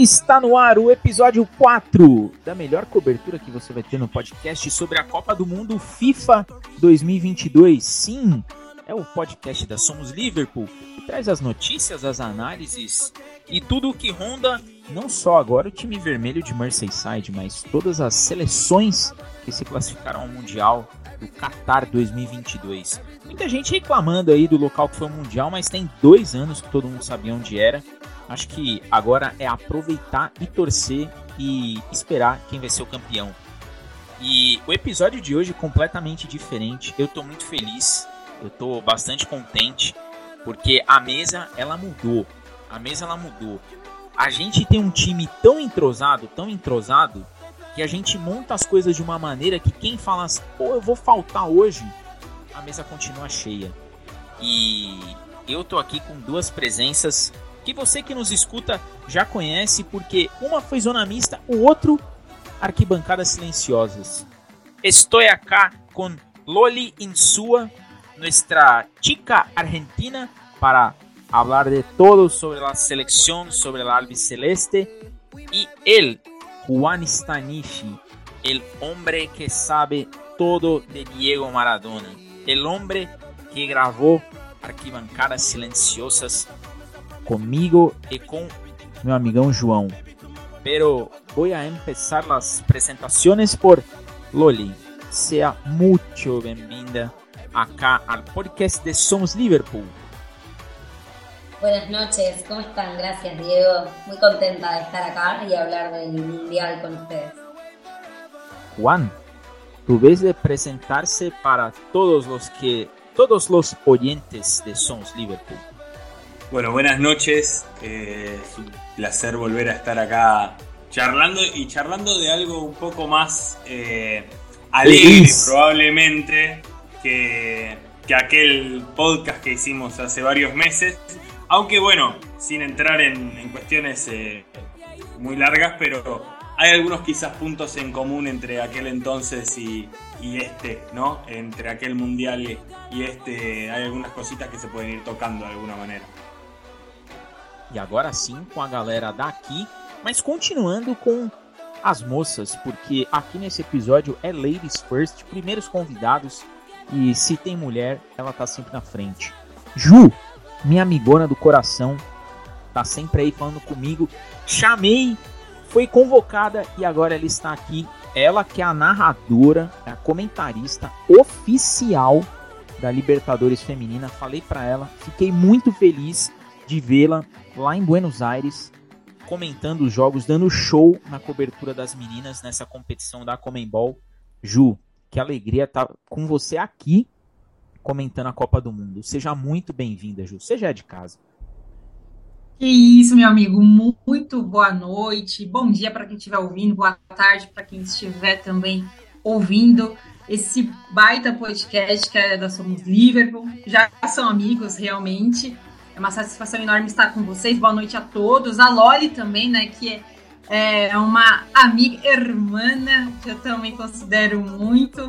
Está no ar o episódio 4 da melhor cobertura que você vai ter no podcast sobre a Copa do Mundo FIFA 2022. Sim, é o podcast da Somos Liverpool que traz as notícias, as análises e tudo o que ronda não só agora o time vermelho de Merseyside, mas todas as seleções que se classificaram ao Mundial do Qatar 2022. Muita gente reclamando aí do local que foi o Mundial, mas tem dois anos que todo mundo sabia onde era. Acho que agora é aproveitar e torcer e esperar quem vai ser o campeão. E o episódio de hoje é completamente diferente. Eu tô muito feliz, eu tô bastante contente, porque a mesa ela mudou. A mesa ela mudou. A gente tem um time tão entrosado, tão entrosado, que a gente monta as coisas de uma maneira que quem fala assim, pô, eu vou faltar hoje, a mesa continua cheia. E eu tô aqui com duas presenças que você que nos escuta já conhece, porque uma foi zona mista, o outro arquibancadas silenciosas. Estou acá com Loli Insua, nossa chica argentina, para falar de todo sobre a seleção, sobre a albiceleste, e ele, Juan Stanishi, el hombre que sabe todo de Diego Maradona, el hombre que gravou arquibancadas silenciosas comigo e com meu amigão João. Pero voy a empezar las presentaciones por Loli. Sea mucho bienvenida acá al podcast de Somos Liverpool. Buenas noches, ¿cómo están? Gracias Diego. Muy contenta de estar acá y hablar del Mundial con ustedes. Juan, tu vez de presentarse para todos los que todos los oyentes de Somos Liverpool. Bueno, buenas noches. Eh, es un placer volver a estar acá charlando y charlando de algo un poco más eh, alegre probablemente que, que, aquel podcast que hicimos hace varios meses. Aunque bueno, sin entrar en, en cuestiones eh, muy largas, pero hay algunos quizás puntos en común entre aquel entonces y, y este, ¿no? Entre aquel mundial y este, hay algunas cositas que se pueden ir tocando de alguna manera. E agora sim com a galera daqui, mas continuando com as moças, porque aqui nesse episódio é Ladies First, primeiros convidados, e se tem mulher, ela tá sempre na frente. Ju, minha amigona do coração, tá sempre aí falando comigo. Chamei, foi convocada e agora ela está aqui. Ela que é a narradora, é a comentarista oficial da Libertadores Feminina. Falei para ela, fiquei muito feliz de vê-la lá em Buenos Aires, comentando os jogos, dando show na cobertura das meninas nessa competição da Comembol. Ju, que alegria estar tá com você aqui comentando a Copa do Mundo. Seja muito bem-vinda, Ju. Seja é de casa. Que isso, meu amigo. Muito boa noite. Bom dia para quem estiver ouvindo. Boa tarde para quem estiver também ouvindo esse baita podcast que é da Somos Liverpool. Já são amigos, realmente. É uma satisfação enorme estar com vocês. Boa noite a todos. A Loli também, né, que é, é uma amiga hermana, que eu também considero muito.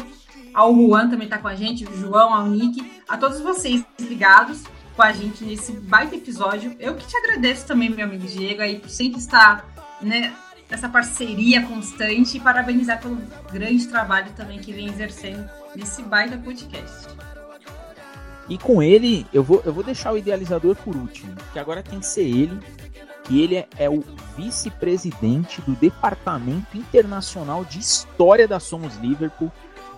Ao Juan também está com a gente, o João, ao Nick. A todos vocês ligados com a gente nesse baita episódio. Eu que te agradeço também, meu amigo Diego, aí por sempre estar, né, essa parceria constante e parabenizar pelo grande trabalho também que vem exercendo nesse baita podcast. E com ele, eu vou, eu vou deixar o idealizador por último, que agora tem que ser ele, que ele é, é o vice-presidente do Departamento Internacional de História da Somos Liverpool.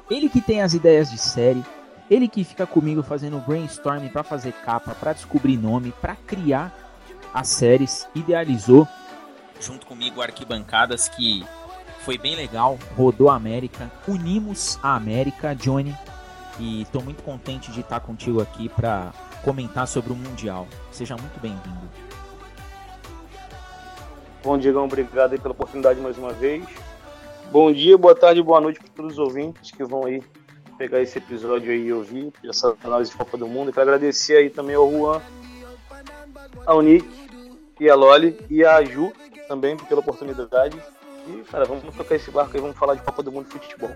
Ele que tem as ideias de série, ele que fica comigo fazendo brainstorming para fazer capa, para descobrir nome, para criar as séries, idealizou junto comigo arquibancadas que foi bem legal, rodou a América, unimos a América, Johnny, e estou muito contente de estar contigo aqui para comentar sobre o Mundial. Seja muito bem-vindo. Bom, Diegão, obrigado pela oportunidade mais uma vez. Bom dia, boa tarde, boa noite para todos os ouvintes que vão aí pegar esse episódio aí e ouvir essa análise de Copa do Mundo. E quero agradecer aí também ao Juan, ao Nick e a Loli e a Ju também pela oportunidade. E, cara, vamos tocar esse barco aí, vamos falar de Copa do Mundo de futebol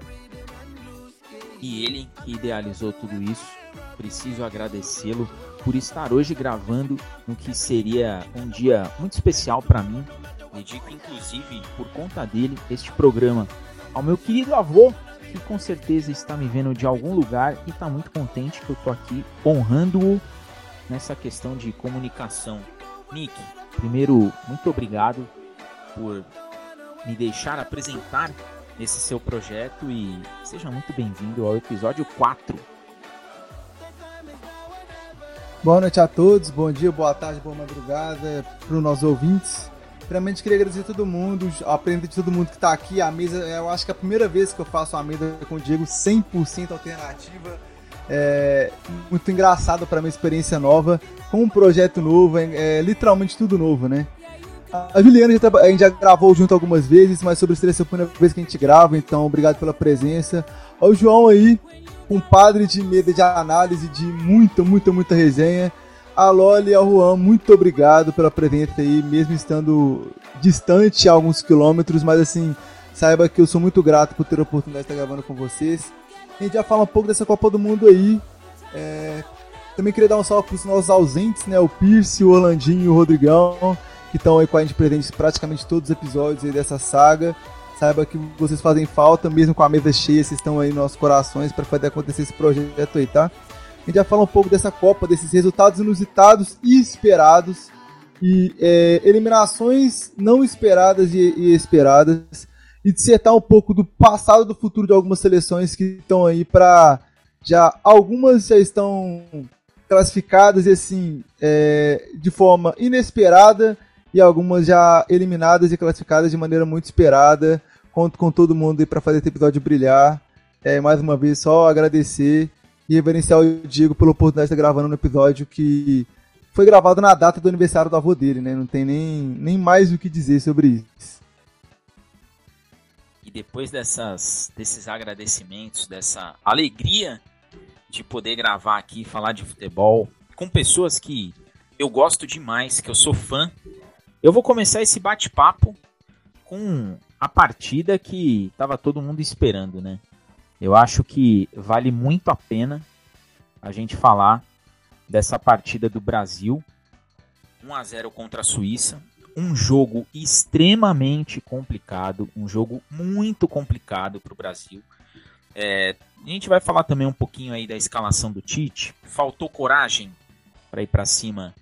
e ele que idealizou tudo isso. Preciso agradecê-lo por estar hoje gravando no que seria um dia muito especial para mim. dedico inclusive por conta dele este programa ao meu querido avô, que com certeza está me vendo de algum lugar e está muito contente que eu tô aqui honrando-o nessa questão de comunicação. Nick, primeiro, muito obrigado por me deixar apresentar esse seu projeto e seja muito bem-vindo ao episódio 4. Boa noite a todos, bom dia, boa tarde, boa madrugada para os nossos ouvintes. Primeiramente queria agradecer a todo mundo, aprender de todo mundo que está aqui. A mesa, eu acho que é a primeira vez que eu faço uma mesa com o Diego 100% alternativa. É muito engraçado para minha experiência nova, com um projeto novo, é, é literalmente tudo novo, né? A Juliana a gente já gravou junto algumas vezes, mas sobre essa primeira vez que a gente grava, então obrigado pela presença. Ao João aí, um padre de mesa de análise, de muita, muita, muita resenha. A Loli e ao Juan, muito obrigado pela presença aí, mesmo estando distante a alguns quilômetros, mas assim, saiba que eu sou muito grato por ter a oportunidade de estar gravando com vocês. A gente já fala um pouco dessa Copa do Mundo aí. É... Também queria dar um salve para os nossos ausentes, né? O Pierce, o Orlandinho e o Rodrigão, que estão aí com a gente presentes praticamente todos os episódios dessa saga. Saiba que vocês fazem falta, mesmo com a mesa cheia, vocês estão aí nos nossos corações para fazer acontecer esse projeto aí, tá? A gente já fala um pouco dessa Copa, desses resultados inusitados e esperados. E é, eliminações não esperadas e, e, esperadas. E dissertar um pouco do passado e do futuro de algumas seleções que estão aí para. Já algumas já estão classificadas e assim é, de forma inesperada e algumas já eliminadas e classificadas de maneira muito esperada. Conto com todo mundo para fazer esse episódio brilhar. É, mais uma vez, só agradecer e reverenciar o Diego pela oportunidade de estar gravando um episódio que foi gravado na data do aniversário do avô dele, né? Não tem nem, nem mais o que dizer sobre isso. E depois dessas, desses agradecimentos, dessa alegria de poder gravar aqui, falar de futebol com pessoas que eu gosto demais, que eu sou fã, eu vou começar esse bate-papo com a partida que estava todo mundo esperando, né? Eu acho que vale muito a pena a gente falar dessa partida do Brasil 1 a 0 contra a Suíça, um jogo extremamente complicado, um jogo muito complicado para o Brasil. É, a gente vai falar também um pouquinho aí da escalação do Tite. Faltou coragem para ir para cima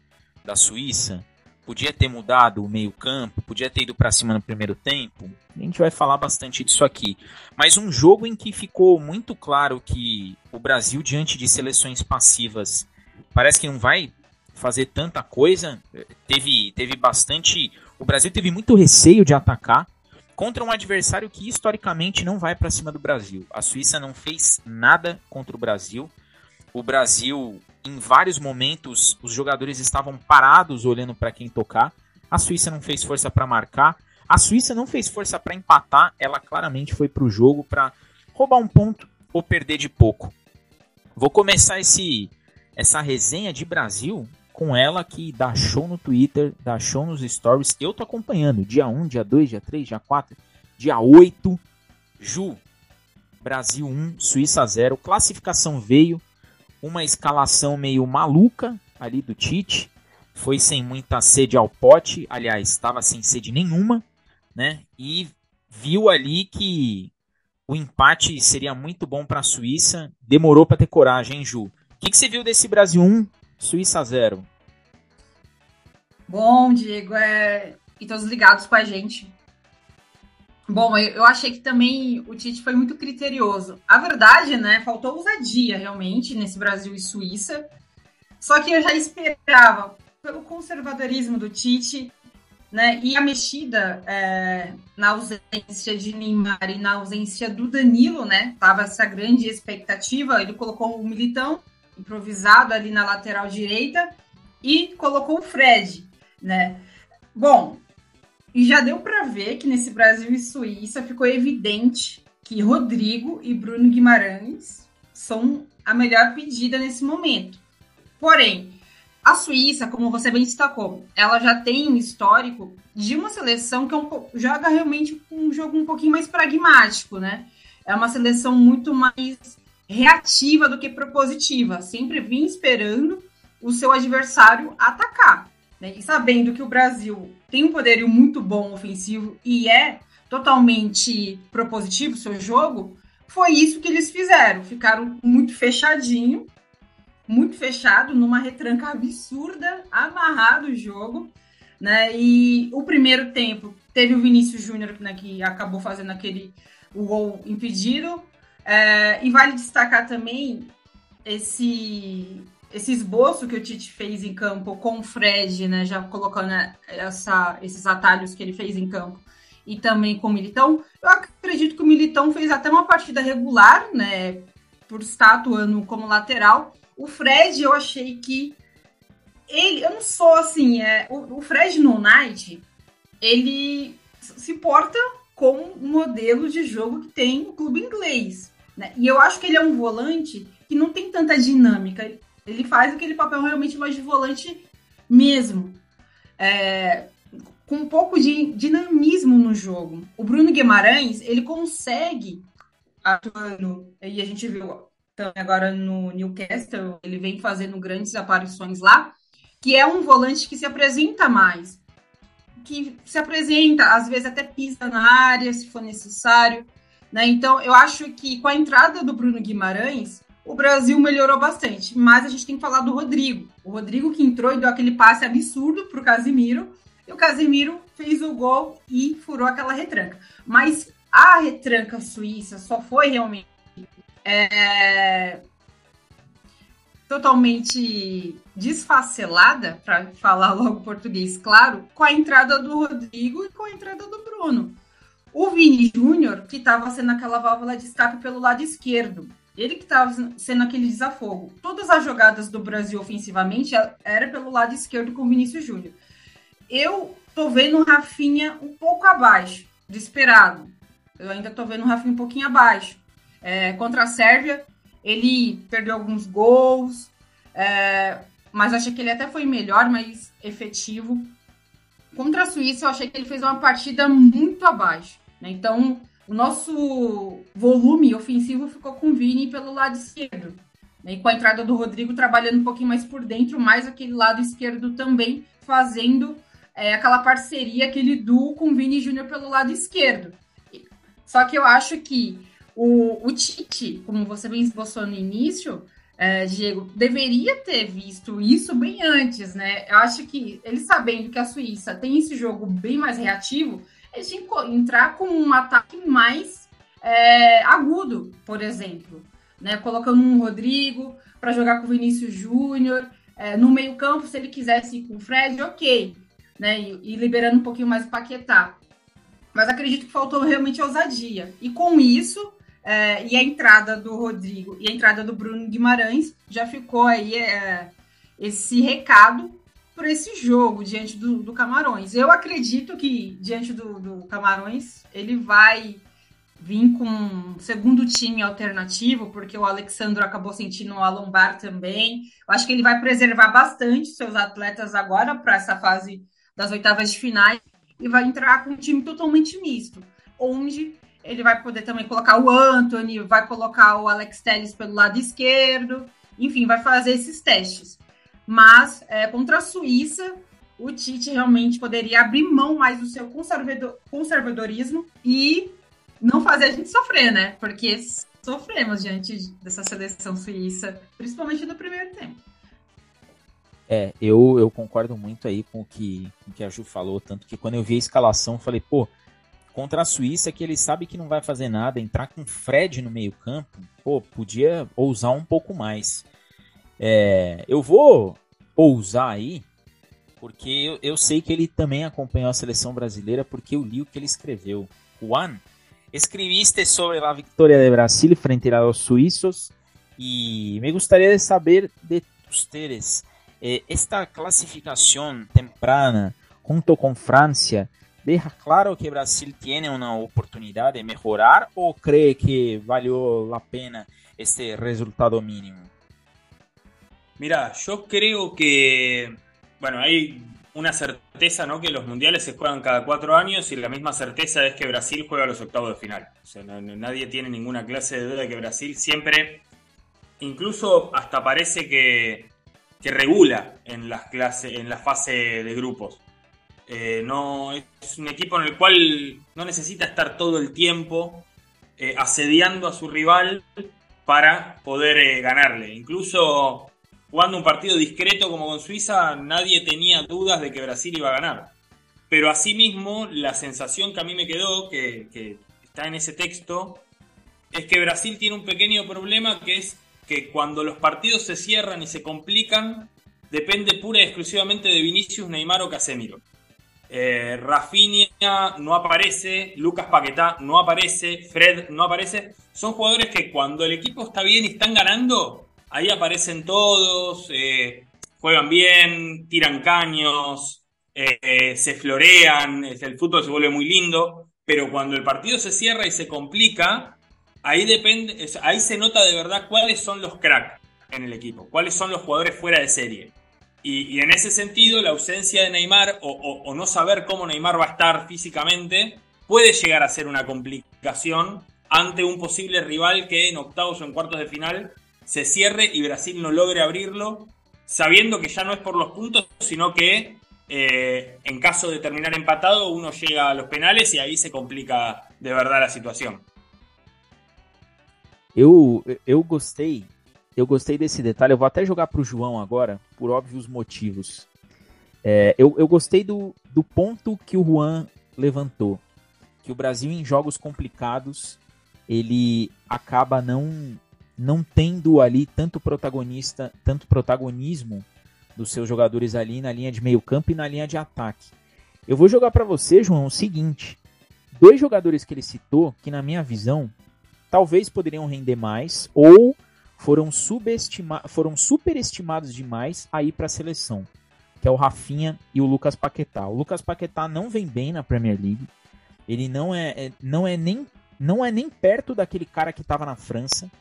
da Suíça podia ter mudado o meio-campo, podia ter ido para cima no primeiro tempo. A gente vai falar bastante disso aqui. Mas um jogo em que ficou muito claro que o Brasil, diante de seleções passivas, parece que não vai fazer tanta coisa. Teve, teve bastante. O Brasil teve muito receio de atacar contra um adversário que historicamente não vai para cima do Brasil. A Suíça não fez nada contra o Brasil. O Brasil em vários momentos os jogadores estavam parados olhando para quem tocar. A Suíça não fez força para marcar. A Suíça não fez força para empatar. Ela claramente foi para o jogo para roubar um ponto ou perder de pouco. Vou começar esse essa resenha de Brasil com ela que dá show no Twitter, dá show nos stories. Eu tô acompanhando dia 1, dia 2, dia 3, dia 4, dia 8. Ju, Brasil 1, Suíça 0. Classificação veio uma escalação meio maluca ali do Tite. Foi sem muita sede ao pote, aliás, estava sem sede nenhuma, né? E viu ali que o empate seria muito bom para a Suíça. Demorou para ter coragem, hein, Ju? O que, que você viu desse Brasil 1, Suíça 0? Bom, Diego, é... e todos ligados com a gente. Bom, eu achei que também o Tite foi muito criterioso. A verdade, né, faltou ousadia realmente nesse Brasil e Suíça. Só que eu já esperava, pelo conservadorismo do Tite, né, e a mexida é, na ausência de Neymar e na ausência do Danilo, né, tava essa grande expectativa. Ele colocou o Militão improvisado ali na lateral direita e colocou o Fred, né. Bom, e já deu para ver que nesse Brasil e Suíça ficou evidente que Rodrigo e Bruno Guimarães são a melhor pedida nesse momento. Porém, a Suíça, como você bem destacou, ela já tem um histórico de uma seleção que é um, joga realmente um jogo um pouquinho mais pragmático, né? É uma seleção muito mais reativa do que propositiva. Sempre vim esperando o seu adversário atacar. Né? E sabendo que o Brasil tem um poderio muito bom ofensivo e é totalmente propositivo o seu jogo, foi isso que eles fizeram. Ficaram muito fechadinho, muito fechado, numa retranca absurda, amarrado o jogo. Né? E o primeiro tempo teve o Vinícius Júnior né, que acabou fazendo aquele gol impedido. É, e vale destacar também esse esse esboço que o Tite fez em campo com o Fred, né, já colocando essa, esses atalhos que ele fez em campo, e também com o Militão, eu acredito que o Militão fez até uma partida regular, né, por estar atuando como lateral. O Fred, eu achei que ele, eu não sou assim, é, o, o Fred no Night, ele se porta com um modelo de jogo que tem o clube inglês, né, e eu acho que ele é um volante que não tem tanta dinâmica. Ele faz aquele papel realmente mais de volante mesmo. É, com um pouco de dinamismo no jogo. O Bruno Guimarães, ele consegue atuando, e a gente viu também agora no Newcastle, ele vem fazendo grandes aparições lá, que é um volante que se apresenta mais, que se apresenta, às vezes até pisa na área, se for necessário, né? Então, eu acho que com a entrada do Bruno Guimarães, o Brasil melhorou bastante. Mas a gente tem que falar do Rodrigo. O Rodrigo que entrou e deu aquele passe absurdo para o Casimiro. E o Casimiro fez o gol e furou aquela retranca. Mas a retranca suíça só foi realmente é, totalmente desfacelada, para falar logo português, claro, com a entrada do Rodrigo e com a entrada do Bruno. O Vini Júnior, que estava sendo aquela válvula de escape pelo lado esquerdo, ele que estava sendo aquele desafogo. Todas as jogadas do Brasil ofensivamente era pelo lado esquerdo com o Vinícius Júnior. Eu tô vendo o Rafinha um pouco abaixo do esperado. Eu ainda tô vendo o Rafinha um pouquinho abaixo. É, contra a Sérvia, ele perdeu alguns gols, é, mas achei que ele até foi melhor, mais efetivo. Contra a Suíça, eu achei que ele fez uma partida muito abaixo. Né? Então, o nosso volume ofensivo ficou com o Vini pelo lado esquerdo. Né? E com a entrada do Rodrigo trabalhando um pouquinho mais por dentro, mais aquele lado esquerdo também, fazendo é, aquela parceria, aquele duo com o Vini Júnior pelo lado esquerdo. Só que eu acho que o, o Tite, como você bem esboçou no início, é, Diego, deveria ter visto isso bem antes, né? Eu acho que ele sabendo que a Suíça tem esse jogo bem mais reativo, entrar com um ataque mais é, agudo, por exemplo. Né? Colocando um Rodrigo para jogar com o Vinícius Júnior. É, no meio-campo, se ele quisesse ir com o Fred, ok. Né? E, e liberando um pouquinho mais o Paquetá. Mas acredito que faltou realmente ousadia. E com isso, é, e a entrada do Rodrigo e a entrada do Bruno Guimarães, já ficou aí é, esse recado por esse jogo diante do, do Camarões. Eu acredito que diante do, do, Camarões ele vai vir com um segundo time alternativo, porque o Alexandre acabou sentindo a lombar também. Eu acho que ele vai preservar bastante seus atletas agora para essa fase das oitavas de finais e vai entrar com um time totalmente misto, onde ele vai poder também colocar o Anthony, vai colocar o Alex Telles pelo lado esquerdo, enfim, vai fazer esses testes. Mas é, contra a Suíça, o Tite realmente poderia abrir mão mais do seu conservador, conservadorismo e não fazer a gente sofrer, né? Porque sofremos diante dessa seleção suíça, principalmente no primeiro tempo. É, eu, eu concordo muito aí com o, que, com o que a Ju falou, tanto que quando eu vi a escalação, falei, pô, contra a Suíça, que ele sabe que não vai fazer nada, entrar com Fred no meio campo, pô, podia ousar um pouco mais. É, eu vou ousar aí, porque eu, eu, sei que ele também acompanhou a seleção brasileira, porque eu li o que ele escreveu. Juan, escreviste sobre a vitória de Brasil frente a los suizos e me gostaria de saber de ustedes, eh, esta classificação temprana junto com França deja claro que Brasil tiene una oportunidad de mejorar o cree que valió la pena este resultado mínimo? Mira, yo creo que, bueno, hay una certeza, ¿no? Que los mundiales se juegan cada cuatro años y la misma certeza es que Brasil juega los octavos de final. O sea, nadie tiene ninguna clase de duda de que Brasil siempre, incluso hasta parece que, que regula en las clases, en la fase de grupos. Eh, no, es un equipo en el cual no necesita estar todo el tiempo eh, asediando a su rival para poder eh, ganarle. Incluso jugando un partido discreto como con Suiza, nadie tenía dudas de que Brasil iba a ganar. Pero asimismo, la sensación que a mí me quedó, que, está en ese texto, es que Brasil tiene un pequeño problema que es que cuando los partidos se cierran y se complican, depende pura y exclusivamente de Vinicius, Neymar o Casemiro. Eh, Rafinha no aparece, Lucas Paquetá no aparece, Fred no aparece. Son jugadores que cuando el equipo está bien y están ganando, ahí aparecen todos, eh, juegan bien, tiran caños, eh, se florean, el fútbol se vuelve muy lindo. Pero cuando el partido se cierra y se complica, ahí depende, ahí se nota de verdad cuáles son los cracks en el equipo, cuáles son los jugadores fuera de serie. Y, en ese sentido, la ausencia de Neymar o, no saber cómo Neymar va a estar físicamente puede llegar a ser una complicación ante un posible rival que en octavos o en cuartos de final se cierre y Brasil no logre abrirlo, sabiendo que ya no es por los puntos, sino que eh, en caso de terminar empatado uno llega a los penales y ahí se complica de verdad la situación. Eu, eu gostei Eu gostei desse detalhe. Eu vou até jogar para o João agora, por óbvios motivos. É, eu, eu gostei do, do ponto que o Juan levantou. Que o Brasil, em jogos complicados, ele acaba não, não tendo ali tanto protagonista, tanto protagonismo dos seus jogadores ali na linha de meio campo e na linha de ataque. Eu vou jogar para você, João, o seguinte: dois jogadores que ele citou que, na minha visão, talvez poderiam render mais ou foram, foram superestimados demais a ir para a seleção, que é o Rafinha e o Lucas Paquetá. O Lucas Paquetá não vem bem na Premier League. Ele não é, é não é nem não é nem perto daquele cara que estava na França,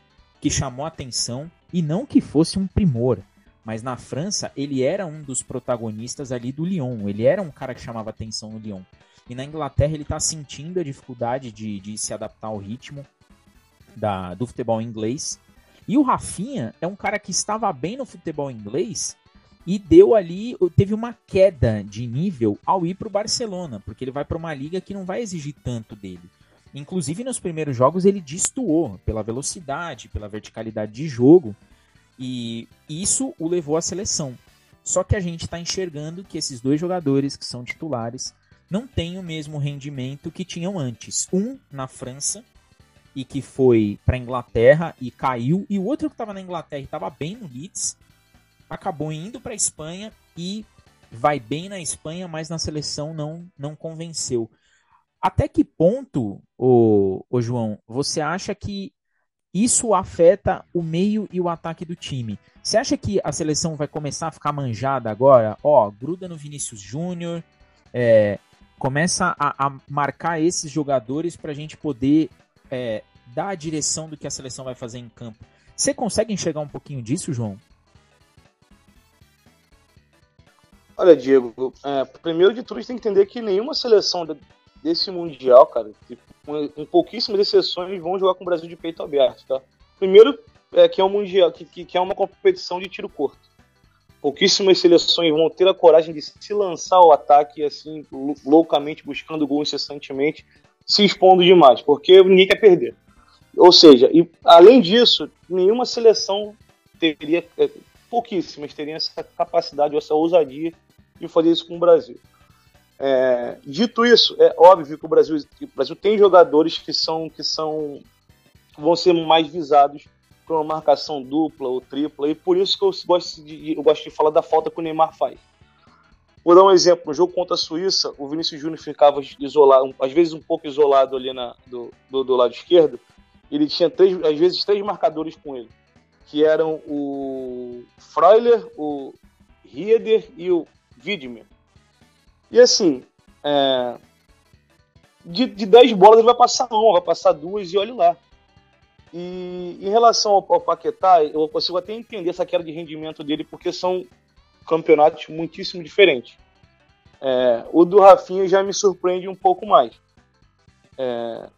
que chamou atenção e não que fosse um primor, mas na França ele era um dos protagonistas ali do Lyon. Ele era um cara que chamava atenção no Lyon. E na Inglaterra ele está sentindo a dificuldade de, de se adaptar ao ritmo da, do futebol inglês e o Rafinha é um cara que estava bem no futebol inglês e deu ali, teve uma queda de nível ao ir para o Barcelona, porque ele vai para uma liga que não vai exigir tanto dele. Inclusive nos primeiros jogos ele destoou pela velocidade, pela verticalidade de jogo, e isso o levou à seleção. Só que a gente está enxergando que esses dois jogadores que são titulares não têm o mesmo rendimento que tinham antes. Um na França e que foi para Inglaterra e caiu, e o outro que estava na Inglaterra e estava bem no Leeds, acabou indo para Espanha e vai bem na Espanha, mas na seleção não não convenceu. Até que ponto, o, o João, você acha que isso afeta o meio e o ataque do time? Você acha que a seleção vai começar a ficar manjada agora? Ó, gruda no Vinícius Júnior, é, começa a, a, marcar esses jogadores para a gente poder é, dar a direção do que a seleção vai fazer em campo. Você consegue enxergar um pouquinho disso, João? Olha, Diego, é, primeiro de tudo a gente tem que entender que nenhuma seleção desse Mundial, cara, com pouquíssimas exceções, vão jogar com o Brasil de peito aberto, tá? Primeiro, é, que é um Mundial, que, que é uma competição de tiro curto. Pouquíssimas seleções vão ter a coragem de se lançar ao ataque, assim, loucamente, buscando gol incessantemente, se expondo demais, porque ninguém quer perder. Ou seja, e além disso, nenhuma seleção teria, é, pouquíssimas teriam essa capacidade, essa ousadia de fazer isso com o Brasil. É, dito isso, é óbvio que o Brasil, que o Brasil tem jogadores que são que são vão ser mais visados por uma marcação dupla ou tripla e por isso que eu gosto de, eu gosto de falar da falta que o Neymar faz. Vou dar um exemplo. No jogo contra a Suíça, o Vinícius Júnior ficava isolado, às vezes um pouco isolado ali na, do, do, do, lado esquerdo. Ele tinha, três, às vezes, três marcadores com ele, que eram o Freuler, o Rieder e o Widmer. E assim, é, de, de dez bolas ele vai passar uma, vai passar duas e olhe lá. E em relação ao, ao Paquetá, eu consigo até entender essa queda de rendimento dele, porque são campeonatos muitíssimo diferentes. É, o do Rafinha já me surpreende um pouco mais. É,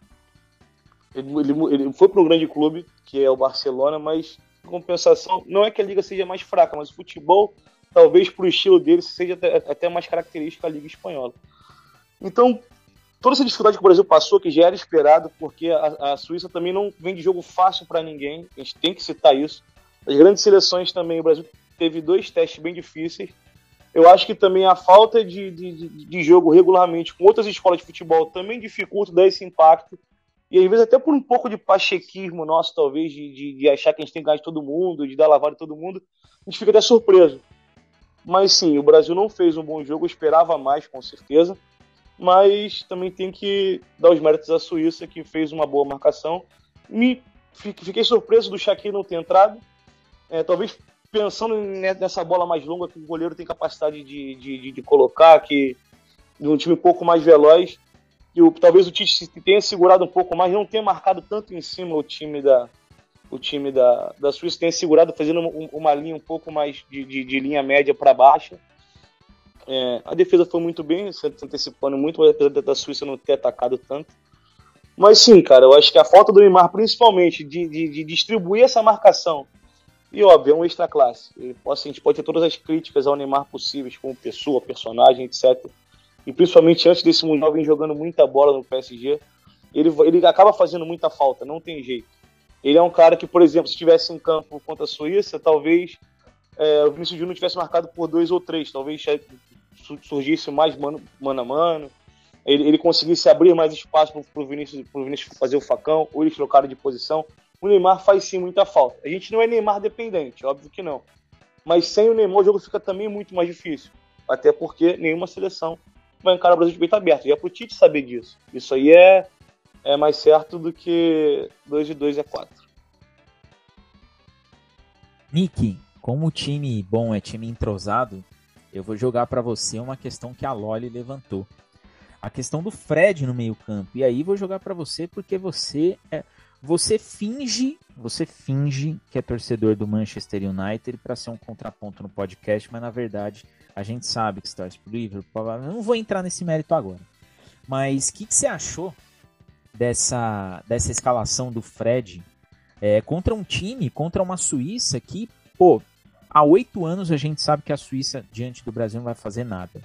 ele, ele, ele, foi para um grande clube, que é o Barcelona, mas em compensação, não é que a liga seja mais fraca, mas o futebol talvez para o estilo dele seja até, mais característica da Liga Espanhola. Então, toda essa dificuldade que o Brasil passou, que já era esperado, porque a, a Suíça também não vem de jogo fácil para ninguém, a gente tem que citar isso. As grandes seleções também, o Brasil teve dois testes bem difíceis. Eu acho que também a falta de, de, de jogo regularmente com outras escolas de futebol também dificulta dar esse impacto. E às vezes até por um pouco de pachequismo nosso, talvez, de, de, de achar que a gente tem que ganhar de todo mundo, de dar lavada de todo mundo, a gente fica até surpreso. Mas sim, o Brasil não fez um bom jogo, esperava mais, com certeza. Mas também tem que dar os méritos à Suíça, que fez uma boa marcação. Me fiquei surpreso do Shaqiri não ter entrado. É, talvez pensando nessa bola mais longa que o goleiro tem capacidade de, de, de colocar, que de um time um pouco mais veloz, que o, talvez o Tite tenha segurado um pouco mais, não tenha marcado tanto em cima o time da, o time da, da Suíça, tenha segurado fazendo uma, linha um pouco mais de, de, de linha média para baixa. É, a defesa foi muito bem, se antecipando muito, apesar da Suíça não ter atacado tanto. Mas sim, cara, eu acho que a falta do Neymar, principalmente, de, de, de distribuir essa marcação e óbvio, é um extra classe. Ele, assim, a gente pode ter todas as críticas ao Neymar possíveis, como pessoa, personagem, etc. E principalmente antes desse Mundial, vem jogando muita bola no PSG. Ele, ele acaba fazendo muita falta, não tem jeito. Ele é um cara que, por exemplo, se estivesse em campo contra a Suíça, talvez é, o Vinícius Júnior tivesse marcado por dois ou três. Talvez surgisse mais mano, mano a mano. Ele, ele conseguisse abrir mais espaço para o Vinícius, Vinícius fazer o facão, ou eles trocaram de posição o Neymar faz sim muita falta. A gente não é Neymar dependente, óbvio que não. Mas sem o Neymar o jogo fica também muito mais difícil. Até porque nenhuma seleção vai encarar o Brasil de peito aberto. E é pro Tite saber disso. Isso aí é, é mais certo do que 2 de 2 é 4. Nick, como o time bom é time entrosado, eu vou jogar para você uma questão que a Loli levantou. A questão do Fred no meio-campo. E aí vou jogar para você porque você é você finge, você finge que é torcedor do Manchester United para ser um contraponto no podcast, mas na verdade a gente sabe que você torce pro Liverpool. Não vou entrar nesse mérito agora. Mas o que, que, você achou dessa, dessa escalação do Fred é, contra um time, contra uma Suíça que, pô, há oito anos a gente sabe que a Suíça diante do Brasil não vai fazer nada.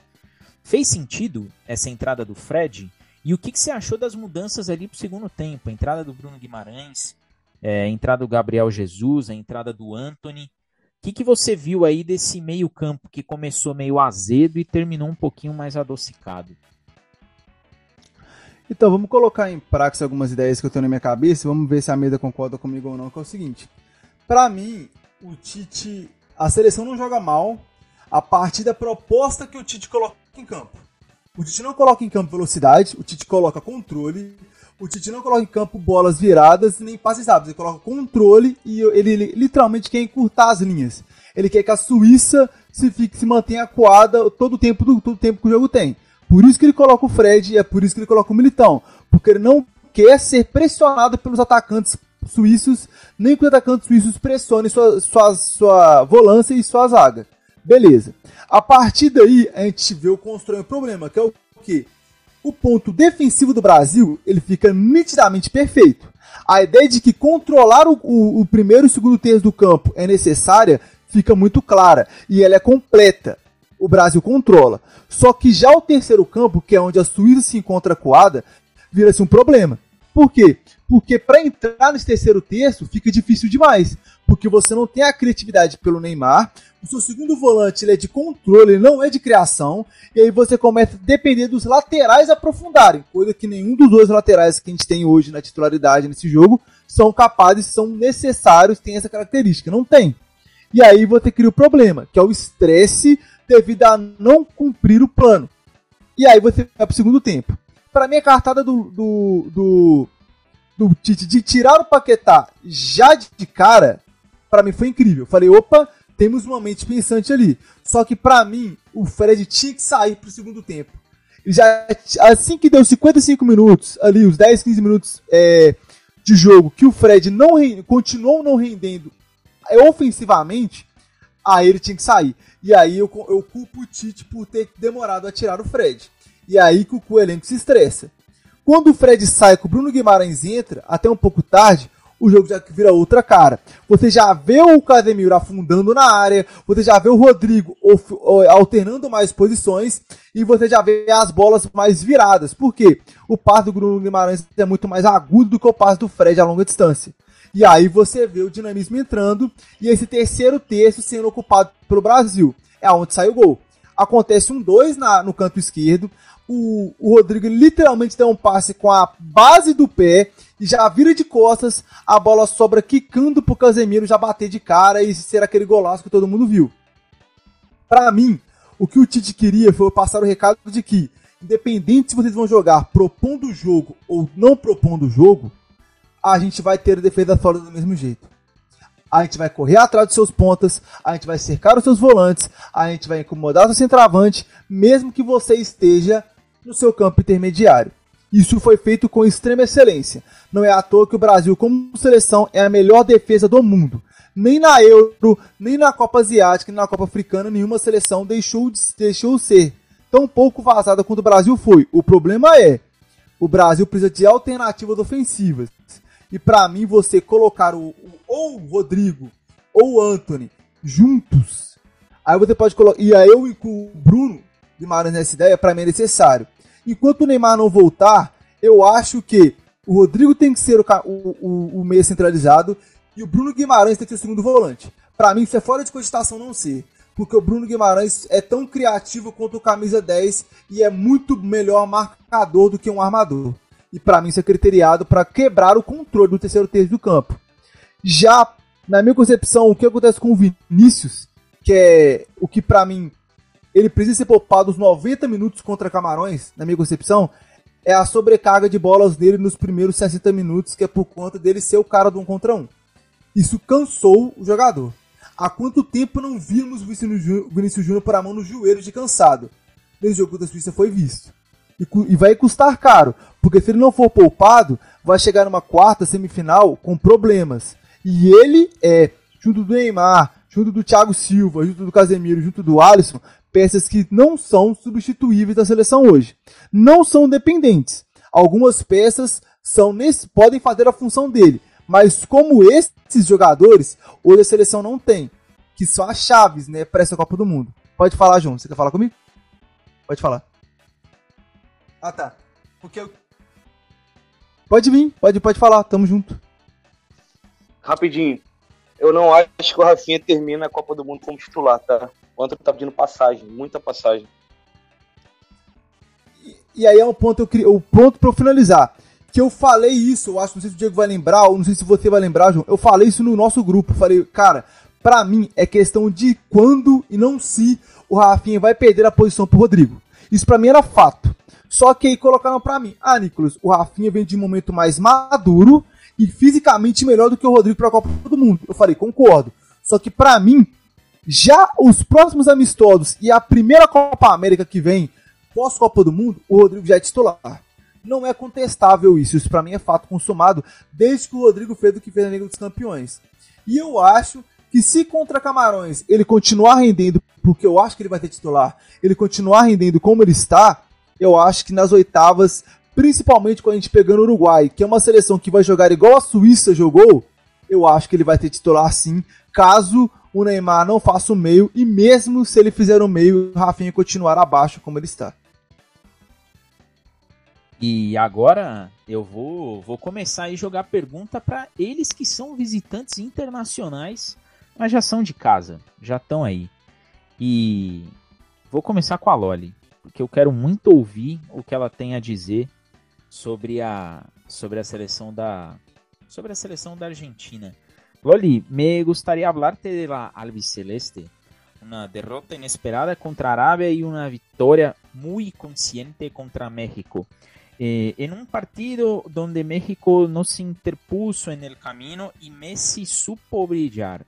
Fez sentido essa entrada do Fred? E o que, que você achou das mudanças ali para o segundo tempo? A entrada do Bruno Guimarães, é, a entrada do Gabriel Jesus, a entrada do Anthony. O que, que você viu aí desse meio-campo que começou meio azedo e terminou um pouquinho mais adocicado? Então, vamos colocar em prática algumas ideias que eu tenho na minha cabeça. Vamos ver se a Meda concorda comigo ou não. Que é o seguinte: para mim, o Tite, a seleção não joga mal a partir da proposta que o Tite coloca em campo. O Tite não coloca em campo velocidade, o Tite coloca controle, o Tite não coloca em campo bolas viradas nem passes rápidos, ele coloca controle e ele, ele literalmente quer encurtar as linhas. Ele quer que a Suíça se, fique, se mantenha acuada todo o tempo do todo o tempo que o jogo tem. Por isso que ele coloca o Fred e é por isso que ele coloca o Militão, porque ele não quer ser pressionado pelos atacantes suíços, nem que os atacantes suíços pressionem sua, sua, sua volância e sua zaga. Beleza. A partir daí, a gente vê o constrói um problema, que é o que? O ponto defensivo do Brasil, ele fica nitidamente perfeito. A ideia de que controlar o, o, o primeiro e o segundo terço do campo é necessária fica muito clara. E ela é completa. O Brasil controla. Só que já o terceiro campo, que é onde a Suíça se encontra coada, vira-se um problema. Por quê? Porque para entrar nesse terceiro terço fica difícil demais. Porque você não tem a criatividade pelo Neymar, o seu segundo volante é de controle, não é de criação, e aí você começa a depender dos laterais aprofundarem, coisa que nenhum dos dois laterais que a gente tem hoje na titularidade nesse jogo são capazes, são necessários, tem essa característica, não tem. E aí você cria o problema, que é o estresse devido a não cumprir o plano. E aí você vai pro segundo tempo. Para mim, a cartada do, do, do, do Tite de tirar o Paquetá já de cara, para mim foi incrível. falei, opa, temos uma mente pensante ali. Só que para mim, o Fred tinha que sair pro segundo tempo. já, assim que deu 55 minutos, ali, os 10, 15 minutos é, de jogo, que o Fred não continuou não rendendo é, ofensivamente, aí ele tinha que sair. E aí eu, eu culpo o Tite por ter demorado a tirar o Fred. E aí que o elenco se estressa. Quando o Fred sai, que o Bruno Guimarães entra, até um pouco tarde, o jogo já vira outra cara. Você já vê o Casemiro afundando na área, você já vê o Rodrigo alternando mais posições e você já vê as bolas mais viradas. Por quê? O passe do Bruno Guimarães é muito mais agudo do que o passe do Fred a longa distância. E aí você vê o dinamismo entrando e esse terceiro terço sendo ocupado pelo Brasil. É onde sai o gol. Acontece um 2 no canto esquerdo. O, o Rodrigo literalmente dá um passe com a base do pé e já vira de costas. A bola sobra quicando pro Casemiro já bater de cara e ser aquele golaço que todo mundo viu. Para mim, o que o Tite queria foi passar o recado de que, independente se vocês vão jogar propondo o jogo ou não propondo o jogo, a gente vai ter a defesa sólida do mesmo jeito. A gente vai correr atrás dos seus pontas, a gente vai cercar os seus volantes, a gente vai incomodar o seu centroavante, mesmo que você esteja no seu campo intermediário. Isso foi feito com extrema excelência. Não é à toa que o Brasil, como seleção, é a melhor defesa do mundo. Nem na Euro, nem na Copa Asiática, nem na Copa Africana, nenhuma seleção deixou de deixou ser tão pouco vazada quanto o Brasil foi. O problema é, o Brasil precisa de alternativas ofensivas. E para mim, você colocar o, o, ou o Rodrigo ou o Anthony juntos, aí você pode colocar. E aí eu incluo o Bruno Guimarães nessa ideia, para mim é necessário. Enquanto o Neymar não voltar, eu acho que o Rodrigo tem que ser o, o, o meio centralizado e o Bruno Guimarães tem que ser o segundo volante. Para mim, isso é fora de cogitação não ser. Porque o Bruno Guimarães é tão criativo quanto o camisa 10 e é muito melhor marcador do que um armador e para mim isso é criteriado para quebrar o controle do terceiro terço do campo. Já, na minha concepção, o que acontece com o Vinícius, que é o que para mim ele precisa ser poupado os 90 minutos contra Camarões, na minha concepção, é a sobrecarga de bolas dele nos primeiros 60 minutos, que é por conta dele ser o cara do um contra um. Isso cansou o jogador. Há quanto tempo não vimos o Vinícius Júnior por a mão no joelho de cansado? Nesse jogo da Suíça foi visto e, e vai custar caro, porque se ele não for poupado, vai chegar numa quarta semifinal com problemas. E ele é, junto do Neymar, junto do Thiago Silva, junto do Casemiro, junto do Alisson, peças que não são substituíveis da seleção hoje. Não são dependentes. Algumas peças são nesse, podem fazer a função dele, mas como esses jogadores, hoje a seleção não tem, que são as chaves, né, para essa Copa do Mundo. Pode falar, João. Você quer falar comigo? Pode falar. Ah, tá. Porque eu. Pode vir, pode, pode falar, tamo junto. Rapidinho. Eu não acho que o Rafinha termina a Copa do Mundo como titular, tá? O Antônio tá pedindo passagem, muita passagem. E, e aí é um ponto, eu, o ponto pra eu finalizar. Que eu falei isso, eu acho, não sei se o Diego vai lembrar, ou não sei se você vai lembrar, João. Eu falei isso no nosso grupo. Falei, cara, pra mim é questão de quando e não se o Rafinha vai perder a posição pro Rodrigo. Isso pra mim era fato. Só que aí colocaram para mim, ah, Nicolas, o Rafinha vem de um momento mais maduro e fisicamente melhor do que o Rodrigo para a Copa do Mundo. Eu falei, concordo. Só que para mim, já os próximos amistosos e a primeira Copa América que vem, pós-Copa do Mundo, o Rodrigo já é titular. Não é contestável isso, isso para mim é fato consumado desde que o Rodrigo fez o que fez na Liga dos Campeões. E eu acho que se contra Camarões ele continuar rendendo, porque eu acho que ele vai ter titular, ele continuar rendendo como ele está, eu acho que nas oitavas, principalmente quando a gente pegando o Uruguai, que é uma seleção que vai jogar igual a Suíça jogou, eu acho que ele vai ter titular sim, caso o Neymar não faça o meio, e mesmo se ele fizer o meio, o Rafinha continuar abaixo como ele está. E agora eu vou, vou começar a jogar pergunta para eles que são visitantes internacionais, mas já são de casa, já estão aí. E vou começar com a Loli porque eu quero muito ouvir o que ela tem a dizer sobre a sobre a seleção da sobre a seleção da Argentina. Loli, me gustaría hablarte de la albiceleste. Una derrota inesperada contra Arabia y una victoria muy consciente contra México. Eh, en un partido donde México no se interpuso en el camino y Messi supo brillar.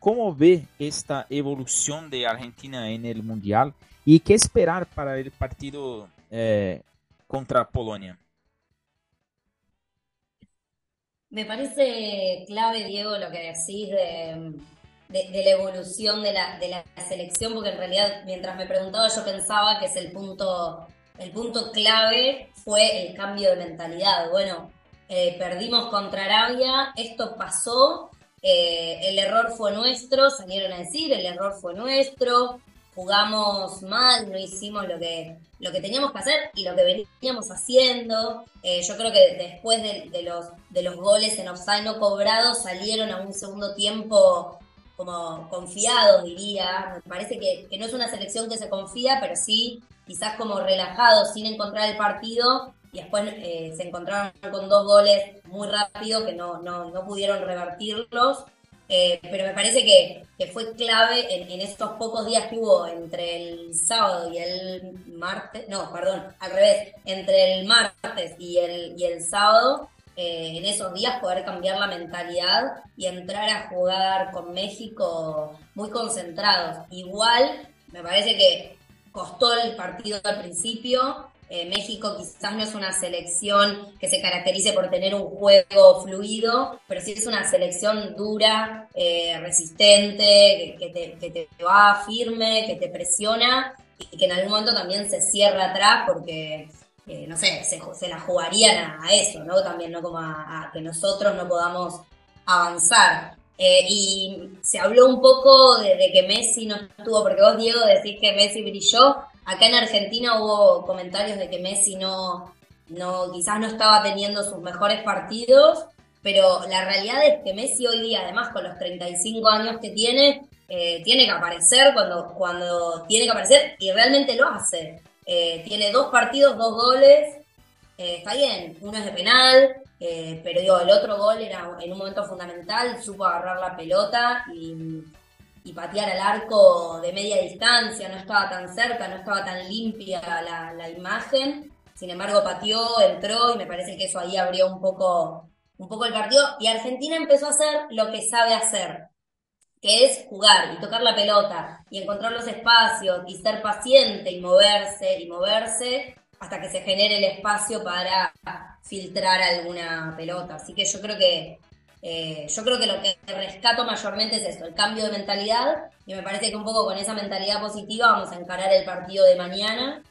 ¿Cómo ve esta evolución de Argentina en el Mundial ¿Y qué esperar para el partido eh, contra Polonia? Me parece clave, Diego, lo que decís de, la evolución de la, selección, porque en realidad mientras me preguntaba yo pensaba que es el punto, el punto clave fue el cambio de mentalidad. Bueno, eh, perdimos contra Arabia, esto pasó, eh, el error fue nuestro, salieron a decir, el error fue nuestro, jugamos mal, no hicimos lo que, lo que teníamos que hacer y lo que veníamos haciendo. Eh, yo creo que después de, los, de los goles en offside no cobrados salieron a un segundo tiempo como confiados, diría. Me parece que, que no es una selección que se confía, pero sí quizás como relajados, sin encontrar el partido. Y después eh, se encontraron con dos goles muy rápido que no, no, no pudieron revertirlos. Eh, pero me parece que, fue clave en, estos pocos días que hubo entre el sábado y el martes, no, perdón, al revés, entre el martes y el, y el sábado, eh, en esos días poder cambiar la mentalidad y entrar a jugar con México muy concentrados. Igual, me parece que costó el partido al principio, eh, México quizás no es una selección que se caracterice por tener un juego fluido, pero sí es una selección dura, eh, resistente, que, te, va firme, que te presiona y que en algún momento también se cierra atrás porque, eh, no sé, se, la jugarían a, eso, ¿no? También, ¿no? Como a, que nosotros no podamos avanzar. Y se habló un poco de, que Messi no estuvo, porque vos, Diego, decís que Messi brilló. Acá en Argentina hubo comentarios de que Messi no, no, quizás no estaba teniendo sus mejores partidos, pero la realidad es que Messi hoy día, además con los 35 años que tiene, eh, tiene que aparecer cuando, cuando tiene que aparecer y realmente lo hace. Eh, tiene dos partidos, dos goles, eh, está bien, uno es de penal, pero digo, el otro gol era en un momento fundamental, supo agarrar la pelota y patear al arco de media distancia, no estaba tan cerca, no estaba tan limpia la, imagen. Sin embargo, pateó, entró y me parece que eso ahí abrió un poco, un poco el partido. Y Argentina empezó a hacer lo que sabe hacer, que es jugar y tocar la pelota y encontrar los espacios y ser paciente y moverse y moverse hasta que se genere el espacio para filtrar alguna pelota. Así que yo creo que eh, yo creo que lo que rescato mayormente es esto, el cambio de mentalidad, y me parece que un poco con esa mentalidad positiva vamos a encarar el partido de mañana.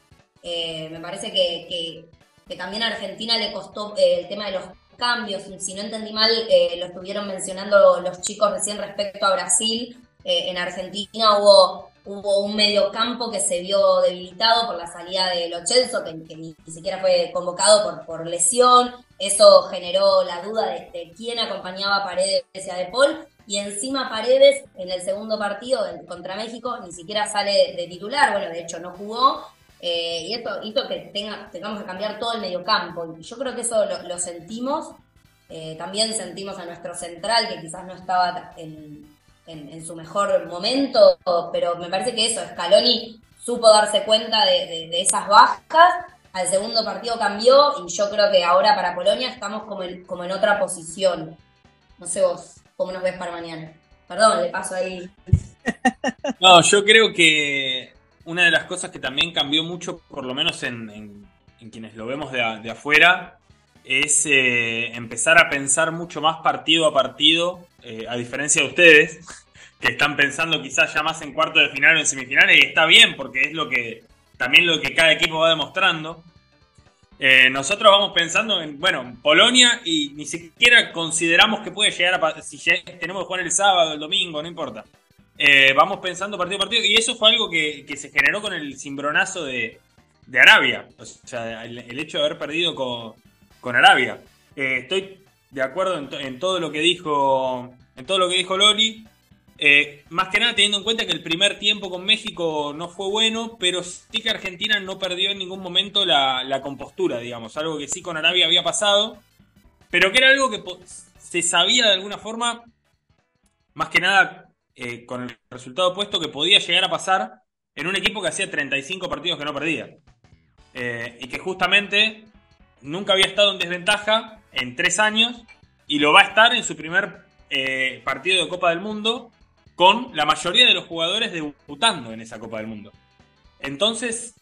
Eh, me parece que, también a Argentina le costó eh, el tema de los cambios, si no entendí mal, lo estuvieron mencionando los chicos recién respecto a Brasil. en Argentina hubo hubo un mediocampo que se vio debilitado por la salida de Lo Celso, que, ni, siquiera fue convocado por, por lesión. Eso generó la duda de, quién acompañaba a Paredes a De Paul. Y encima Paredes, en el segundo partido contra México, ni siquiera sale de titular. Bueno, de hecho no jugó. Eh, y esto hizo que tenga, tengamos que cambiar todo el mediocampo. Y yo creo que eso lo, sentimos. Eh, también sentimos a nuestro central, que quizás no estaba en, en, su mejor momento, pero me parece que eso, Scaloni supo darse cuenta de, esas bajas, al segundo partido cambió y yo creo que ahora para Polonia estamos como en, otra posición. No sé vos, ¿cómo nos ves para mañana? Perdón, le paso ahí. No, yo creo que una de las cosas que también cambió mucho, por lo menos en, quienes lo vemos de, afuera, es eh, empezar a pensar mucho más partido a partido eh, a diferencia de ustedes, que están pensando quizás ya más en cuarto de final o en semifinales, y está bien, porque es lo que también lo que cada equipo va demostrando. Eh, nosotros vamos pensando en, bueno, Polonia y ni siquiera consideramos que puede llegar a, si tenemos que jugar el sábado, el domingo, no importa. Eh, vamos pensando partido a partido y eso fue algo que, se generó con el cimbronazo de, Arabia, o sea, el, hecho de haber perdido con, con Arabia. estoy de acuerdo en, todo lo que dijo en todo lo que dijo Loli. Eh, más que nada teniendo en cuenta que el primer tiempo con México no fue bueno, pero sí que Argentina no perdió en ningún momento la, compostura, digamos, algo que sí con Arabia había pasado, pero que era algo que se sabía de alguna forma, más que nada eh, con el resultado opuesto, que podía llegar a pasar en un equipo que hacía 35 partidos que no perdía. Eh, y que justamente nunca había estado en desventaja en tres años y lo va a estar en su primer eh, partido de Copa del Mundo con la mayoría de los jugadores debutando en esa Copa del Mundo. Entonces,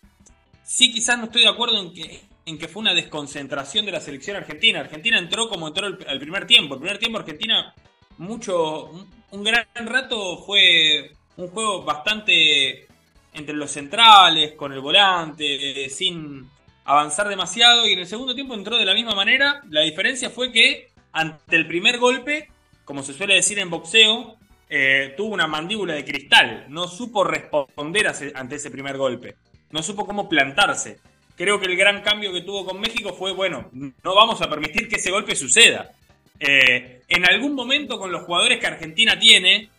sí quizás no estoy de acuerdo en que, en que fue una desconcentración de la selección argentina. Argentina entró como entró al primer tiempo. El primer tiempo Argentina, mucho, un gran rato fue un juego bastante entre los centrales, con el volante, sin avanzar demasiado y en el segundo tiempo entró de la misma manera. La diferencia fue que ante el primer golpe, como se suele decir en boxeo, eh, tuvo una mandíbula de cristal, no supo responder ante ese primer golpe, no supo cómo plantarse. Creo que el gran cambio que tuvo con México fue, bueno, no vamos a permitir que ese golpe suceda. Eh, en algún momento con los jugadores que Argentina tiene,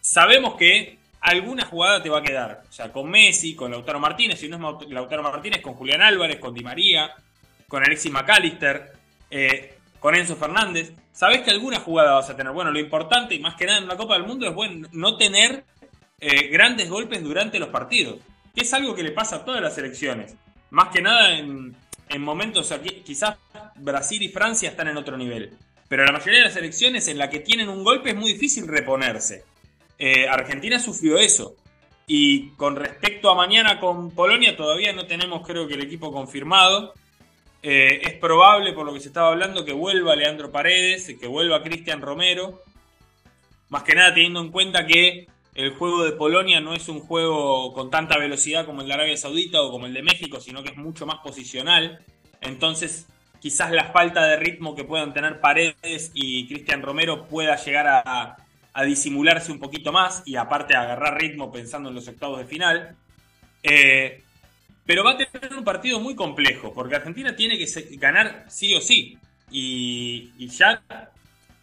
sabemos que alguna jugada te va a quedar. O sea, con Messi, con Lautaro Martínez, si no es Lautaro Martínez, con Julián Álvarez, con Di María, con Alexis McAllister, eh, con Enzo Fernández. Sabes que alguna jugada vas a tener. Bueno, lo importante y más que nada en una Copa del Mundo es bueno, no tener eh, grandes golpes durante los partidos, que es algo que le pasa a todas las selecciones. Más que nada en, momentos, aquí, quizás Brasil y Francia están en otro nivel. Pero la mayoría de las selecciones en la que tienen un golpe es muy difícil reponerse. Eh, Argentina sufrió eso. Y con respecto a mañana con Polonia, todavía no tenemos, creo que, el equipo confirmado. Eh, es probable, por lo que se estaba hablando, que vuelva Leandro Paredes, que vuelva Cristian Romero. Más que nada teniendo en cuenta que el juego de Polonia no es un juego con tanta velocidad como el de Arabia Saudita o como el de México, sino que es mucho más posicional. Entonces, quizás la falta de ritmo que puedan tener Paredes y Cristian Romero pueda llegar a, disimularse un poquito más y aparte agarrar ritmo pensando en los octavos de final. Eh, pero va a tener un partido muy complejo, porque Argentina tiene que ganar sí o sí. Y, ya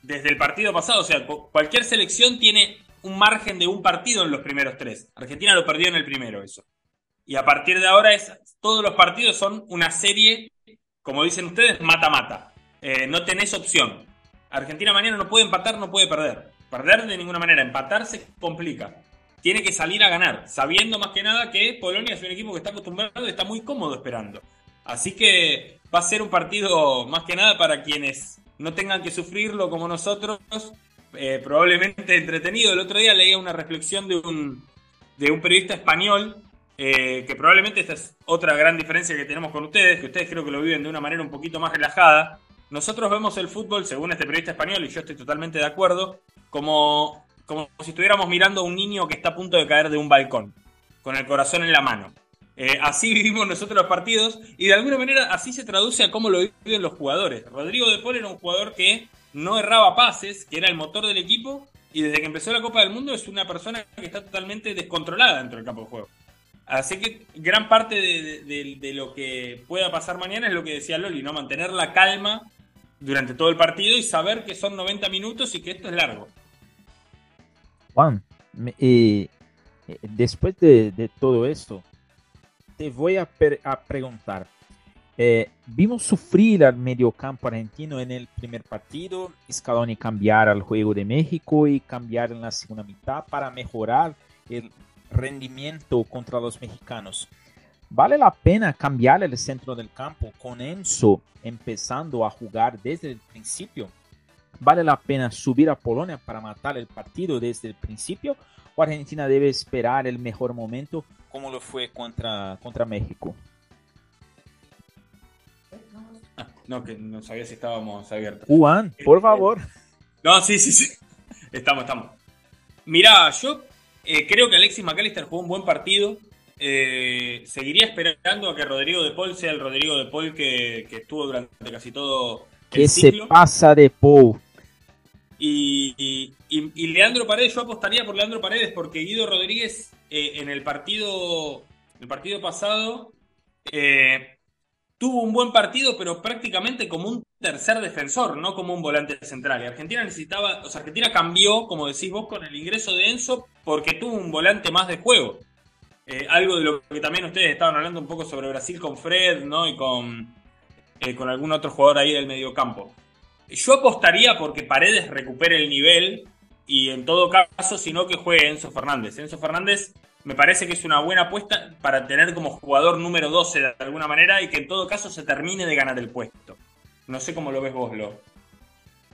desde el partido pasado, o sea, cualquier selección tiene un margen de un partido en los primeros tres. Argentina lo perdió en el primero, eso. Y a partir de ahora es, todos los partidos son una serie, como dicen ustedes, mata-mata. Eh, no tenés opción. Argentina mañana no puede empatar, no puede perder. Perder de ninguna manera, empatar se complica. Tiene que salir a ganar, sabiendo más que nada que Polonia es un equipo que está acostumbrado y está muy cómodo esperando. Así que va a ser un partido más que nada para quienes no tengan que sufrirlo como nosotros, eh, probablemente entretenido. El otro día leía una reflexión de un, de un periodista español, eh, que probablemente esta es otra gran diferencia que tenemos con ustedes, que ustedes creo que lo viven de una manera un poquito más relajada. Nosotros vemos el fútbol, según este periodista español, y yo estoy totalmente de acuerdo, como, como si estuviéramos mirando a un niño que está a punto de caer de un balcón, con el corazón en la mano. Eh, así vivimos nosotros los partidos y de alguna manera así se traduce a cómo lo viven los jugadores. Rodrigo de Paul era un jugador que no erraba pases, que era el motor del equipo y desde que empezó la Copa del Mundo es una persona que está totalmente descontrolada dentro del campo de juego. Así que gran parte de, de, lo que pueda pasar mañana es lo que decía Loli, ¿no? Mantener la calma durante todo el partido y saber que son 90 minutos y que esto es largo. Juan, eh, después de, todo esto, te voy a, preguntar. Eh, vimos sufrir al mediocampo argentino en el primer partido, Scaloni cambiar al juego de México y cambiar en la segunda mitad para mejorar el rendimiento contra los mexicanos. ¿Vale la pena cambiar el centro del campo con Enzo empezando a jugar desde el principio? ¿Vale la pena subir a Polonia para matar el partido desde el principio? ¿O Argentina debe esperar el mejor momento como lo fue contra, contra México? Ah, no, que no sabía si estábamos abiertos. Juan, por favor. No, sí, sí, sí. Estamos, estamos. Mirá, yo eh, creo que Alexis McAllister jugó un buen partido. Eh, seguiría esperando a que Rodrigo de Paul sea el Rodrigo de Paul que, que estuvo durante casi todo ¿Qué se pasa de Paul? Y, Leandro Paredes, yo apostaría por Leandro Paredes porque Guido Rodríguez eh, en el partido, el partido pasado eh, tuvo un buen partido, pero prácticamente como un tercer defensor, no como un volante central. Y Argentina necesitaba, o sea, Argentina cambió, como decís vos, con el ingreso de Enzo porque tuvo un volante más de juego. Eh, algo de lo que también ustedes estaban hablando un poco sobre Brasil con Fred, ¿no? Y con, con algún otro jugador ahí del medio campo. Yo apostaría porque Paredes recupere el nivel y en todo caso, si no, que juegue Enzo Fernández. Enzo Fernández me parece que es una buena apuesta para tener como jugador número 12 de alguna manera y que en todo caso se termine de ganar el puesto. No sé cómo lo ves vos, Lo.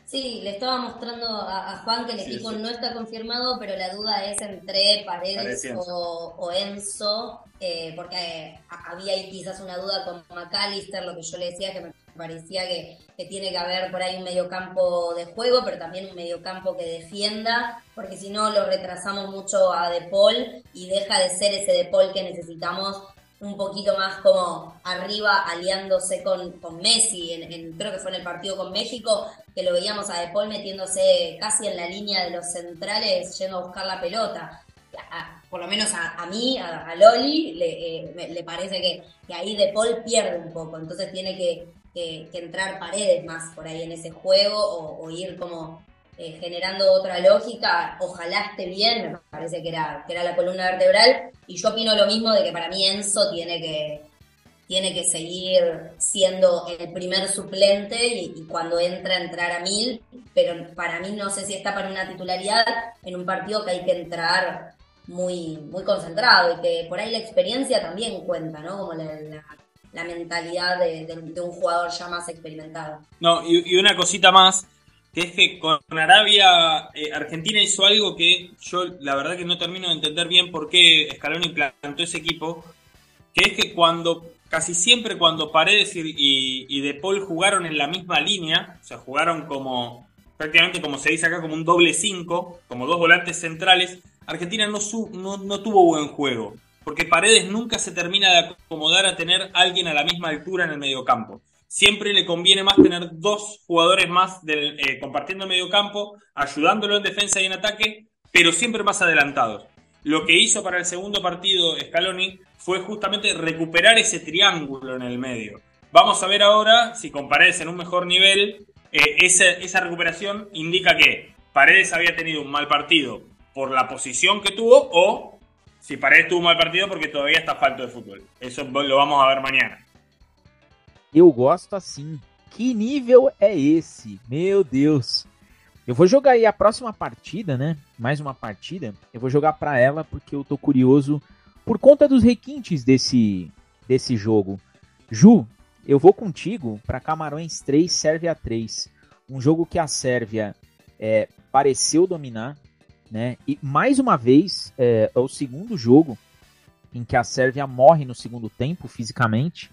Sí, le estaba mostrando a, Juan que el equipo no está confirmado, pero la duda es entre Paredes o, Enzo, eh, porque había ahí quizás una duda con McAllister, lo que yo le decía que me parecía que, tiene que haber por ahí un mediocampo de juego, pero también un mediocampo que defienda, porque si no lo retrasamos mucho a De Paul y deja de ser ese De Paul que necesitamos un poquito más como arriba aliándose con, con Messi, en, creo que fue en el partido con México, que lo veíamos a De Paul metiéndose casi en la línea de los centrales, yendo a buscar la pelota. por lo menos a, mí, a, Loli, le, eh, le parece que, que, ahí De Paul pierde un poco, entonces tiene que, que, entrar paredes más por ahí en ese juego o ir como eh, generando otra lógica, ojalá esté bien, me parece que era, que era la columna vertebral, y yo opino lo mismo de que para mí Enzo tiene que, tiene que seguir siendo el primer suplente y, cuando entra, entrar a mil, pero para mí no sé si está para una titularidad en un partido que hay que entrar muy, muy concentrado y que por ahí la experiencia también cuenta, ¿no? Como la, mentalidad de, un jugador ya más experimentado. No, y una cosita más, que es que con Arabia, eh, Argentina hizo algo que yo la verdad que no termino de entender bien por qué Scaloni plantó ese equipo, que es que cuando, casi siempre cuando Paredes y, y, De Paul jugaron en la misma línea, o sea, jugaron como, prácticamente como se dice acá, como un doble 5, como dos volantes centrales, Argentina no, no, no tuvo buen juego, porque Paredes nunca se termina de acomodar a tener alguien a la misma altura en el mediocampo siempre le conviene más tener dos jugadores más del, eh, compartiendo el medio campo, ayudándolo en defensa y en ataque, pero siempre más adelantados. Lo que hizo para el segundo partido Scaloni fue justamente recuperar ese triángulo en el medio. Vamos a ver ahora si con Paredes en un mejor nivel, eh, esa, esa recuperación indica que Paredes había tenido un mal partido por la posición que tuvo o si Paredes tuvo un mal partido porque todavía está falto de fútbol. Eso lo vamos a ver mañana. Eu gosto assim. Que nível é esse? Meu Deus. Eu vou jogar aí a próxima partida, né? Mais uma partida. Eu vou jogar para ela porque eu tô curioso por conta dos requintes desse desse jogo. Ju, eu vou contigo para Camarões 3, Sérvia 3. Um jogo que a Sérvia é, pareceu dominar, né? E mais uma vez é, é o segundo jogo em que a Sérvia morre no segundo tempo fisicamente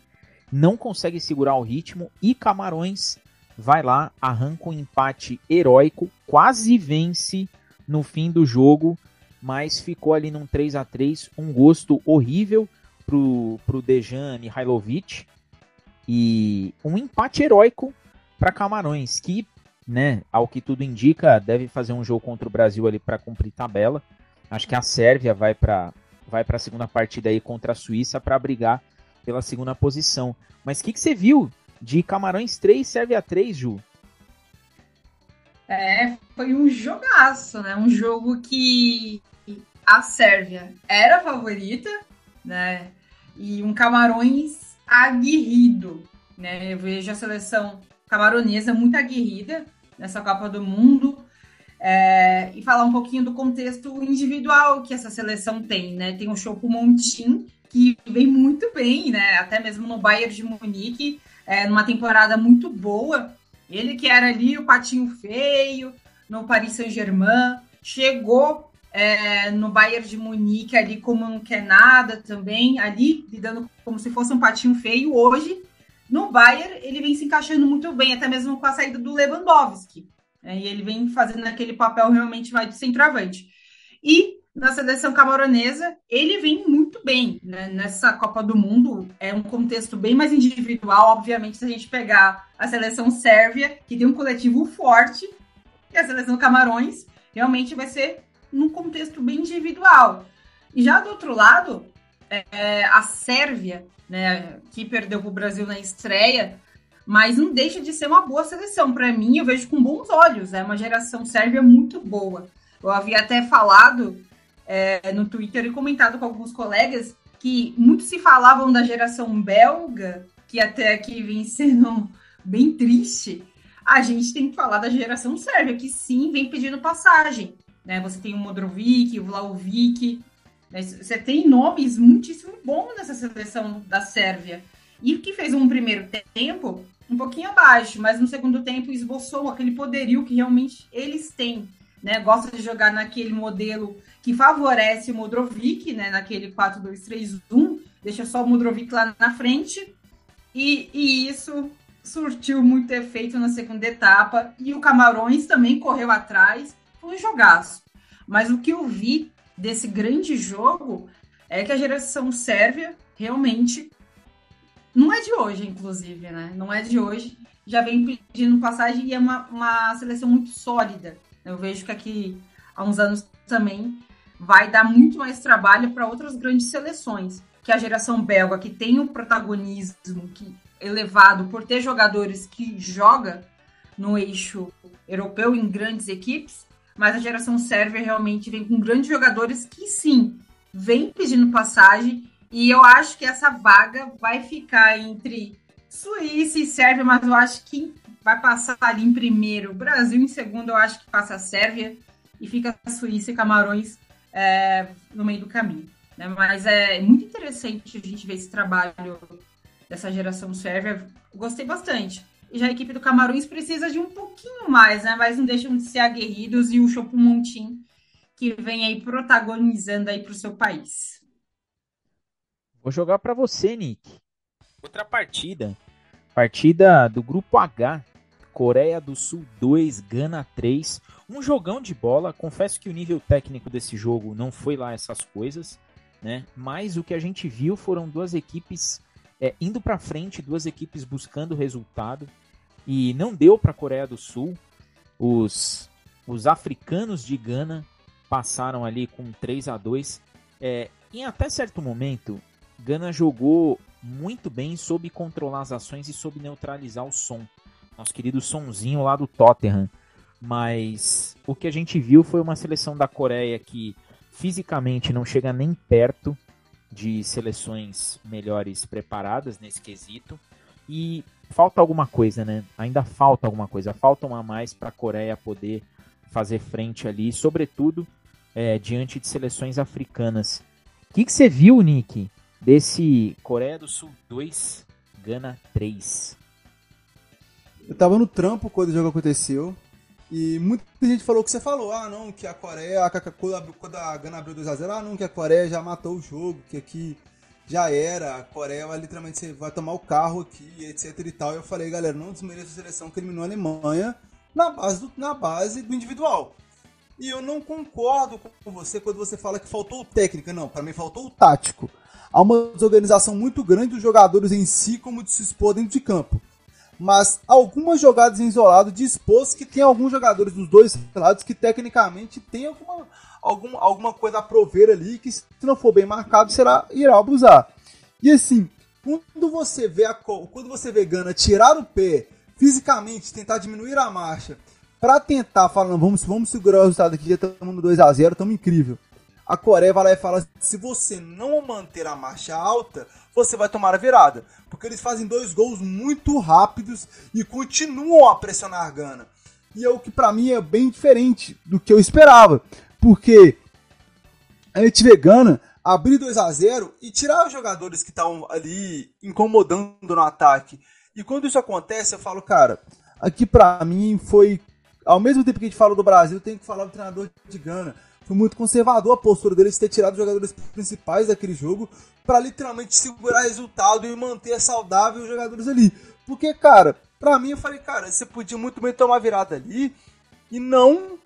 não consegue segurar o ritmo e Camarões vai lá, arranca um empate heróico, quase vence no fim do jogo, mas ficou ali num 3 a 3 um gosto horrível pro, pro Dejan Mihailovic e um empate heróico para Camarões, que, né, ao que tudo indica, deve fazer um jogo contra o Brasil ali para cumprir tabela. Acho que a Sérvia vai para vai para a segunda partida aí contra a Suíça para brigar pela segunda posição. Mas o que, que você viu de Camarões 3 serve a 3, Ju? É, foi um jogaço, né? Um jogo que a Sérvia era favorita, né? E um Camarões aguerrido, né? Eu vejo a seleção camaronesa muito aguerrida nessa Copa do Mundo. É, e falar um pouquinho do contexto individual que essa seleção tem, né? Tem o Chopo Montin, que vem muito bem, né? Até mesmo no Bayern de Munique, é, numa temporada muito boa. Ele que era ali o patinho feio no Paris Saint-Germain, chegou é, no Bayern de Munique ali como não quer nada também, ali lidando como se fosse um patinho feio. Hoje, no Bayern, ele vem se encaixando muito bem, até mesmo com a saída do Lewandowski. É, e ele vem fazendo aquele papel realmente mais de centroavante. E na seleção camaronesa, ele vem muito bem né? nessa Copa do Mundo. É um contexto bem mais individual, obviamente, se a gente pegar a seleção sérvia, que tem um coletivo forte, e a seleção Camarões, realmente vai ser num contexto bem individual. E já do outro lado, é, a Sérvia, né, que perdeu para o Brasil na estreia, mas não deixa de ser uma boa seleção. Para mim, eu vejo com bons olhos. É uma geração sérvia muito boa. Eu havia até falado é, no Twitter e comentado com alguns colegas que muito se falavam da geração belga, que até aqui vem sendo bem triste. A gente tem que falar da geração sérvia, que sim vem pedindo passagem. Né? Você tem o Modrovic, o Vlaovic, né? você tem nomes muitíssimo bons nessa seleção da Sérvia. E que fez um primeiro tempo um pouquinho abaixo, mas no segundo tempo esboçou aquele poderio que realmente eles têm. Né? Gosta de jogar naquele modelo que favorece o Modrovic, né, naquele 4-2-3-1, deixa só o Modrovic lá na frente, e, e isso surtiu muito efeito na segunda etapa, e o Camarões também correu atrás, foi um jogaço. Mas o que eu vi desse grande jogo é que a geração sérvia realmente não é de hoje, inclusive, né? Não é de hoje. Já vem pedindo passagem e é uma, uma seleção muito sólida. Eu vejo que aqui há uns anos também vai dar muito mais trabalho para outras grandes seleções. Que a geração belga, que tem um protagonismo que, elevado por ter jogadores que joga no eixo europeu em grandes equipes, mas a geração sérvia realmente vem com grandes jogadores que sim, vem pedindo passagem e eu acho que essa vaga vai ficar entre Suíça e Sérvia, mas eu acho que vai passar ali em primeiro Brasil, em segundo eu acho que passa a Sérvia e fica a Suíça e Camarões é, no meio do caminho. Né? Mas é muito interessante a gente ver esse trabalho dessa geração sérvia. Gostei bastante. E já a equipe do Camarões precisa de um pouquinho mais, né? Mas não deixam de ser aguerridos e o Chopo Montim que vem aí protagonizando aí para o seu país. Vou jogar para você, Nick. Outra partida. Partida do grupo H. Coreia do Sul 2, Gana 3. Um jogão de bola. Confesso que o nível técnico desse jogo não foi lá essas coisas, né? Mas o que a gente viu foram duas equipes é, indo para frente, duas equipes buscando resultado e não deu para a Coreia do Sul. Os, os africanos de Gana passaram ali com 3 a 2 é, Em até certo momento, Gana jogou muito bem, soube controlar as ações e soube neutralizar o som. Nosso querido sonzinho lá do Tottenham. Mas o que a gente viu foi uma seleção da Coreia que fisicamente não chega nem perto de seleções melhores preparadas nesse quesito. E falta alguma coisa, né? Ainda falta alguma coisa. Falta uma mais para a Coreia poder fazer frente ali, sobretudo é, diante de seleções africanas. O que, que você viu, Nick, desse Coreia do Sul 2, Gana 3? Eu tava no trampo quando o jogo aconteceu. E muita gente falou que você falou, ah não, que a Coreia, quando a Gana abriu 2x0, ah não, que a Coreia já matou o jogo, que aqui já era, a Coreia vai literalmente vai tomar o carro aqui, etc e tal. E eu falei, galera, não desmereça a seleção que eliminou a Alemanha na base do, na base do individual. E eu não concordo com você quando você fala que faltou técnica. Não, para mim faltou o tático. Há uma desorganização muito grande dos jogadores em si, como de se expor dentro de campo. Mas algumas jogadas em isolado dispôs que tem alguns jogadores dos dois lados que tecnicamente tem alguma, alguma, alguma coisa a prover ali que, se não for bem marcado, será irá abusar. E assim, quando você vê a quando você vê Gana tirar o pé fisicamente, tentar diminuir a marcha, para tentar falando, vamos, vamos segurar o resultado aqui, já estamos no 2 a 0 estamos incrível. A Coreia vai lá e fala: se você não manter a marcha alta, você vai tomar a virada. Porque eles fazem dois gols muito rápidos e continuam a pressionar Gana. E é o que para mim é bem diferente do que eu esperava. Porque a gente vê Gana abrir 2 a 0 e tirar os jogadores que estão ali incomodando no ataque. E quando isso acontece, eu falo, cara, aqui para mim foi. Ao mesmo tempo que a gente fala do Brasil, tem que falar do treinador de Gana. Foi muito conservador a postura deles de ter tirado os jogadores principais daquele jogo para literalmente segurar resultado e manter saudável os jogadores ali. Porque, cara, pra mim eu falei, cara, você podia muito bem tomar virada ali e não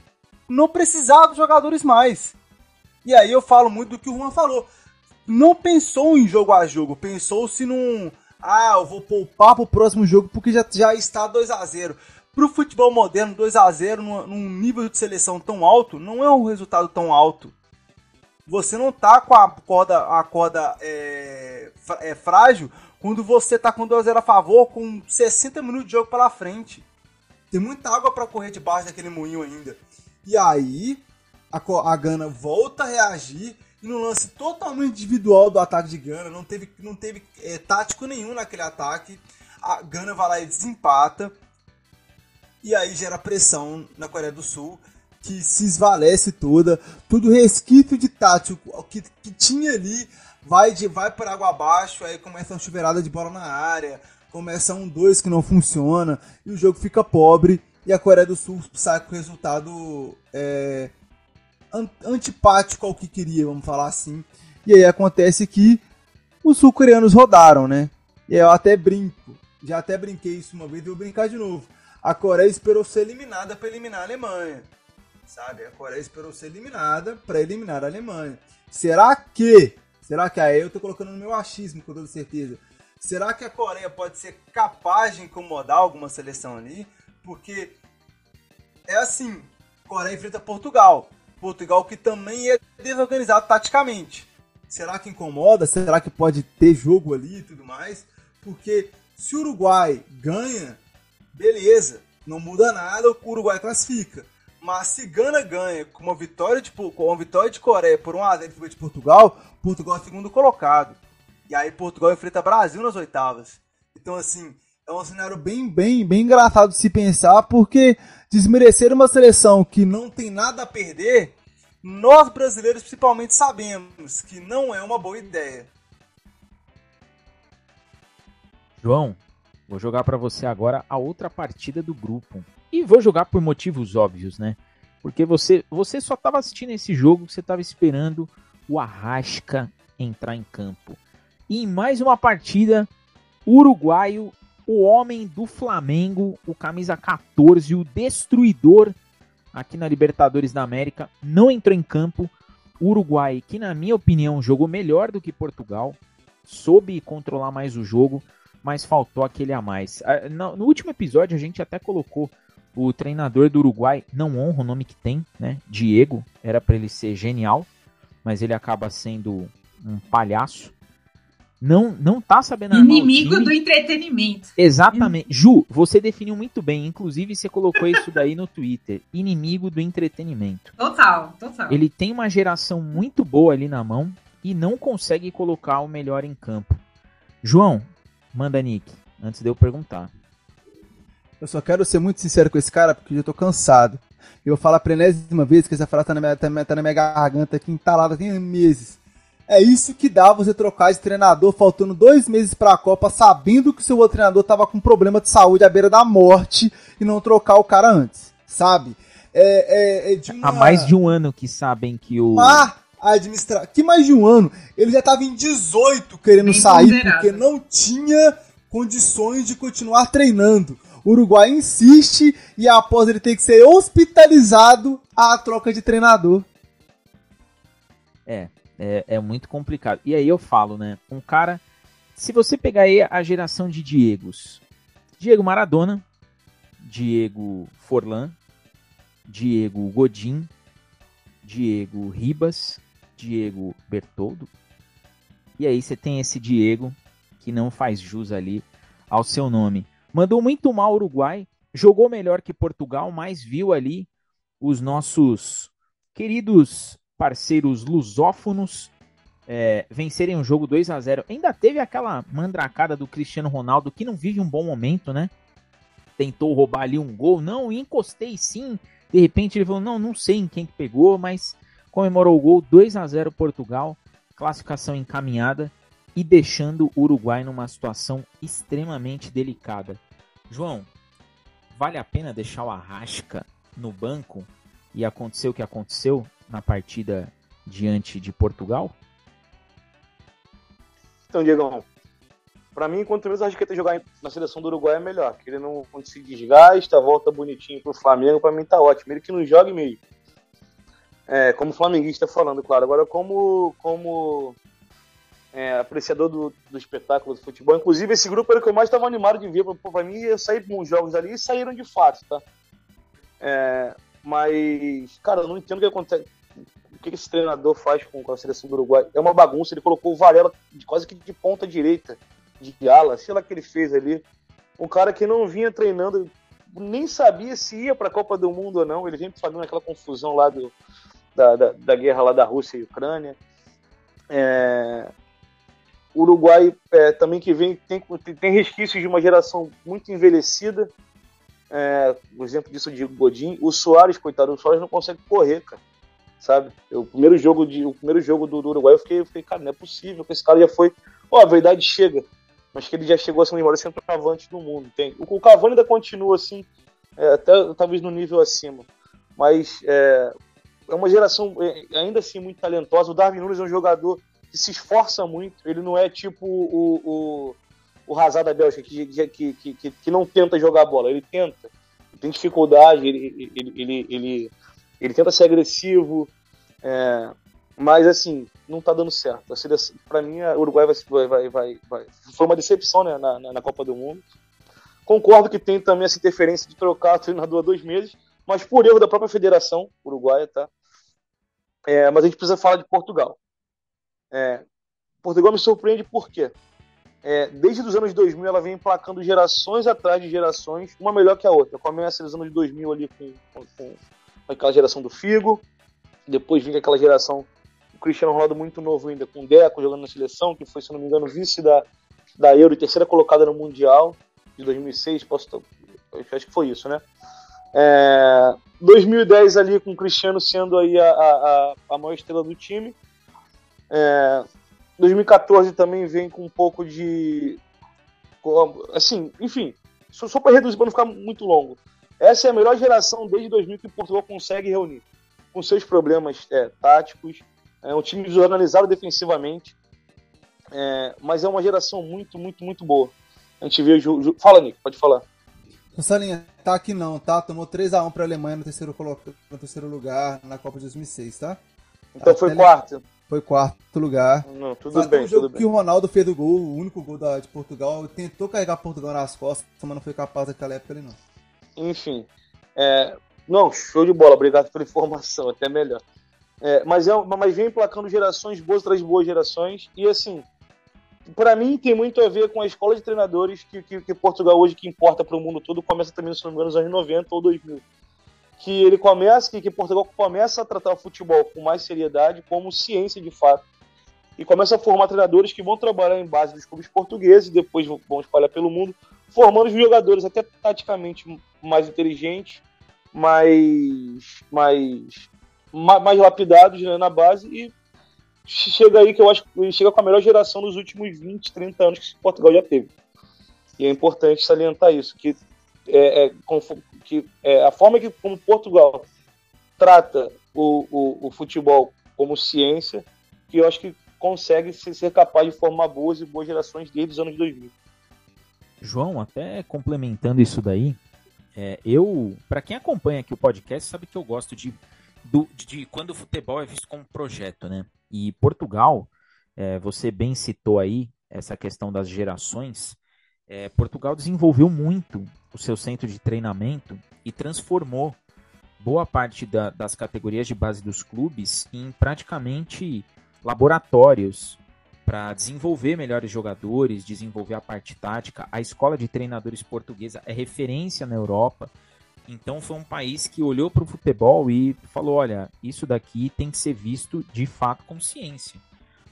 não precisar dos jogadores mais. E aí eu falo muito do que o Juan falou. Não pensou em jogo a jogo, pensou-se num. Ah, eu vou poupar pro próximo jogo porque já, já está 2 a 0 Pro futebol moderno, 2 a 0 num, num nível de seleção tão alto, não é um resultado tão alto. Você não tá com a corda, a corda é, é frágil quando você tá com 2 a 0 a favor, com 60 minutos de jogo pela frente. Tem muita água para correr debaixo daquele moinho ainda. E aí, a, a Gana volta a reagir e no lance totalmente individual do ataque de Gana, não teve, não teve é, tático nenhum naquele ataque. A Gana vai lá e desempata. E aí gera pressão na Coreia do Sul, que se esvalece toda. Tudo resquício de tático que, que tinha ali vai, de, vai por água abaixo. Aí começa uma chuveirada de bola na área. Começa um dois que não funciona. E o jogo fica pobre e a Coreia do Sul sai com resultado é, antipático ao que queria, vamos falar assim. E aí acontece que os sul-coreanos rodaram, né? E eu até brinco, já até brinquei isso uma vez e vou brincar de novo. A Coreia esperou ser eliminada para eliminar a Alemanha. Sabe? A Coreia esperou ser eliminada para eliminar a Alemanha. Será que Será que aí eu tô colocando no meu achismo com toda certeza? Será que a Coreia pode ser capaz de incomodar alguma seleção ali? Porque é assim, Coreia enfrenta Portugal. Portugal que também é desorganizado taticamente. Será que incomoda? Será que pode ter jogo ali e tudo mais? Porque se o Uruguai ganha, beleza, não muda nada, o Uruguai classifica. Mas se Gana ganha com uma vitória de, com uma vitória de Coreia por 1x0 de Portugal, Portugal é segundo colocado. E aí Portugal enfrenta Brasil nas oitavas. Então, assim, é um cenário bem, bem, bem engraçado de se pensar, porque desmerecer uma seleção que não tem nada a perder, nós brasileiros principalmente sabemos que não é uma boa ideia. João, vou jogar para você agora a outra partida do grupo. E vou jogar por motivos óbvios, né? Porque você, você só estava assistindo esse jogo, você estava esperando o Arrasca entrar em campo. E em mais uma partida, uruguaio, o homem do Flamengo, o camisa 14, o destruidor aqui na Libertadores da América, não entrou em campo. Uruguai, que na minha opinião jogou melhor do que Portugal, soube controlar mais o jogo, mas faltou aquele a mais. Ah, no último episódio a gente até colocou o treinador do Uruguai, não honra o nome que tem, né? Diego, era para ele ser genial, mas ele acaba sendo um palhaço não não tá sabendo Inimigo do entretenimento. Exatamente. Ju, você definiu muito bem. Inclusive, você colocou isso daí no Twitter. Inimigo do entretenimento. Total, total. Ele tem uma geração muito boa ali na mão e não consegue colocar o melhor em campo. João, manda Nick, antes de eu perguntar. Eu só quero ser muito sincero com esse cara porque eu já tô cansado. Eu vou falar pra enésima vez que essa frase tá na minha, tá, tá na minha garganta aqui entalada tem meses. É isso que dá você trocar de treinador faltando dois meses para a Copa, sabendo que o seu outro treinador tava com problema de saúde à beira da morte e não trocar o cara antes, sabe? É, é, é uma... Há mais de um ano que sabem que o. Ah, administrar. Que mais de um ano? Ele já tava em 18 querendo Bem sair porque não tinha condições de continuar treinando. O Uruguai insiste e após ele ter que ser hospitalizado, a troca de treinador. É, é, é muito complicado. E aí eu falo, né? Um cara. Se você pegar aí a geração de Diegos, Diego Maradona, Diego Forlan, Diego Godin, Diego Ribas, Diego Bertoldo. E aí você tem esse Diego que não faz jus ali ao seu nome. Mandou muito mal o Uruguai, jogou melhor que Portugal, mas viu ali os nossos queridos parceiros lusófonos é, vencerem o jogo 2 a 0 Ainda teve aquela mandracada do Cristiano Ronaldo que não vive um bom momento, né? Tentou roubar ali um gol. Não, encostei sim. De repente ele falou: não, não sei em quem que pegou, mas comemorou o gol 2 a 0 Portugal. Classificação encaminhada e deixando o Uruguai numa situação extremamente delicada. João, vale a pena deixar o Arrasca no banco e acontecer o que aconteceu? na partida diante de Portugal? Então, Diegão, para mim, quanto menos Arrascaeta jogar na seleção do Uruguai é melhor. Que ele não se desgasta, volta bonitinho pro Flamengo, para mim tá ótimo. Ele que não jogue meio. É, como flamenguista falando, claro. Agora, como, como é, apreciador do, do espetáculo do futebol, inclusive esse grupo era o que eu mais estava animado de ver. Para mim, eu saí bons jogos ali e saíram de fato, tá? É, mas, cara, eu não entendo o que acontece o que esse treinador faz com, a seleção do Uruguai. É uma bagunça. Ele colocou o Varela de, quase que de ponta direita, de ala, sei lá o que ele fez ali. Um cara que não vinha treinando, nem sabia se ia para a Copa do Mundo ou não. Ele vem fazendo aquela confusão lá do, da, da, da, guerra lá da Rússia e Ucrânia. É, Uruguai é, também que vem tem, tem resquícios de uma geração muito envelhecida. É, exemplo disso de Godin. O Soares, coitado, o Soares não consegue correr, cara sabe? O primeiro jogo, de, o primeiro jogo do, do Uruguai eu fiquei, eu fiquei, cara, não é possível que esse cara já foi. Ó, a verdade chega, mas que ele já chegou a ser um maiores centroavantes do mundo. Tem. O, o Cavani ainda continua assim, é, até talvez no nível acima. Mas é, é uma geração é, ainda assim muito talentosa. O Darwin Nunes é um jogador que se esforça muito. Ele não é tipo o, o, o Hazard da Bélgica, que, que, que, que, não tenta jogar bola. Ele tenta. tem dificuldade, ele, ele, ele, ele tenta ser agressivo, é, mas assim, não tá dando certo. Para mim, o Uruguai vai, vai, vai, foi uma decepção né, na, na, na, Copa do Mundo. Concordo que tem também essa interferência de trocar o treinador há dois meses, mas por erro da própria federação uruguaia, tá? É, mas a gente precisa falar de Portugal. É, Portugal me surpreende por quê? É, desde os anos 2000 ela vem emplacando gerações atrás de gerações, uma melhor que a outra. Começa nos anos 2000 ali com, com, com aquela geração do Figo, depois vem aquela geração o Cristiano Ronaldo muito novo ainda, com o Deco jogando na seleção, que foi, se não me engano, vice da, da Euro e terceira colocada no Mundial de 2006, posso, acho que foi isso, né? É, 2010 ali com o Cristiano sendo aí a, a, a maior estrela do time. É, 2014 também vem com um pouco de. Assim, enfim, só, só para reduzir, para não ficar muito longo. Essa é a melhor geração desde 2000 que Portugal consegue reunir, com seus problemas é, táticos. É um time desorganizado defensivamente, é, mas é uma geração muito, muito, muito boa. A gente vê. Fala, Nick, pode falar. Salinha, tá aqui não, tá? Tomou 3x1 pra Alemanha no terceiro, no terceiro lugar na Copa de 2006, tá? Então foi quarto. Foi quarto lugar. Não, tudo bem, o jogo que bem. o Ronaldo fez o gol, o único gol da, de Portugal, tentou carregar Portugal nas costas, mas não foi capaz naquela época ele não. Enfim, é, não, show de bola, obrigado pela informação, até melhor. É, mas, é, mas vem emplacando gerações boas traz boas gerações, e assim, para mim tem muito a ver com a escola de treinadores que, que, que Portugal hoje, que importa para o mundo todo, começa também, nos anos 90 ou 2000 que ele começa, que, que Portugal começa a tratar o futebol com mais seriedade, como ciência de fato, e começa a formar treinadores que vão trabalhar em base dos clubes portugueses, e depois vão espalhar pelo mundo, formando jogadores até taticamente mais inteligentes, mais, mais, mais lapidados né, na base, e chega aí que eu acho que chega com a melhor geração dos últimos 20, 30 anos que Portugal já teve. E é importante salientar isso, que é, é, que é, a forma que como Portugal trata o, o, o, futebol como ciência, que eu acho que consegue ser capaz de formar boas e boas gerações desde os anos 2000. João, até complementando isso daí, é, eu, para quem acompanha aqui o podcast, sabe que eu gosto de, do, de, quando o futebol é visto como projeto, né? E Portugal, é, você bem citou aí essa questão das gerações. É, Portugal desenvolveu muito o seu centro de treinamento e transformou boa parte da, das categorias de base dos clubes em praticamente laboratórios para desenvolver melhores jogadores, desenvolver a parte tática. A escola de treinadores portuguesa é referência na Europa. Então foi um país que olhou para o futebol e falou: olha, isso daqui tem que ser visto de fato com ciência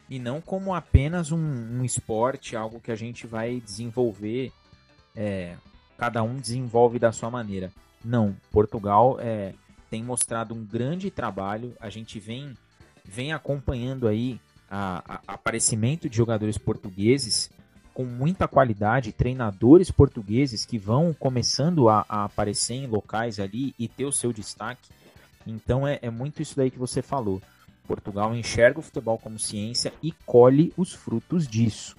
e não como apenas um, um esporte, algo que a gente vai desenvolver, é, cada um desenvolve da sua maneira. Não, Portugal é, tem mostrado um grande trabalho, a gente vem, vem acompanhando aí a, a aparecimento de jogadores portugueses com muita qualidade, treinadores portugueses que vão começando a, a aparecer em locais ali e ter o seu destaque. Então é, é muito isso daí que você falou. Portugal enxerga o futebol como ciência e colhe os frutos disso.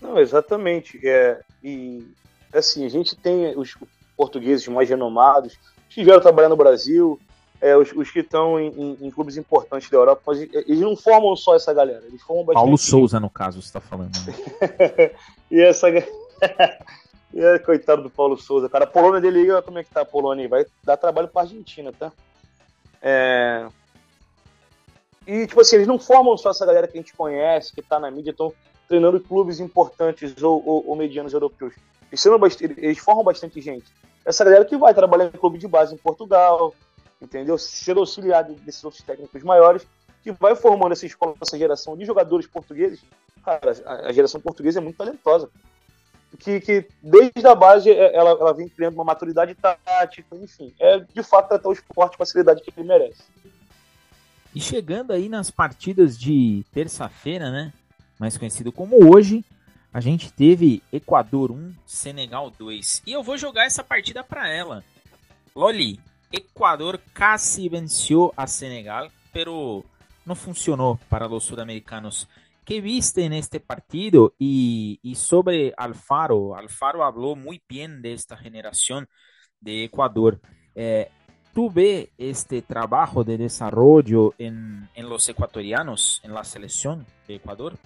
Não, exatamente. É, e assim, a gente tem os portugueses mais renomados, que vieram trabalhar no Brasil, é, os, os, que estão em, em, em, clubes importantes da Europa, mas eles não formam só essa galera, eles formam bastante. Paulo Souza, no caso, você está falando. Né? e essa. e é, coitado do Paulo Souza, cara. A Polônia dele, olha como é que tá a Polônia, vai dar trabalho para Argentina, tá? É, e, tipo assim, eles não formam só essa galera que a gente conhece, que tá na mídia, estão treinando clubes importantes ou, ou, ou medianos europeus. Eles, bastante, eles formam bastante gente. Essa galera que vai trabalhar em clube de base em Portugal, entendeu? Ser auxiliar desses outros técnicos maiores, que vai formando essa escola, essa geração de jogadores portugueses. Cara, a geração portuguesa é muito talentosa. Que, que desde a base é, ela, ela vem criando uma maturidade tática, enfim. É de fato tratar o esporte com a seriedade que ele merece. E chegando aí nas partidas de terça-feira, né? Mais conhecido como hoje, a gente teve Equador 1, Senegal 2. E eu vou jogar essa partida para ela. Loli, Equador casi venció a Senegal, pero no funcionó para los sudamericanos. ¿Qué viste en este partido? Y, y, sobre Alfaro, Alfaro habló muy bien de esta generación de Ecuador. Eh, tú ves este trabajo de desarrollo en, en los ecuatorianos, en la selección de Ecuador?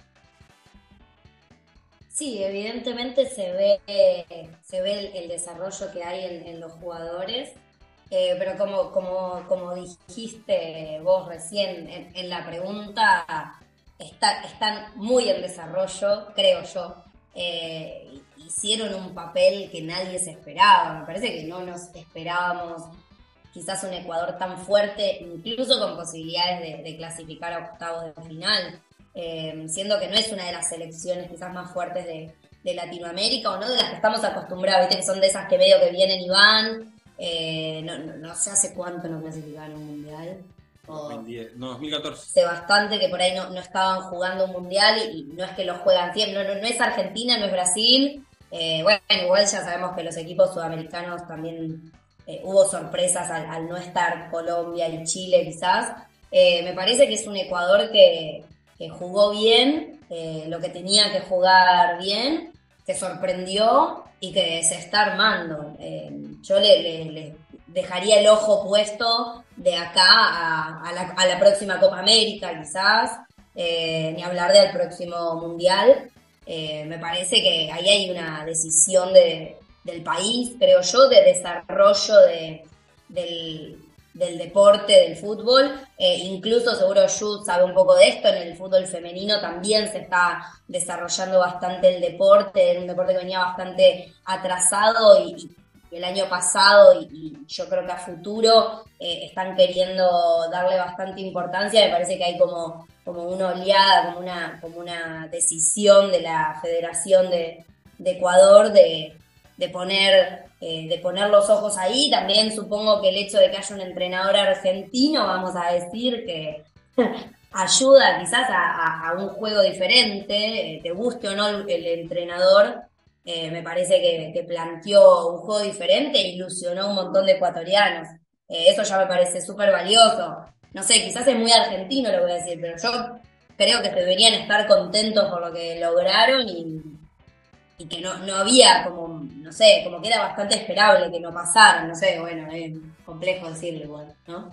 Sí, evidentemente se ve, se ve el, desarrollo que hay en, los jugadores, eh, pero como, como, como, dijiste vos recién en, la pregunta, está, están muy en desarrollo, creo yo. Eh, hicieron un papel que nadie se esperaba, me parece que no nos esperábamos quizás un Ecuador tan fuerte, incluso con posibilidades de, clasificar a octavos de final, eh, siendo que no es una de las selecciones quizás más fuertes de, Latinoamérica o no de las que estamos acostumbrados, que son de esas que medio que vienen y van. Eh, no, sé hace cuánto no clasificaron un mundial. no, 2014. Hace bastante que por ahí no, estaban jugando un mundial y, no es que lo juegan siempre, no, no, es Argentina, no es Brasil. Eh, bueno, igual ya sabemos que los equipos sudamericanos también eh, hubo sorpresas al, no estar Colombia y Chile quizás. Eh, me parece que es un Ecuador que, jugó bien, lo que tenía que jugar bien, que sorprendió y que se está armando. yo le, dejaría el ojo puesto de acá a, la, próxima Copa América quizás, ni hablar del próximo Mundial. me parece que ahí hay una decisión de, del país, creo yo, de desarrollo de, del, deporte, del fútbol. Eh, incluso seguro Jude sabe un poco de esto, en el fútbol femenino también se está desarrollando bastante el deporte, un deporte que venía bastante atrasado y, el año pasado y, yo creo que a futuro eh, están queriendo darle bastante importancia. Me parece que hay como, como una oleada, como una, como una decisión de la Federación de Ecuador de, de poner, eh, de poner los ojos ahí. También supongo que el hecho de que haya un entrenador argentino, vamos a decir, que ayuda quizás a, un juego diferente, eh, te guste o no el, entrenador, eh, me parece que, planteó un juego diferente e ilusionó un montón de ecuatorianos. eso ya me parece súper valioso. No sé, quizás es muy argentino lo que voy a decir, pero yo creo que deberían estar contentos por lo que lograron y y que no, no había como, no sé, como que era bastante esperable que no pasara, no sé, bueno, es complejo decirlo igual, ¿no?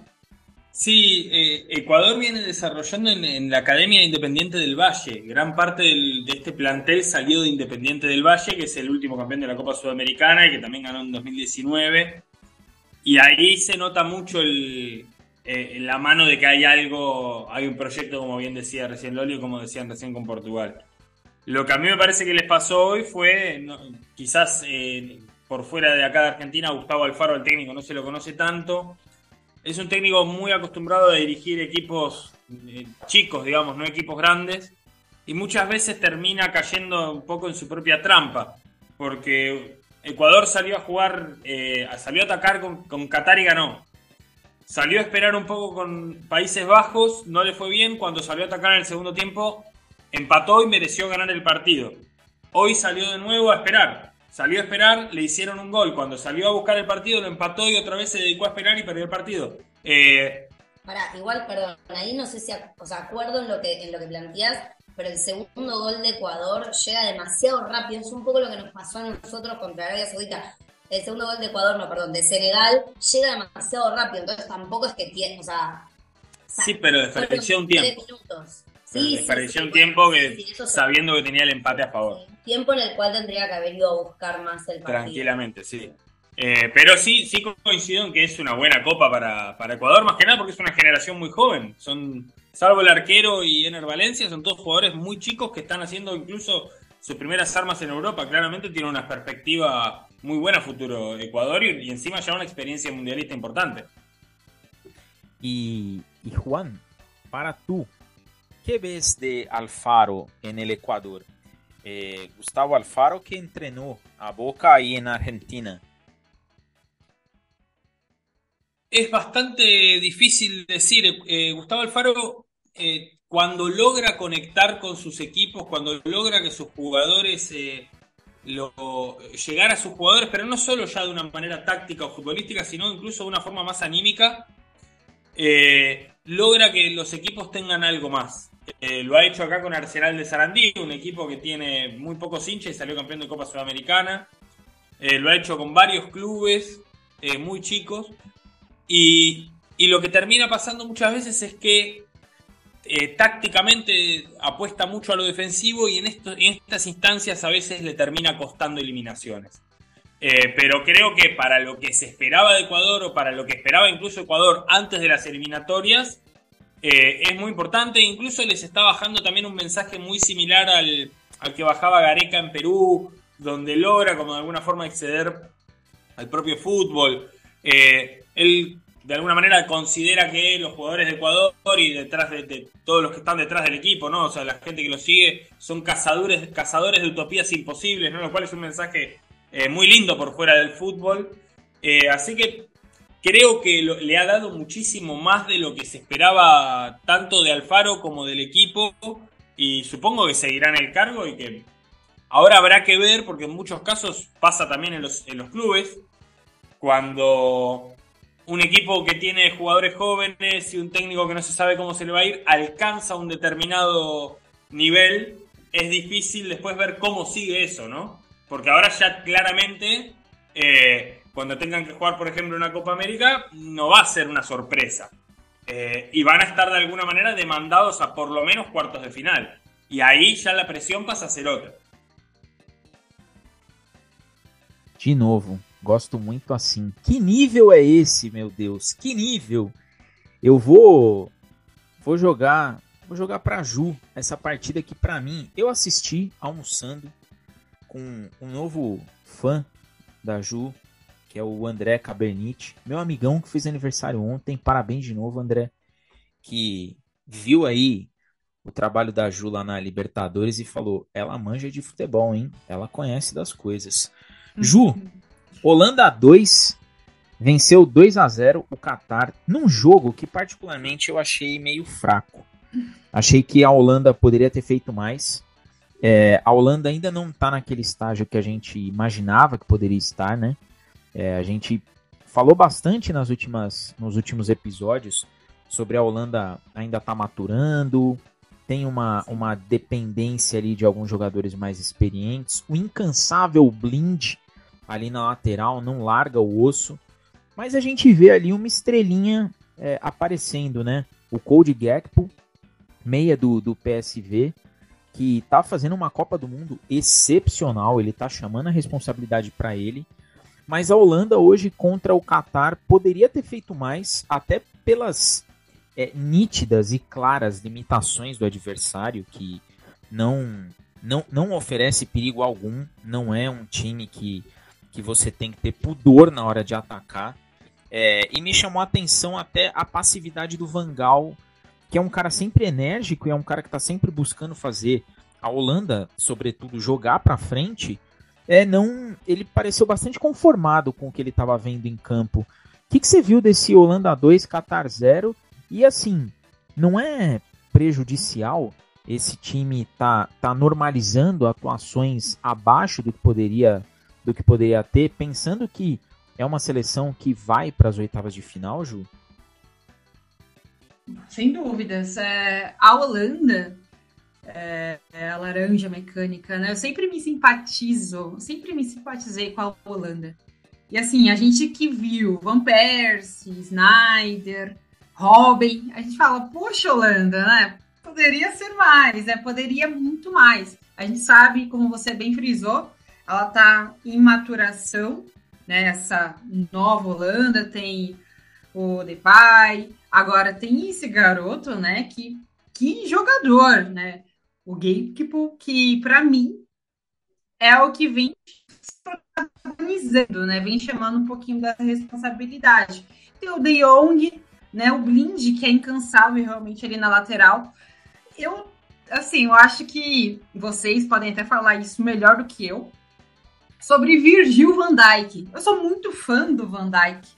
Sí, eh, Ecuador viene desarrollando en, la Academia Independiente del Valle. Gran parte de este plantel salió de Independiente del Valle, que es el último campeón de la Copa Sudamericana y que también ganó en 2019. Y ahí se nota mucho el, eh, la mano de que hay algo, hay un proyecto, como bien decía recién Loli, como decían recién con Portugal. Lo que a mí me parece que les pasó hoy fue, quizás eh, por fuera de acá de Argentina, Gustavo Alfaro, el técnico, no se lo conoce tanto. Es un técnico muy acostumbrado a dirigir equipos eh, chicos, digamos, no equipos grandes. Y muchas veces termina cayendo un poco en su propia trampa. Porque Ecuador salió a jugar, eh, salió a atacar con, con Qatar y ganó. Salió a esperar un poco con Países Bajos, no le fue bien. Cuando salió a atacar en el segundo tiempo, empató y mereció ganar el partido. Hoy salió de nuevo a esperar. Salió a esperar, le hicieron un gol. Cuando salió a buscar el partido, lo empató y otra vez se dedicó a esperar y perdió el partido. Eh, igual, perdón, ahí no sé si o sea, acuerdo en lo que, en lo que planteas, pero el segundo gol de Ecuador llega demasiado rápido. Es un poco lo que nos pasó a nosotros contra Arabia Saudita. El segundo gol de Ecuador, no, perdón, de Senegal, llega demasiado rápido. Entonces tampoco es que tiene, o sea. sí, pero desperdició un tiempo. Minutos. Sí, un tiempo que, sabiendo que tenía el empate a favor. Tiempo en el cual tendría que haber ido a buscar más el partido. Tranquilamente, sí. Eh, pero sí, sí coincido en que es una buena copa para, Ecuador, más que nada porque es una generación muy joven. Son, salvo el arquero y Ener Valencia, son todos jugadores muy chicos que están haciendo incluso sus primeras armas en Europa. Claramente tiene una perspectiva muy buena futuro Ecuador y, encima ya una experiencia mundialista importante. Y, y Juan, para tú, ¿Qué ves de Alfaro en el Ecuador? Eh, Gustavo Alfaro que entrenó a Boca ahí en Argentina. Es bastante difícil decir. Eh, Gustavo Alfaro, eh, cuando logra conectar con sus equipos, cuando logra que sus jugadores lo, llegar a sus jugadores, pero no solo ya de una manera táctica o futbolística, sino incluso de una forma más anímica, logra que los equipos tengan algo más. Eh, lo ha hecho acá con Arsenal de Sarandí, un equipo que tiene muy pocos hinchas y salió campeón de Copa Sudamericana. Eh, lo ha hecho con varios clubes eh, muy chicos. Y, lo que termina pasando muchas veces es que tácticamente apuesta mucho a lo defensivo y en, esto, en estas instancias a veces le termina costando eliminaciones. Pero creo que para lo que se esperaba de Ecuador o para lo que esperaba incluso Ecuador antes de las eliminatorias, eh, es muy importante. Incluso les está bajando también un mensaje muy similar al, al que bajaba Gareca en Perú, donde logra como de alguna forma exceder al propio fútbol. Eh, él de alguna manera considera que los jugadores de Ecuador y detrás de, todos los que están detrás del equipo, ¿no? O sea, la gente que lo sigue son cazadores, cazadores de utopías imposibles, ¿no? Lo cual es un mensaje eh, muy lindo por fuera del fútbol. Así que creo que le ha dado muchísimo más de lo que se esperaba tanto de Alfaro como del equipo y supongo que seguirá en el cargo y que ahora habrá que ver, porque en muchos casos pasa también en los, en los clubes, cuando un equipo que tiene jugadores jóvenes y un técnico que no se sabe cómo se le va a ir alcanza un determinado nivel, es difícil después ver cómo sigue eso, ¿no? Porque ahora ya claramente, eh, cuando tengan que jugar, por ejemplo, una Copa América, no va a ser una sorpresa. Eh, y van a estar de alguna manera demandados a por lo menos cuartos de final. Y ahí ya la pressão passa a ser outra. De novo, gosto muito assim. Que nível é esse, meu Deus? Que nível? Eu vou vou jogar, vou jogar para Ju essa partida aqui para mim. Eu assisti almoçando com um novo fã da Ju, que é o André Cabernite, meu amigão que fez aniversário ontem. Parabéns de novo, André, que viu aí o trabalho da Ju lá na Libertadores e falou: ela manja de futebol, hein? Ela conhece das coisas. Ju, Holanda 2 venceu 2 a 0 o Qatar num jogo que particularmente eu achei meio fraco. Achei que a Holanda poderia ter feito mais. É, a Holanda ainda não está naquele estágio que a gente imaginava que poderia estar, né? É, a gente falou bastante nas últimas, nos últimos episódios sobre a Holanda ainda tá maturando, tem uma, uma dependência ali de alguns jogadores mais experientes. O incansável Blind ali na lateral não larga o osso, mas a gente vê ali uma estrelinha é, aparecendo, né? O Cody Gakpo, meia do, do PSV, que tá fazendo uma Copa do Mundo excepcional, ele tá chamando a responsabilidade para ele. Mas a Holanda hoje contra o Qatar poderia ter feito mais, até pelas é, nítidas e claras limitações do adversário, que não, não, não oferece perigo algum, não é um time que, que você tem que ter pudor na hora de atacar. É, e me chamou a atenção até a passividade do Vangal, que é um cara sempre enérgico e é um cara que está sempre buscando fazer a Holanda, sobretudo, jogar para frente é não, ele pareceu bastante conformado com o que ele estava vendo em campo. O que, que você viu desse Holanda 2 Qatar 0? E assim, não é prejudicial esse time tá, tá normalizando atuações abaixo do que poderia do que poderia ter, pensando que é uma seleção que vai para as oitavas de final, Ju? Sem dúvidas. É, a Holanda é, é, a laranja mecânica, né? Eu sempre me simpatizo, sempre me simpatizei com a Holanda. E assim, a gente que viu Van Persie, Snyder, Robin, a gente fala, poxa, Holanda, né? Poderia ser mais, né? Poderia muito mais. A gente sabe, como você bem frisou, ela tá em maturação, né? Essa nova Holanda tem o Depay, agora tem esse garoto, né? Que, que jogador, né? O Gatekeeper, que para mim é o que vem protagonizando, né? Vem chamando um pouquinho da responsabilidade. Tem o De Jong, né? O Blind, que é incansável realmente ali na lateral. Eu, assim, eu acho que vocês podem até falar isso melhor do que eu. Sobre Virgil van Dijk. Eu sou muito fã do Van Dijk,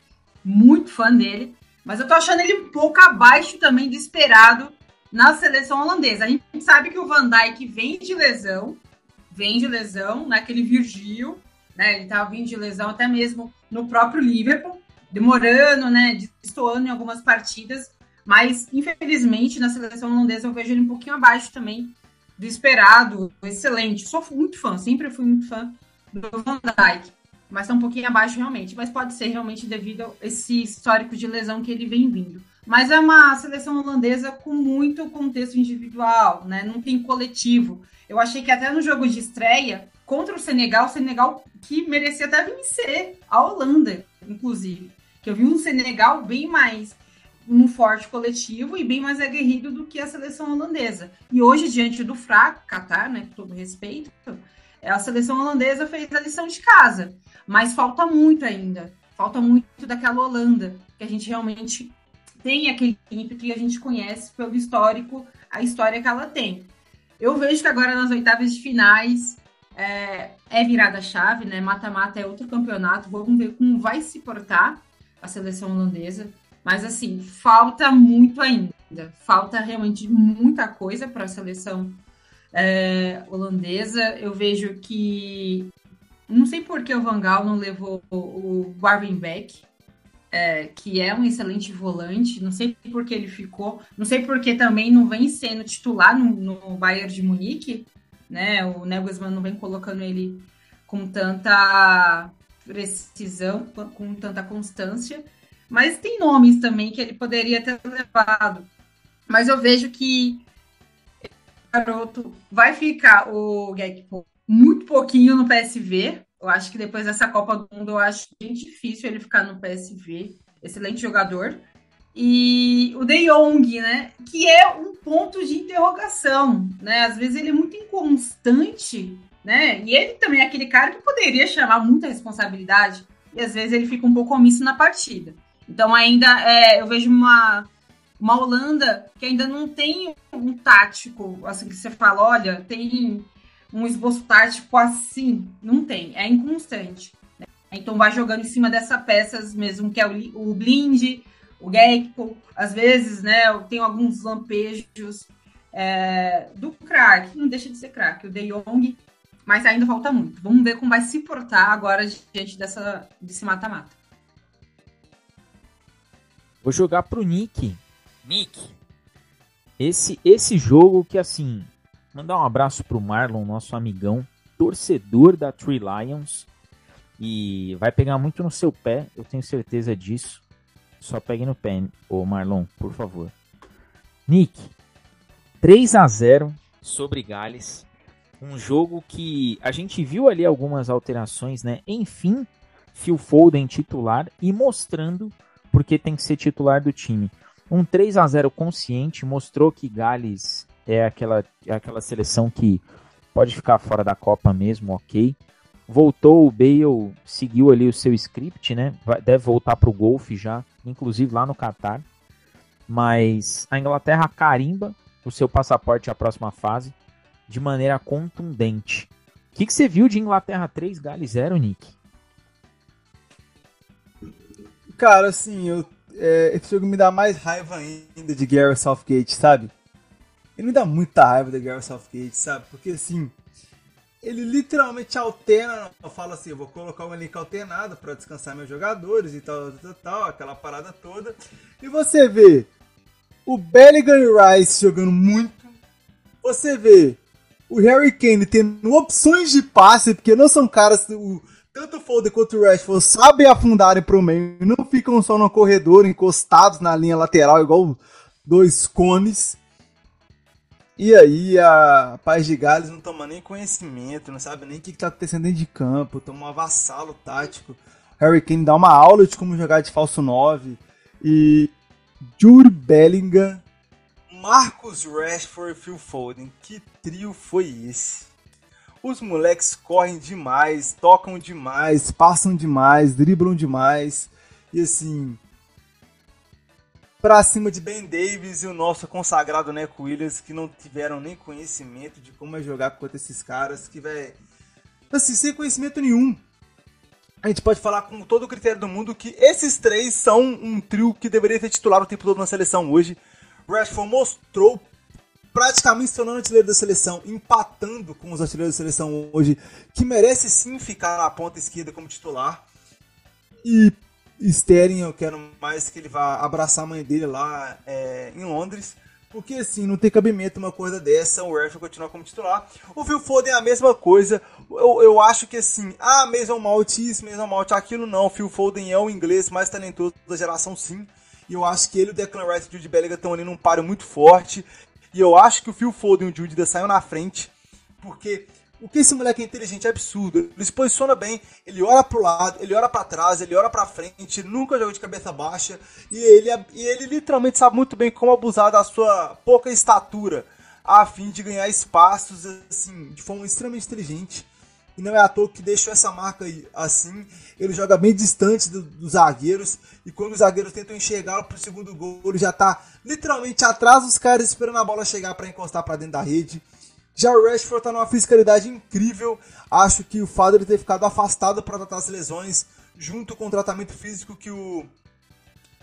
muito fã dele, mas eu tô achando ele um pouco abaixo também do esperado na seleção holandesa. A gente sabe que o Van Dijk vem de lesão, vem de lesão, naquele né, Virgil, né? Ele estava vindo de lesão até mesmo no próprio Liverpool, demorando, né? Destoando em algumas partidas, mas infelizmente na seleção holandesa eu vejo ele um pouquinho abaixo também do esperado, excelente. Sou muito fã, sempre fui muito fã do Van Dijk. mas está um pouquinho abaixo realmente. Mas pode ser realmente devido a esse histórico de lesão que ele vem vindo. Mas é uma seleção holandesa com muito contexto individual, né? Não tem coletivo. Eu achei que até no jogo de estreia, contra o Senegal, o Senegal que merecia até vencer a Holanda, inclusive. Que eu vi um Senegal bem mais um forte coletivo e bem mais aguerrido do que a seleção holandesa. E hoje, diante do fraco Qatar, né, com todo respeito, a seleção holandesa fez a lição de casa. Mas falta muito ainda. Falta muito daquela Holanda, que a gente realmente tem aquele ímpeto que a gente conhece pelo histórico, a história que ela tem. Eu vejo que agora nas oitavas de finais é, é virada chave, né? Mata-mata é outro campeonato. Vamos ver como vai se portar a seleção holandesa. Mas assim, falta muito ainda. Falta realmente muita coisa para a seleção é, holandesa. Eu vejo que não sei por que o Van Gaal não levou o Barvin Beck, é, que é um excelente volante. Não sei por que ele ficou. Não sei por que também não vem sendo titular no, no Bayern de Munique. Né? O Nagelsmann não vem colocando ele com tanta precisão, com tanta constância. Mas tem nomes também que ele poderia ter levado. Mas eu vejo que garoto vai ficar o Gekpo muito pouquinho no PSV. Eu acho que depois dessa Copa do Mundo, eu acho bem difícil ele ficar no PSV. Excelente jogador. E o De Jong, né? Que é um ponto de interrogação, né? Às vezes ele é muito inconstante, né? E ele também é aquele cara que poderia chamar muita responsabilidade. E às vezes ele fica um pouco omisso na partida. Então ainda é, eu vejo uma, uma Holanda que ainda não tem um tático, assim, que você fala, olha, tem um esboço tático assim, não tem, é inconstante. Né? Então vai jogando em cima dessas peças mesmo, que é o, o Blind, o Gekko, às vezes, né, eu tenho alguns lampejos é, do craque, não deixa de ser craque, o De Jong, mas ainda falta muito. Vamos ver como vai se portar agora diante dessa, desse mata-mata. Vou jogar pro Nick. Nick. Esse, esse jogo que, assim, mandar um abraço pro Marlon, nosso amigão, torcedor da Tree Lions. E vai pegar muito no seu pé, eu tenho certeza disso. Só pegue no pé, ô Marlon, por favor. Nick, 3 a 0 sobre Gales. Um jogo que a gente viu ali algumas alterações, né? Enfim, Phil Foden titular e mostrando porque tem que ser titular do time. Um 3 a 0 consciente mostrou que Gales é aquela, é aquela seleção que pode ficar fora da Copa mesmo, ok. Voltou o Bale, seguiu ali o seu script, né? Deve voltar para o golfe já, inclusive lá no Catar. Mas a Inglaterra carimba o seu passaporte à próxima fase de maneira contundente. O que, que você viu de Inglaterra 3, Gales 0, Nick? Cara, assim, eu, é, esse jogo me dá mais raiva ainda de Gareth Southgate, sabe? Ele me dá muita raiva de Gareth Southgate, sabe? Porque, assim, ele literalmente alterna, fala assim, eu vou colocar um elenco alternado para descansar meus jogadores e tal, tal, tal, aquela parada toda. E você vê o Bellingham e Rice jogando muito. Você vê o Harry Kane tendo opções de passe, porque não são caras... O, tanto o Foden quanto o Rashford sabem afundarem pro meio, não ficam só no corredor encostados na linha lateral igual dois cones. E aí a Paz de Gales não toma nem conhecimento, não sabe nem o que, está acontecendo dentro de campo, toma um avassalo tático. Harry Kane dá uma aula de como jogar de falso 9. E Jude Bellingham, Marcus Rashford e Phil Foden. Que trio foi esse? Os moleques correm demais, tocam demais, passam demais, driblam demais. E assim. Pra cima de Ben Davis e o nosso consagrado Neco Williams, que não tiveram nem conhecimento de como é jogar contra esses caras, que, velho. Assim, sem conhecimento nenhum. A gente pode falar com todo o critério do mundo que esses três são um trio que deveria ser titular o tempo todo na seleção hoje. Rashford mostrou praticamente se tornando artilheiro da seleção, empatando com os artilheiros da seleção hoje, que merece sim ficar na ponta esquerda como titular. E Sterling, eu quero mais que ele vá abraçar a mãe dele lá é, em Londres, Porque assim, não tem cabimento uma coisa dessa, o Rashford continuar como titular. O Phil Foden é a mesma coisa. Eu, eu acho que assim, ah, Mason Mount isso, Mason Mount aquilo, não. O Phil Foden é o inglês mais talentoso da geração, sim. E eu acho que ele, o Declan Rice e o Jude Bellingham estão ali num páreo muito forte. E eu acho que o Phil Foden e o Jude saiu na frente. Porque o que esse moleque é inteligente é absurdo. Ele se posiciona bem, ele olha pro lado, ele olha para trás, ele olha para frente, nunca joga de cabeça baixa e ele, e ele literalmente sabe muito bem como abusar da sua pouca estatura a fim de ganhar espaços assim de forma extremamente inteligente. E não é à toa que deixou essa marca aí assim. Ele joga bem distante do, dos zagueiros. E quando os zagueiros tentam enxergá-lo pro segundo gol, ele já tá literalmente atrás dos caras esperando a bola chegar para encostar para dentro da rede. Já o Rashford está numa fiscalidade incrível. Acho que o fato de ter ficado afastado para tratar as lesões, junto com o tratamento físico que o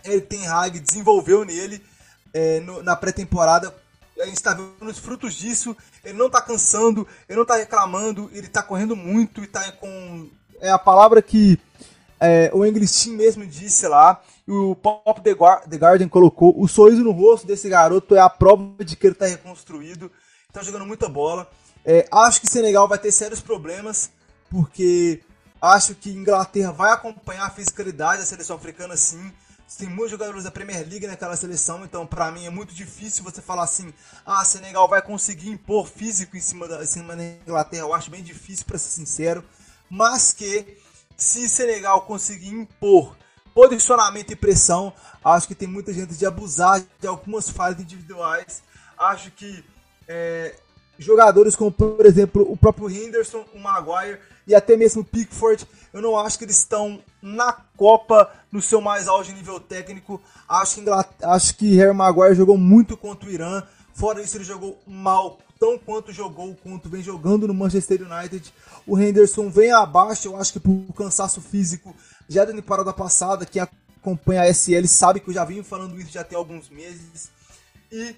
Eric Ten Hag desenvolveu nele é, no, na pré-temporada, a gente está vendo os frutos disso. Ele não está cansando, ele não está reclamando, ele está correndo muito e está com. É a palavra que é, o English Team mesmo disse lá. O Pop The Guardian colocou: o sorriso no rosto desse garoto é a prova de que ele está reconstruído tá jogando muita bola. É, acho que Senegal vai ter sérios problemas, porque acho que Inglaterra vai acompanhar a fiscalidade da seleção africana sim. Tem muitos jogadores da Premier League naquela seleção, então para mim é muito difícil você falar assim: ah, Senegal vai conseguir impor físico em cima da, em cima da Inglaterra. Eu acho bem difícil, para ser sincero. Mas que se Senegal conseguir impor posicionamento e pressão, acho que tem muita gente de abusar de algumas falhas individuais. Acho que é, jogadores como, por exemplo, o próprio Henderson, o Maguire e até mesmo o Pickford, eu não acho que eles estão na Copa no seu mais alto nível técnico. Acho que, acho que Harry Maguire jogou muito contra o Irã. Fora isso, ele jogou mal, tão quanto jogou, quanto vem jogando no Manchester United. O Henderson vem abaixo, eu acho que por cansaço físico, já da temporada passada, quem acompanha a SL sabe que eu já venho falando isso já tem alguns meses. E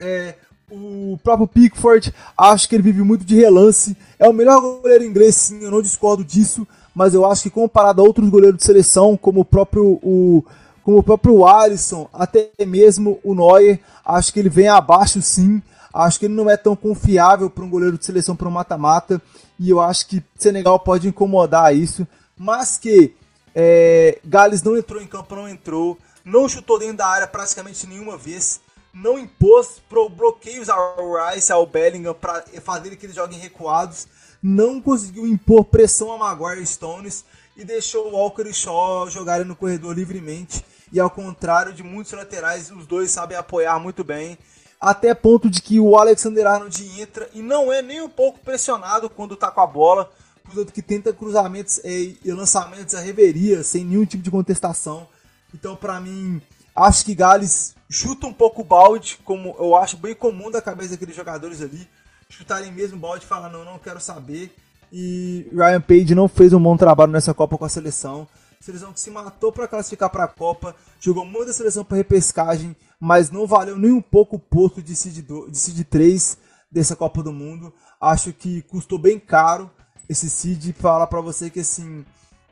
é, o próprio Pickford, acho que ele vive muito de relance. É o melhor goleiro inglês, sim, eu não discordo disso. Mas eu acho que comparado a outros goleiros de seleção, como o próprio, o, como o próprio Alisson, até mesmo o Neuer, acho que ele vem abaixo, sim. Acho que ele não é tão confiável para um goleiro de seleção para um mata-mata. E eu acho que Senegal pode incomodar isso. Mas que é, Gales não entrou em campo, não entrou. Não chutou dentro da área praticamente nenhuma vez não impôs pro bloqueios ao Rice, ao Bellingham, para fazer que eles joguem recuados, não conseguiu impor pressão a Maguire Stones e deixou Walker e Shaw jogarem no corredor livremente. E ao contrário de muitos laterais, os dois sabem apoiar muito bem. Até ponto de que o Alexander Arnold entra e não é nem um pouco pressionado quando tá com a bola, portanto que tenta cruzamentos e lançamentos a reveria, sem nenhum tipo de contestação. Então, para mim, acho que Gales chuta um pouco o balde, como eu acho bem comum da cabeça daqueles jogadores ali, chutarem mesmo o balde e falar, não, não quero saber. E Ryan Page não fez um bom trabalho nessa Copa com a seleção. Seleção que se matou para classificar para a Copa, jogou muita seleção para repescagem, mas não valeu nem um pouco o posto de seed, de seed 3 dessa Copa do Mundo. Acho que custou bem caro esse seed. Falar para você que assim,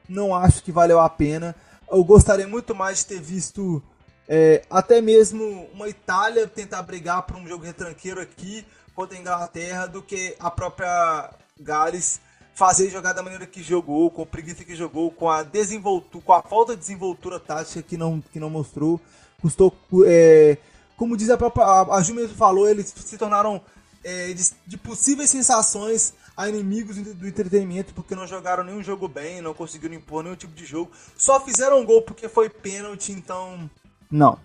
não acho que valeu a pena. Eu gostaria muito mais de ter visto é, até mesmo uma Itália tentar brigar por um jogo retranqueiro aqui contra a Inglaterra do que a própria Gales fazer jogar da maneira que jogou, com a preguiça que jogou, com a desenvoltura, com a falta de desenvoltura tática que não, que não mostrou. Custou, é, como diz a própria a, a Ju mesmo falou, eles se tornaram é, de, de, possíveis sensações a inimigos do entretenimento porque não jogaram nenhum jogo bem, não conseguiram impor nenhum tipo de jogo, só fizeram gol porque foi pênalti, então não.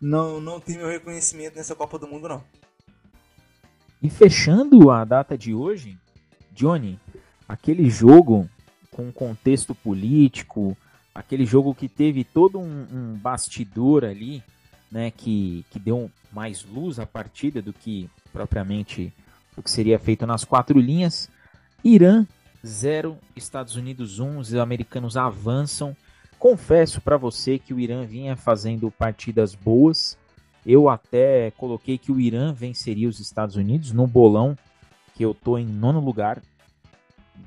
Não, não tem meu reconhecimento nessa Copa do Mundo, não. E fechando a data de hoje, Johnny, aquele jogo com contexto político, aquele jogo que teve todo um, um bastidor ali, né, que, que deu mais luz à partida do que propriamente o que seria feito nas quatro linhas. Irã 0, Estados Unidos 1, um, os americanos avançam Confesso para você que o Irã vinha fazendo partidas boas. Eu até coloquei que o Irã venceria os Estados Unidos no bolão, que eu tô em nono lugar,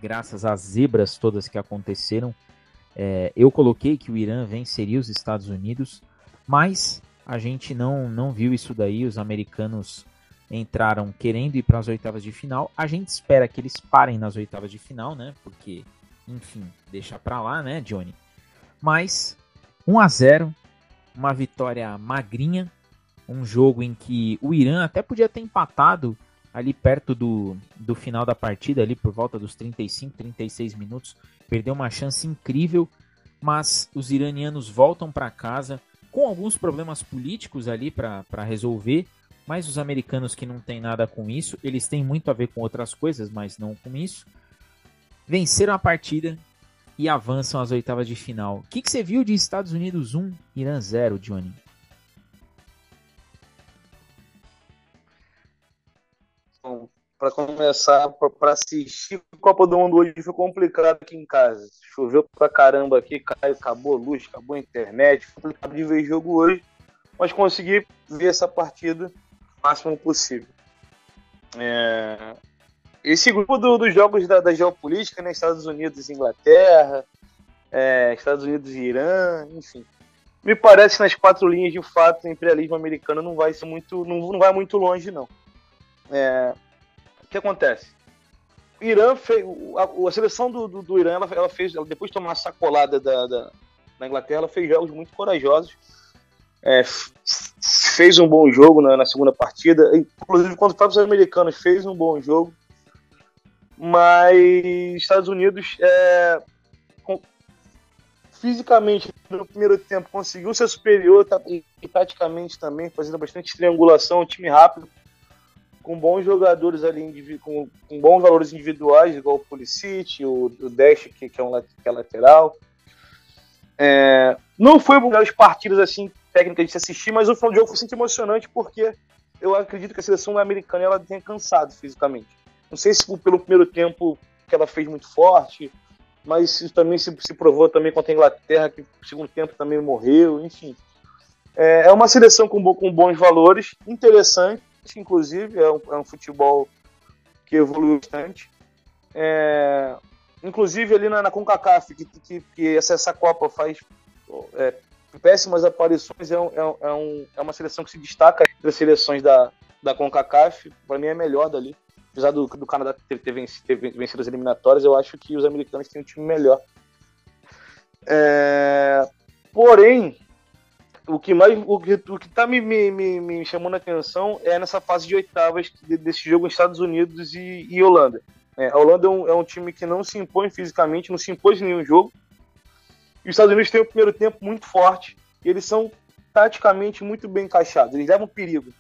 graças às zebras todas que aconteceram. É, eu coloquei que o Irã venceria os Estados Unidos, mas a gente não, não viu isso daí. Os americanos entraram querendo ir para as oitavas de final. A gente espera que eles parem nas oitavas de final, né? Porque, enfim, deixa para lá, né, Johnny? Mas 1 a 0, uma vitória magrinha, um jogo em que o Irã até podia ter empatado ali perto do, do final da partida, ali por volta dos 35, 36 minutos, perdeu uma chance incrível, mas os iranianos voltam para casa com alguns problemas políticos ali para resolver, mas os americanos que não têm nada com isso, eles têm muito a ver com outras coisas, mas não com isso, venceram a partida e avançam às oitavas de final. O que, que você viu de Estados Unidos 1, Irã 0, Johnny? para começar, para assistir Copa do Mundo hoje foi complicado aqui em casa. Choveu pra caramba aqui, caiu, acabou a luz, acabou a internet, complicado de ver jogo hoje, mas consegui ver essa partida máximo possível. É... Esse grupo do, dos jogos da, da, geopolítica, né, Estados Unidos e Inglaterra, é, Estados Unidos e Irã, enfim. Me parece que nas quatro linhas, de fato, o imperialismo americano não vai ser muito, não, não vai muito longe, não. É, que acontece? O Irã fez. A, a seleção do, do, do Irã, ela, ela, fez. Ela, depois de tomar uma sacolada da, da, da Inglaterra, ela fez jogos muito corajosos. É, fez um bom jogo na, na, segunda partida. Inclusive, contra os americanos, fez um bom jogo. Mas Estados Unidos, é, com, fisicamente, no primeiro tempo, conseguiu ser superior e, e taticamente também, fazendo bastante triangulação, um time rápido com bons jogadores ali, com, com bons valores individuais, igual o Pulisic, o, o Dash, que, que, é um que é lateral. É, não foi uma das partidas assim técnicas de se assistir, mas o jogo foi bastante emocionante porque eu acredito que a seleção americana ela tenha cansado fisicamente. Não sei se pelo primeiro tempo que ela fez muito forte, mas isso também se, se provou também contra a Inglaterra, que no segundo tempo também morreu, enfim. É, é uma seleção com, com bons valores, interessante, inclusive, é um, é um futebol que evoluiu bastante. É, inclusive ali na, na CONCACAF, que, que, que essa, essa Copa faz é, péssimas aparições, é, um, é, é, um, é uma seleção que se destaca entre as seleções da, da CONCACAF, para mim é melhor dali. Apesar do, do Canadá ter, ter, vencido, ter vencido as eliminatórias, eu acho que os americanos têm um time melhor. É, porém, o que mais o que, o que tá me, me, me, chamando a atenção é nessa fase de oitavas desse jogo Estados Unidos e, e Holanda. É, a Holanda é um, é um, time que não se impõe fisicamente, não se impôs em nenhum jogo. E os Estados Unidos têm o primeiro tempo muito forte. Eles são taticamente muito bem encaixados. Eles levam perigo.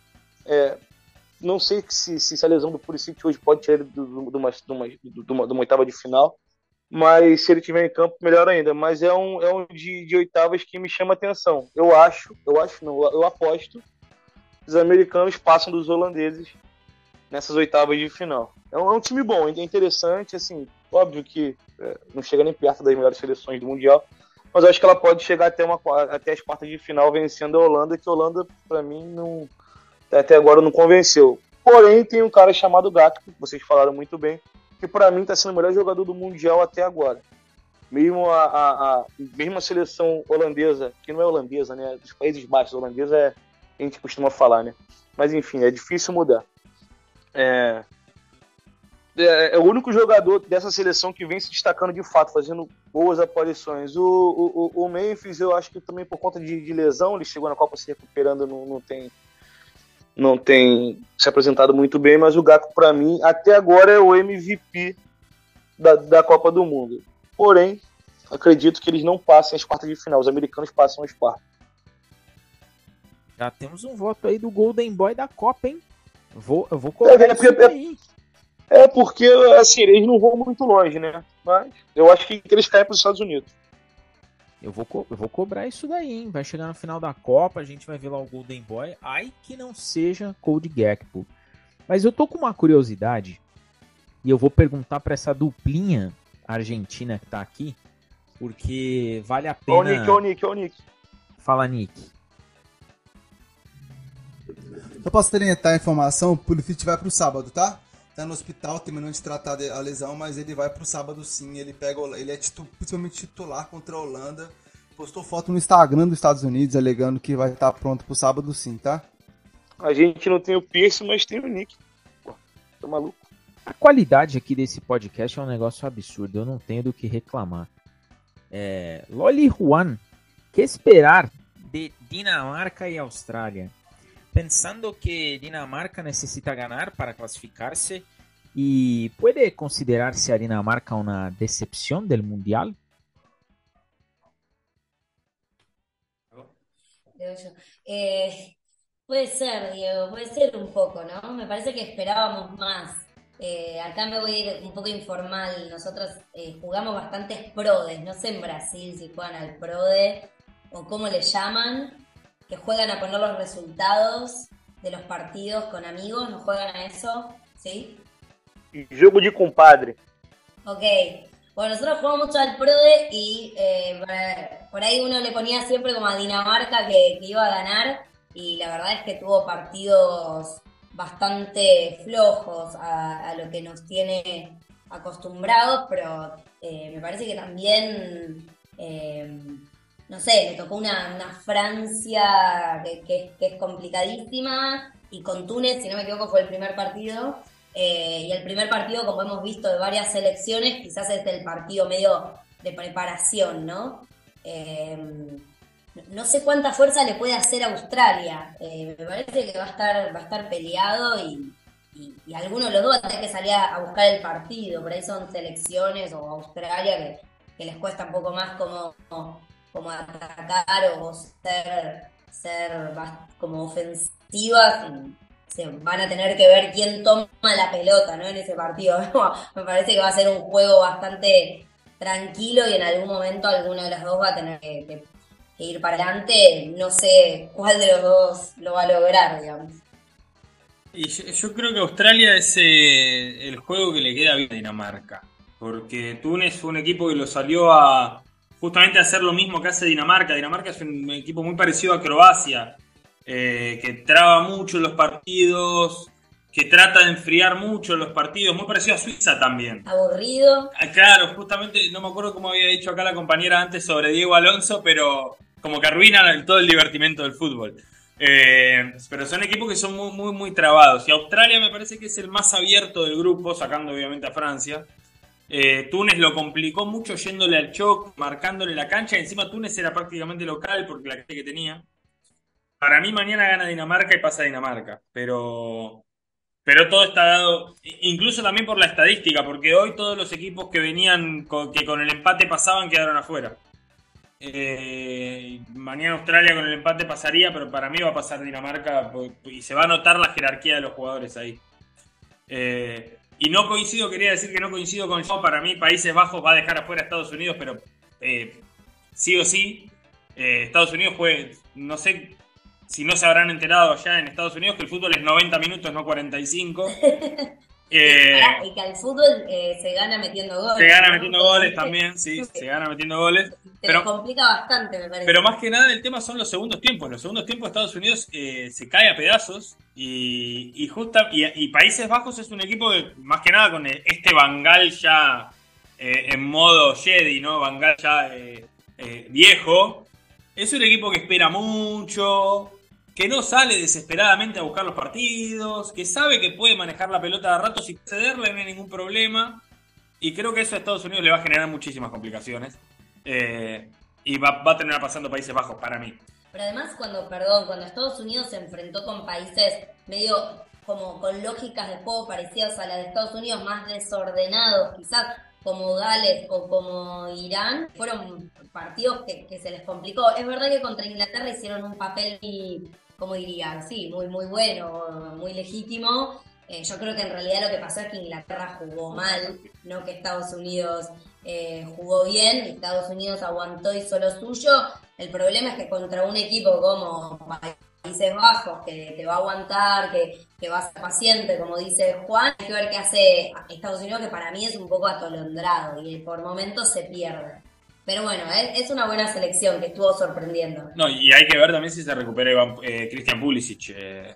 É, não sei se, se, a lesão do Pulisic hoje pode tirar ele de uma, de uma oitava de final mas se ele tiver em campo, melhor ainda. Mas é um, é um de, de oitavas que me chama atenção. Eu acho, eu acho não, eu aposto os americanos passam dos holandeses nessas oitavas de final. É um, é um time bom, é interessante, assim, óbvio que é, não chega nem perto das melhores seleções do Mundial, mas eu acho que ela pode chegar até, uma, até as quartas de final vencendo a Holanda, que a Holanda, para mim, não, até agora não convenceu. Porém, tem um cara chamado Gato, que vocês falaram muito bem, que para mim está sendo o melhor jogador do Mundial até agora. Mesmo a, a, a, mesmo a seleção holandesa, que não é holandesa, né? Dos Países Baixos, holandesa é a gente costuma falar, né? Mas enfim, é difícil mudar. É, é, é, o único jogador dessa seleção que vem se destacando de fato, fazendo boas aparições. O, o, o Memphis, eu acho que também por conta de, de lesão, ele chegou na Copa se recuperando, não, não tem não tem se apresentado muito bem, mas o Gato, para mim, até agora é o MVP da, da Copa do Mundo. Porém, acredito que eles não passem as quartas de final, os americanos passam as quartas. Já temos um voto aí do Golden Boy da Copa, hein? Vou, eu vou colocar é, é, aí. É porque, assim, eles não vão muito longe, né? Mas eu acho que eles caem para os Estados Unidos. Eu vou, eu vou cobrar isso daí, hein? Vai chegar no final da Copa, a gente vai ver lá o Golden Boy. Ai que não seja Cold Gakpo. Mas eu tô com uma curiosidade e eu vou perguntar para essa duplinha argentina que tá aqui, porque vale a pena. Ô, Nick, ô, Nick, ô, Nick. Fala, Nick. Eu posso tentar a informação, o Pulisic vai pro sábado, tá? Tá no hospital terminando de tratar a lesão, mas ele vai pro sábado sim. Ele pega, ele é titu, principalmente titular contra a Holanda. postou foto no Instagram dos Estados Unidos alegando que vai estar pronto pro sábado sim, tá? A gente não tem o Pierce, mas tem o Nick. Pô, tô maluco. A qualidade aqui desse podcast é um negócio absurdo, eu não tenho do que reclamar. É, Loli Juan, que esperar de Dinamarca e Austrália? Pensando que Dinamarca necessita ganhar para classificar-se e pode considerar-se a Dinamarca uma decepção do Mundial? Eh, puede ser, Diego, puede ser un poco, ¿no? Me parece que esperábamos más. Eh, acá me voy a ir un poco informal. Nosotros eh, jugamos bastantes prodes. No sé en Brasil si juegan al prode o cómo le llaman, que juegan a poner los resultados de los partidos con amigos. ¿No juegan a eso? ¿Sí? Jogo de compadre. Ok. Bueno, nosotros jugamos mucho al PRODE y eh, por ahí uno le ponía siempre como a Dinamarca que, que iba a ganar y la verdad es que tuvo partidos bastante flojos a, a lo que nos tiene acostumbrados, pero eh, me parece que también, eh, no sé, le tocó una, una Francia que, es complicadísima y con Túnez, si no me equivoco, fue el primer partido. Eh, y el primer partido, como hemos visto de varias selecciones, quizás es el partido medio de preparación, ¿no? Eh, no sé cuánta fuerza le puede hacer Australia. Eh, me parece que va a estar, va a estar peleado y, y, alguno de los dos va que salir a, buscar el partido. Por ahí son selecciones o Australia que, les cuesta un poco más como atacar o ser, ser como ofensivas se van a tener que ver quién toma la pelota ¿no? en ese partido. Me parece que va a ser un juego bastante tranquilo y en algún momento alguno de los dos va a tener que, ir para adelante. No sé cuál de los dos lo va a lograr, digamos. Y yo, yo creo que Australia es eh, el juego que le queda bien a Dinamarca. Porque Túnez fue un equipo que lo salió a justamente hacer lo mismo que hace Dinamarca. Dinamarca es un equipo muy parecido a Croacia, eh, que traba mucho los partidos, que trata de enfriar mucho los partidos, muy parecido a Suiza también. Aburrido. Ah, Claro, justamente, no me acuerdo cómo había dicho acá la compañera antes sobre Diego Alonso, pero como que arruinan todo el divertimento del fútbol. Eh, pero son equipos que son muy, muy, muy trabados. Y Australia me parece que es el más abierto del grupo, sacando obviamente a Francia. Eh, Túnez lo complicó mucho yéndole al choc, marcándole la cancha. Encima Túnez era prácticamente local porque la gente que tenía. Para mí mañana gana Dinamarca y pasa Dinamarca. Pero, pero todo está dado, incluso también por la estadística, porque hoy todos los equipos que venían, que con el empate pasaban, quedaron afuera. Eh, mañana Australia con el empate pasaría, pero para mí va a pasar Dinamarca po- y se va a notar la jerarquía de los jugadores ahí. Eh, y no coincido, quería decir que no coincido con yo. Para mí, Países Bajos va a dejar afuera a Estados Unidos, pero eh, sí o sí, eh, Estados Unidos fue, no sé si no se habrán enterado allá en Estados Unidos que el fútbol es 90 minutos, no 45. Eh, Pará, y que al fútbol eh, se gana metiendo goles. se gana ¿no? metiendo goles también, sí, se gana metiendo goles. Te pero- complica bastante, me parece. Pero más que nada el tema son los segundos tiempos. Los segundos tiempos de Estados Unidos eh, se cae a pedazos y, y, justa, y, y Países Bajos es un equipo que, más que nada con este Bangal ya en modo Jedi, ¿no? Bangal ya viejo. Es un equipo que espera mucho, que no sale desesperadamente a buscar los partidos, que sabe que puede manejar la pelota de rato sin cederle, no hay ningún problema. Y creo que eso a Estados Unidos le va a generar muchísimas complicaciones. Eh, y va, va a terminar pasando Países Bajos para mí. Pero además cuando, perdón, cuando Estados Unidos se enfrentó con países medio como con lógicas de juego parecidas a la de Estados Unidos, más desordenados quizás, como Gales o como Irán, fueron partidos que, que se les complicó. Es verdad que contra Inglaterra hicieron un papel, como diría, sí, muy, muy bueno, muy legítimo. Eh, yo creo que en realidad lo que pasó es que Inglaterra jugó mal, no que Estados Unidos eh, jugó bien, Estados Unidos aguantó y hizo lo suyo. El problema es que contra un equipo como Países Bajos, que te va a aguantar, que, que va a ser paciente, como dice Juan, hay que ver qué hace Estados Unidos, que para mí es un poco atolondrado y por momentos se pierde. Pero bueno, es, una buena selección que estuvo sorprendiendo. No, y hay que ver también si se recupera Iván, eh, Christian Pulisic. Eh,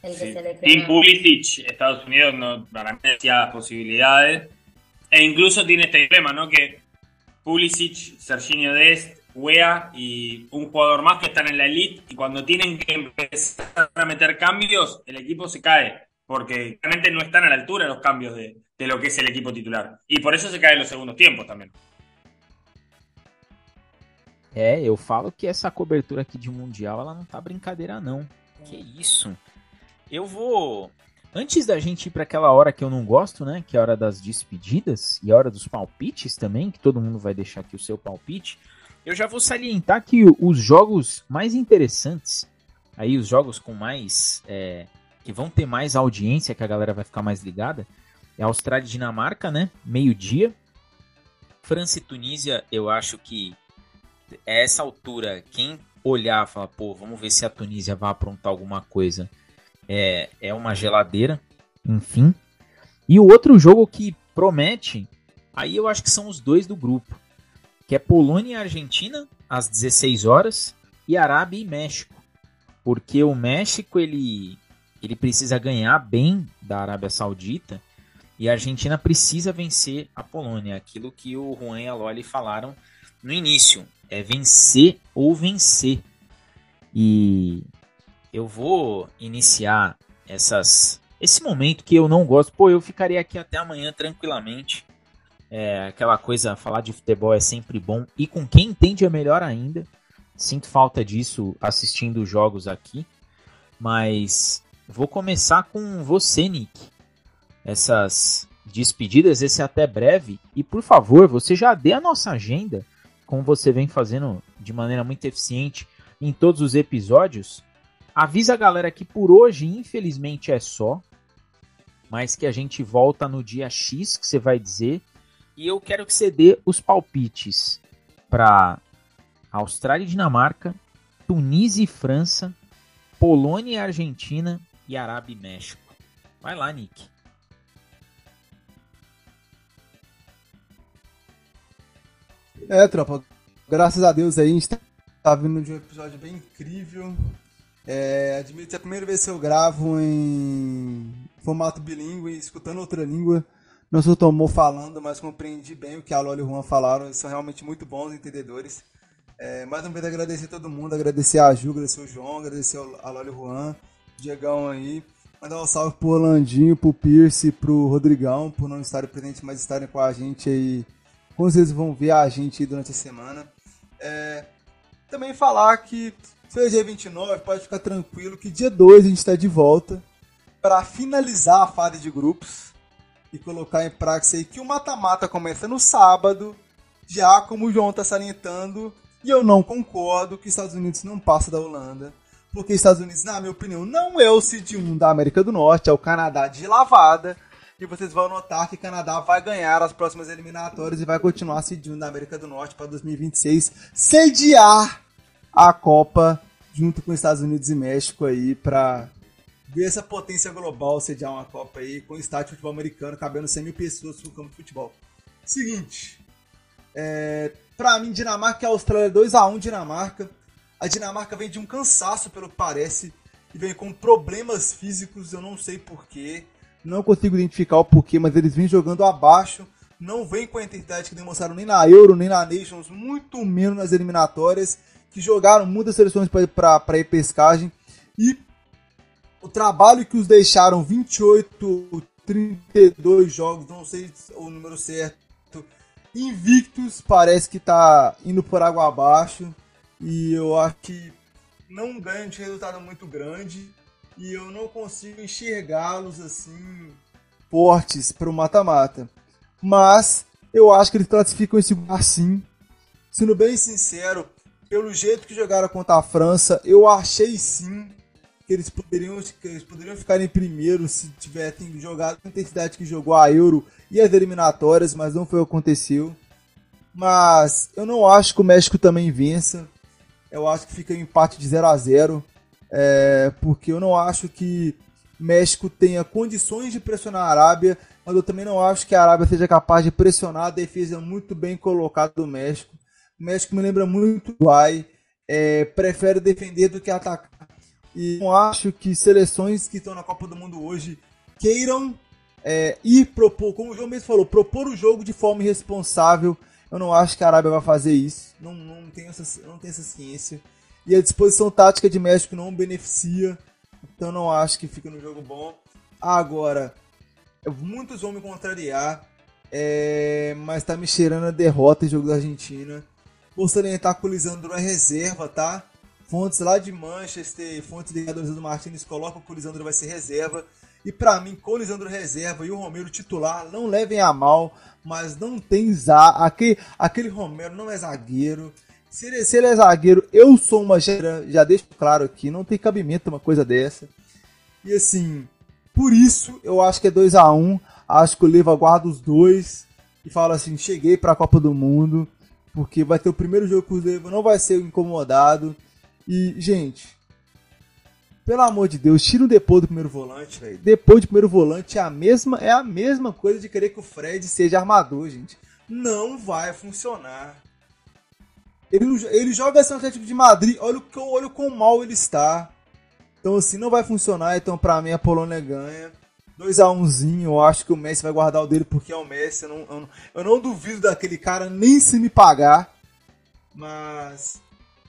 El que sí. seleccionó. Team Pulisic, Estados Unidos, no, para mí demasiadas posibilidades. E incluso tiene este dilema, ¿no? Que Pulisic, Serginho Dest Wea y un jugador más que están en la elite y cuando tienen que empezar a meter cambios, el equipo se cae porque realmente no están a la altura los cambios de, de lo que es el equipo titular. Y por eso se cae en los segundos tiempos também. É, eu falo que essa cobertura aqui de Mundial, ela não tá brincadeira não. Que isso. Eu vou... Antes da gente ir para aquela hora que eu não gosto, né? Que é a hora das despedidas e a hora dos palpites também, que todo mundo vai deixar aqui o seu palpite. Eu já vou salientar que os jogos mais interessantes, aí os jogos com mais... É, que vão ter mais audiência, que a galera vai ficar mais ligada, é Austrália e Dinamarca, né? Meio-dia. França e Tunísia, eu acho que a essa altura, quem olhar e falar, pô, vamos ver se a Tunísia vai aprontar alguma coisa, é, é uma geladeira, enfim. E o outro jogo que promete, aí eu acho que são os dois do grupo, que é Polônia e Argentina, às 16 horas, e Arábia e México. Porque o México, ele, ele precisa ganhar bem da Arábia Saudita, e a Argentina precisa vencer a Polônia, aquilo que o Juan e a Loli falaram no início. É vencer ou vencer. E eu vou iniciar essas esse momento que eu não gosto. Pô, eu ficaria aqui até amanhã tranquilamente. É, aquela coisa, falar de futebol é sempre bom. E com quem entende é melhor ainda. Sinto falta disso assistindo jogos aqui. Mas vou começar com você, Nick essas despedidas, esse até breve. E por favor, você já dê a nossa agenda, como você vem fazendo de maneira muito eficiente em todos os episódios. Avisa a galera que por hoje, infelizmente, é só. Mas que a gente volta no dia X, que você vai dizer. E eu quero que você dê os palpites para Austrália e Dinamarca, Tunísia e França, Polônia e Argentina e Arábia e México. Vai lá, Nick. É, tropa, graças a Deus aí, a gente tá vindo de um episódio bem incrível. É, admito é a primeira vez que eu gravo em formato bilíngue, escutando outra língua. Não sou tomou falando, mas compreendi bem o que a Loli e o Juan falaram. Eles são realmente muito bons entendedores. É, mais uma vez agradecer a todo mundo, agradecer a Ju, agradecer o João, agradecer a Loli e o Juan, o Diegão aí. Mandar um salve pro Orlandinho, pro Pierce, pro Rodrigão, por não estarem presentes, mas estarem com a gente aí como vocês vão ver a gente durante a semana. É, também falar que se dia 29, pode ficar tranquilo que dia 2 a gente está de volta para finalizar a fase de grupos e colocar em prática aí que o mata-mata começa no sábado, já como o João está salientando, e eu não concordo que os Estados Unidos não passa da Holanda, porque os Estados Unidos, na minha opinião, não é o Cid 1 da América do Norte, é o Canadá de lavada, e vocês vão notar que Canadá vai ganhar as próximas eliminatórias e vai continuar sediando na América do Norte para 2026, sediar a Copa junto com Estados Unidos e México aí para ver essa potência global sediar uma Copa aí com o estádio de futebol americano cabendo 100 mil pessoas no campo de futebol. Seguinte, é, para mim Dinamarca e Austrália 2x1 Dinamarca. A Dinamarca vem de um cansaço pelo que parece e vem com problemas físicos, eu não sei porquê. Não consigo identificar o porquê, mas eles vêm jogando abaixo. Não vem com a intensidade que demonstraram nem na Euro, nem na Nations, muito menos nas eliminatórias, que jogaram muitas seleções para ir pescagem. E o trabalho que os deixaram 28, 32 jogos, não sei o número certo, invictos, parece que está indo por água abaixo. E eu acho que não ganha de resultado muito grande e eu não consigo enxergá-los assim fortes para o mata-mata. Mas eu acho que eles classificam esse lugar sim. Sendo bem sincero, pelo jeito que jogaram contra a França, eu achei sim que eles poderiam, que eles poderiam ficar em primeiro se tivessem jogado a intensidade que jogou a Euro e as eliminatórias, mas não foi o que aconteceu. Mas eu não acho que o México também vença. Eu acho que fica um empate de 0 a 0 é, porque eu não acho que México tenha condições de pressionar a Arábia, mas eu também não acho que a Arábia seja capaz de pressionar a defesa muito bem colocada do México. O México me lembra muito do Uruguai, é, prefere defender do que atacar. E não acho que seleções que estão na Copa do Mundo hoje queiram é, ir propor, como o João mesmo falou, propor o jogo de forma irresponsável. Eu não acho que a Arábia vai fazer isso. Não, não, tenho, essa, não tenho essa ciência. E a disposição tática de México não beneficia. Então não acho que fica no jogo bom. Agora, muitos vão me contrariar. É, mas tá me cheirando a derrota em jogo da Argentina. Vou salientar que o Lisandro é reserva, tá? Fontes lá de Manchester, fontes ligadas do Martins colocam que o Lisandro vai ser reserva. E para mim, com o Lisandro reserva e o Romero titular, não levem a mal, mas não tem za aquele, aquele Romero não é zagueiro. Se ele, se ele é zagueiro, eu sou uma gera, já deixo claro aqui, não tem cabimento uma coisa dessa. E assim, por isso eu acho que é 2 a 1 um, acho que o Leva guarda os dois e fala assim: cheguei para a Copa do Mundo, porque vai ter o primeiro jogo que o Leva não vai ser incomodado. E, gente, pelo amor de Deus, tira o depois do primeiro volante, velho. Depois do primeiro volante é a mesma é a mesma coisa de querer que o Fred seja armador, gente. Não vai funcionar. Ele, ele joga esse Atlético de Madrid, olha o, olha o quão mal ele está. Então assim, não vai funcionar, então pra mim a Polônia ganha. 2x1zinho, eu acho que o Messi vai guardar o dele porque é o Messi. Eu não, eu não, eu não duvido daquele cara nem se me pagar. Mas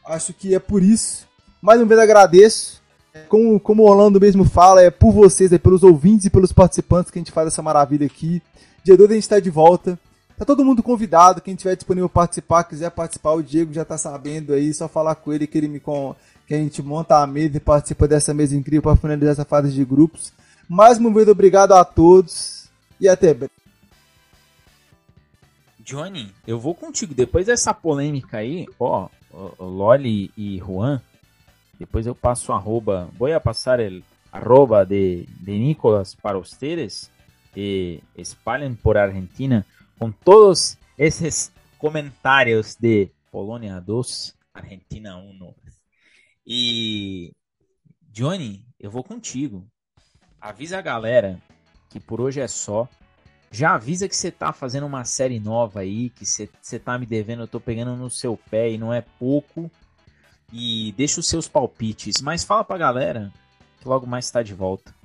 acho que é por isso. Mais uma vez agradeço como, como o Orlando mesmo fala, é por vocês, é pelos ouvintes e pelos participantes que a gente faz essa maravilha aqui. Dia 2 a gente está de volta. Tá todo mundo convidado, quem tiver disponível participar, quiser participar, o Diego já tá sabendo aí, só falar com ele que ele me com que a gente monta a mesa e participa dessa mesa incrível para finalizar essa fase de grupos. Mais uma vez obrigado a todos e até breve. Johnny, eu vou contigo. Depois dessa polêmica aí, ó, Loli e Juan, depois eu passo arroba. Vou passar o arroba de, de Nicolas para ustedes e espalhem por Argentina com todos esses comentários de Polônia 2, Argentina 1. E Johnny, eu vou contigo. Avisa a galera que por hoje é só. Já avisa que você tá fazendo uma série nova aí, que você tá me devendo, eu tô pegando no seu pé e não é pouco e deixa os seus palpites, mas fala pra galera que logo mais está de volta.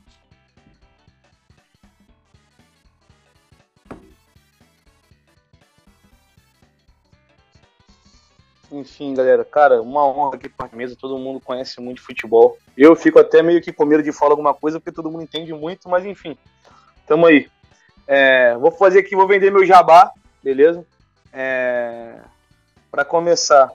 Enfim, galera, cara, uma honra aqui para mesa, todo mundo conhece muito futebol. Eu fico até meio que com medo de falar alguma coisa, porque todo mundo entende muito, mas enfim, tamo aí. É, vou fazer aqui, vou vender meu jabá, beleza? É, para começar,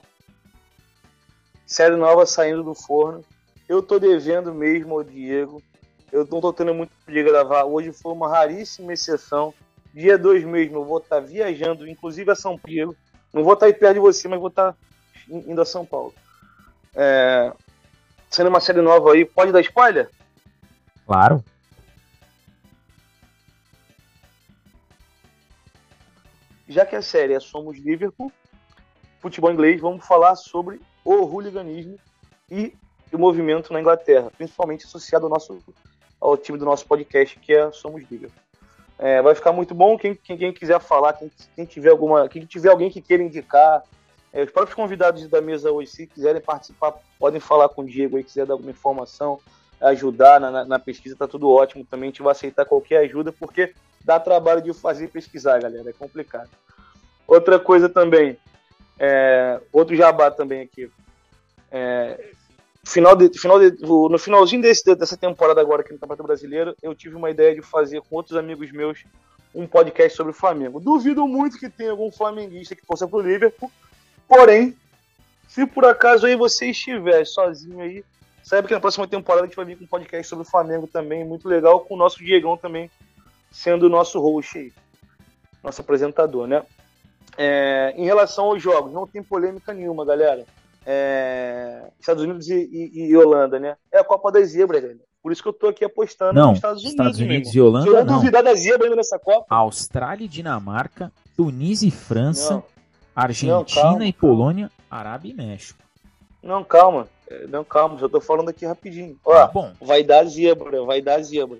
série nova saindo do forno. Eu tô devendo mesmo ao Diego. Eu não tô tendo muito de gravar. Hoje foi uma raríssima exceção. Dia 2 mesmo, eu vou estar tá viajando, inclusive a São Paulo. Não vou estar tá aí perto de você, mas vou estar tá indo a São Paulo. É... Sendo uma série nova aí, pode dar spoiler? Claro. Já que a série é Somos Liverpool, futebol inglês, vamos falar sobre o hooliganismo e o movimento na Inglaterra, principalmente associado ao, nosso, ao time do nosso podcast, que é Somos Liga. É, vai ficar muito bom. Quem, quem, quem quiser falar, quem, quem, tiver alguma, quem tiver alguém que queira indicar, é, os próprios convidados da mesa hoje, se quiserem participar, podem falar com o Diego aí, quiser dar alguma informação, ajudar na, na, na pesquisa, tá tudo ótimo. Também a gente vai aceitar qualquer ajuda, porque dá trabalho de fazer pesquisar, galera, é complicado. Outra coisa também, é, outro jabá também aqui. É, final de, final de, no finalzinho desse, dessa temporada agora aqui no Campeonato Brasileiro, eu tive uma ideia de fazer com outros amigos meus um podcast sobre o Flamengo. Duvido muito que tenha algum flamenguista que torça pro Liverpool, porém, se por acaso aí você estiver sozinho aí, saiba que na próxima temporada a gente vai vir com um podcast sobre o Flamengo também, muito legal, com o nosso Diegão também sendo o nosso host aí, nosso apresentador, né? É, em relação aos jogos, não tem polêmica nenhuma, galera. É, Estados Unidos e, e, e, Holanda, né? É a Copa das Zebras, galera. Por isso que eu tô aqui apostando não, nos Estados Unidos. Estados Unidos e Holanda. Se eu não duvidar da zebra ainda nessa Copa. Austrália e Dinamarca, Tunísia e França, não. Argentina não, e Polônia, Arábia e México. Não, calma. É, não, calma, já tô falando aqui rapidinho. Ó, ah, bom. vai dar zebra, vai dar zebra.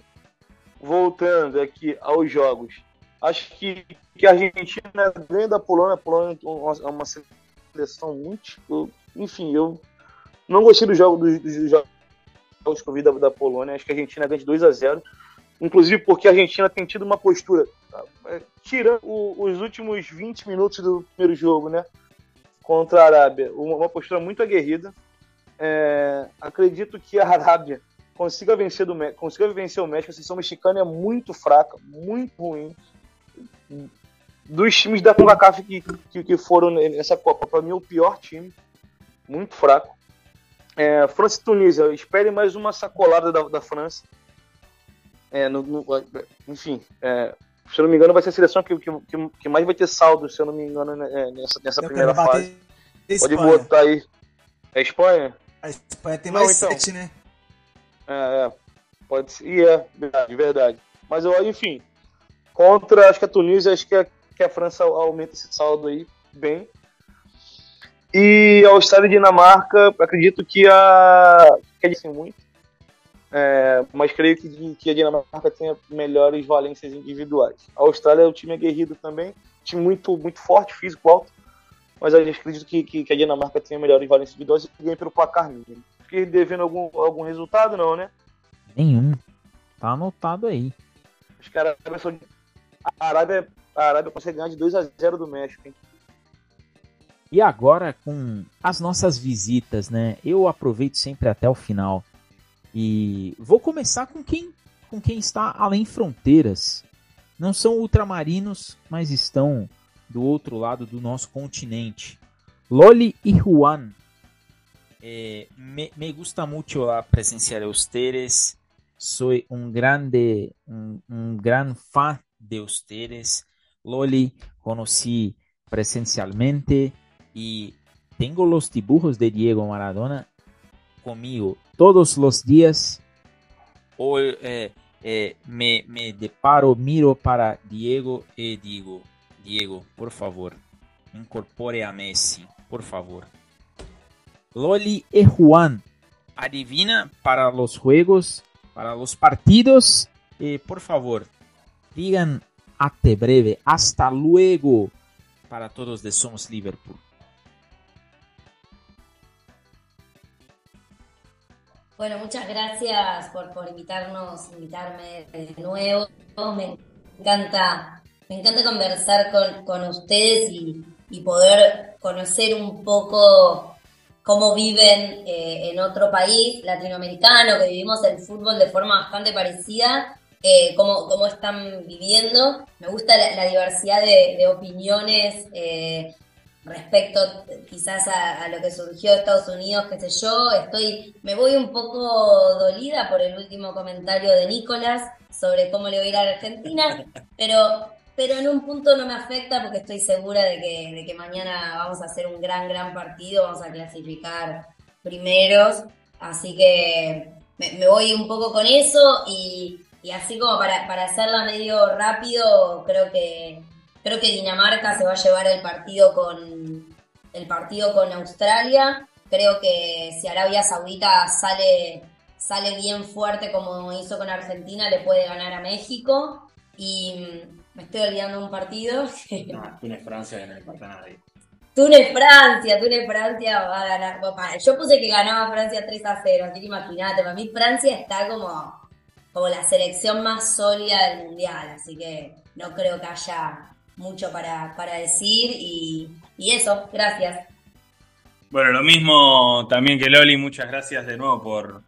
Voltando aqui aos jogos. Acho que, que a Argentina ganha da Polônia. A Polônia é uma seleção muito. Enfim, eu não gostei do jogo, dos, dos jogos que eu vi da, da Polônia. Acho que a Argentina ganha de 2 a 0 Inclusive porque a Argentina tem tido uma postura. É, tirando os últimos 20 minutos do primeiro jogo, né? Contra a Arábia, uma, postura muito aguerrida. É, acredito que a Arábia consiga vencer, do, consiga vencer o México. A seleção mexicana é muito fraca, muito ruim. Dos times da CONCACAF que, que, que foram nessa Copa, para mim é o pior time. Muito fraco. É, França e Tunísia, espere mais uma sacolada da, da França. É, no, no, enfim, é, se eu não me engano, vai ser a seleção que, que, que, mais vai ter saldo, se eu não me engano, né, é, nessa, nessa primeira fase. Pode botar aí. É a Espanha? A Espanha tem mais não, então, sete, né? É, é, pode ser. E é, verdade, verdade. Mas eu, enfim, contra acho que a Tunísia, acho que a, que a França aumenta esse saldo aí bem. E a Austrália e Dinamarca, acredito que a. que é muito. É, mas creio que, que, a Dinamarca tenha melhores valências individuais. A Austrália é um time aguerrido também, time muito, muito forte, físico alto, mas eu acredito que, que, que a Dinamarca tenha melhores valências individuais e ganhe pelo placar mínimo. Fiquei devendo algum, algum resultado, não, né? Nenhum. Tá anotado aí. Os caras a Arábia, a Arábia consegue ganhar de 2 a 0 do México, hein? E agora com as nossas visitas, né? Eu aproveito sempre até o final. E vou começar com quem com quem está além fronteiras. Não são ultramarinos, mas estão do outro lado do nosso continente. Loli e Juan. Eh, me, me, gusta mucho la presencia de ustedes. Soy un grande, un, un gran fan de ustedes. Loli conocí presencialmente y tengo los dibujos de Diego Maradona conmigo todos los días. O eh, eh, me, me deparo, miro para Diego y digo, Diego, por favor, incorpore a Messi, por favor. Loli y Juan, adivina para los juegos, para los partidos. Eh, por favor, digan hasta breve, hasta luego para todos de Somos Liverpool. Bueno, muchas gracias por, por invitarnos, invitarme de nuevo. Me encanta, me encanta conversar con, con ustedes y, y, poder conocer un poco cómo viven eh, en otro país latinoamericano, que vivimos el fútbol de forma bastante parecida, eh, cómo, cómo, están viviendo. Me gusta la, diversidad de, opiniones eh, respecto quizás a, lo que surgió Estados Unidos, qué sé yo, estoy, me voy un poco dolida por el último comentario de Nicolás sobre cómo le voy a ir a Argentina, pero, pero en un punto no me afecta porque estoy segura de que, de que mañana vamos a hacer un gran, gran partido, vamos a clasificar primeros, así que me, voy un poco con eso y, y así como para, para hacerla medio rápido, creo que Creo que Dinamarca se va a llevar el partido con el partido con Australia. Creo que si Arabia Saudita sale, sale bien fuerte como hizo con Argentina, le puede ganar a México. Y mm, me estoy olvidando un partido. No, Túnez-Francia no importa nadie. Túnez-Francia, Túnez-Francia va a ganar. yo puse que ganaba Francia 3 a 0, así que imagínate, para mí Francia está como, como la selección más sólida del mundial, así que no creo que haya mucho para, decir y, eso, gracias. Bueno, lo mismo también que Loli, muchas gracias de nuevo por,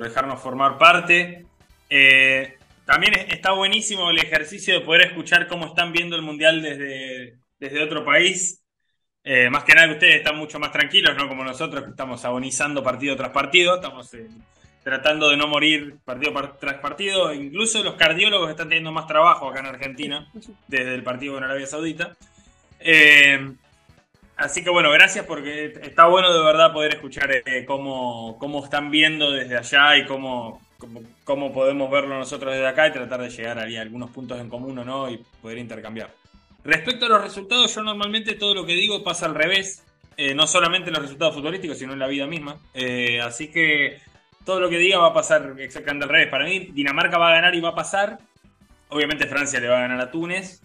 dejarnos formar parte. Eh, también está buenísimo el ejercicio de poder escuchar cómo están viendo el Mundial desde, desde otro país. Eh, más que nada que ustedes están mucho más tranquilos, ¿no? Como nosotros que estamos agonizando partido tras partido, estamos tratando de no morir partido tras partido. Incluso los cardiólogos están teniendo más trabajo acá en Argentina, desde el partido en Arabia Saudita. Eh, así que bueno, gracias porque está bueno de verdad poder escuchar eh, cómo, cómo, están viendo desde allá y cómo, cómo, podemos verlo nosotros desde acá y tratar de llegar a algunos puntos en común o no y poder intercambiar. Respecto a los resultados, yo normalmente todo lo que digo pasa al revés. Eh, no solamente en los resultados futbolísticos, sino en la vida misma. así que todo lo que diga va a pasar exactamente al revés. Para mí, Dinamarca va a ganar y va a pasar. Obviamente Francia le va a ganar a Túnez.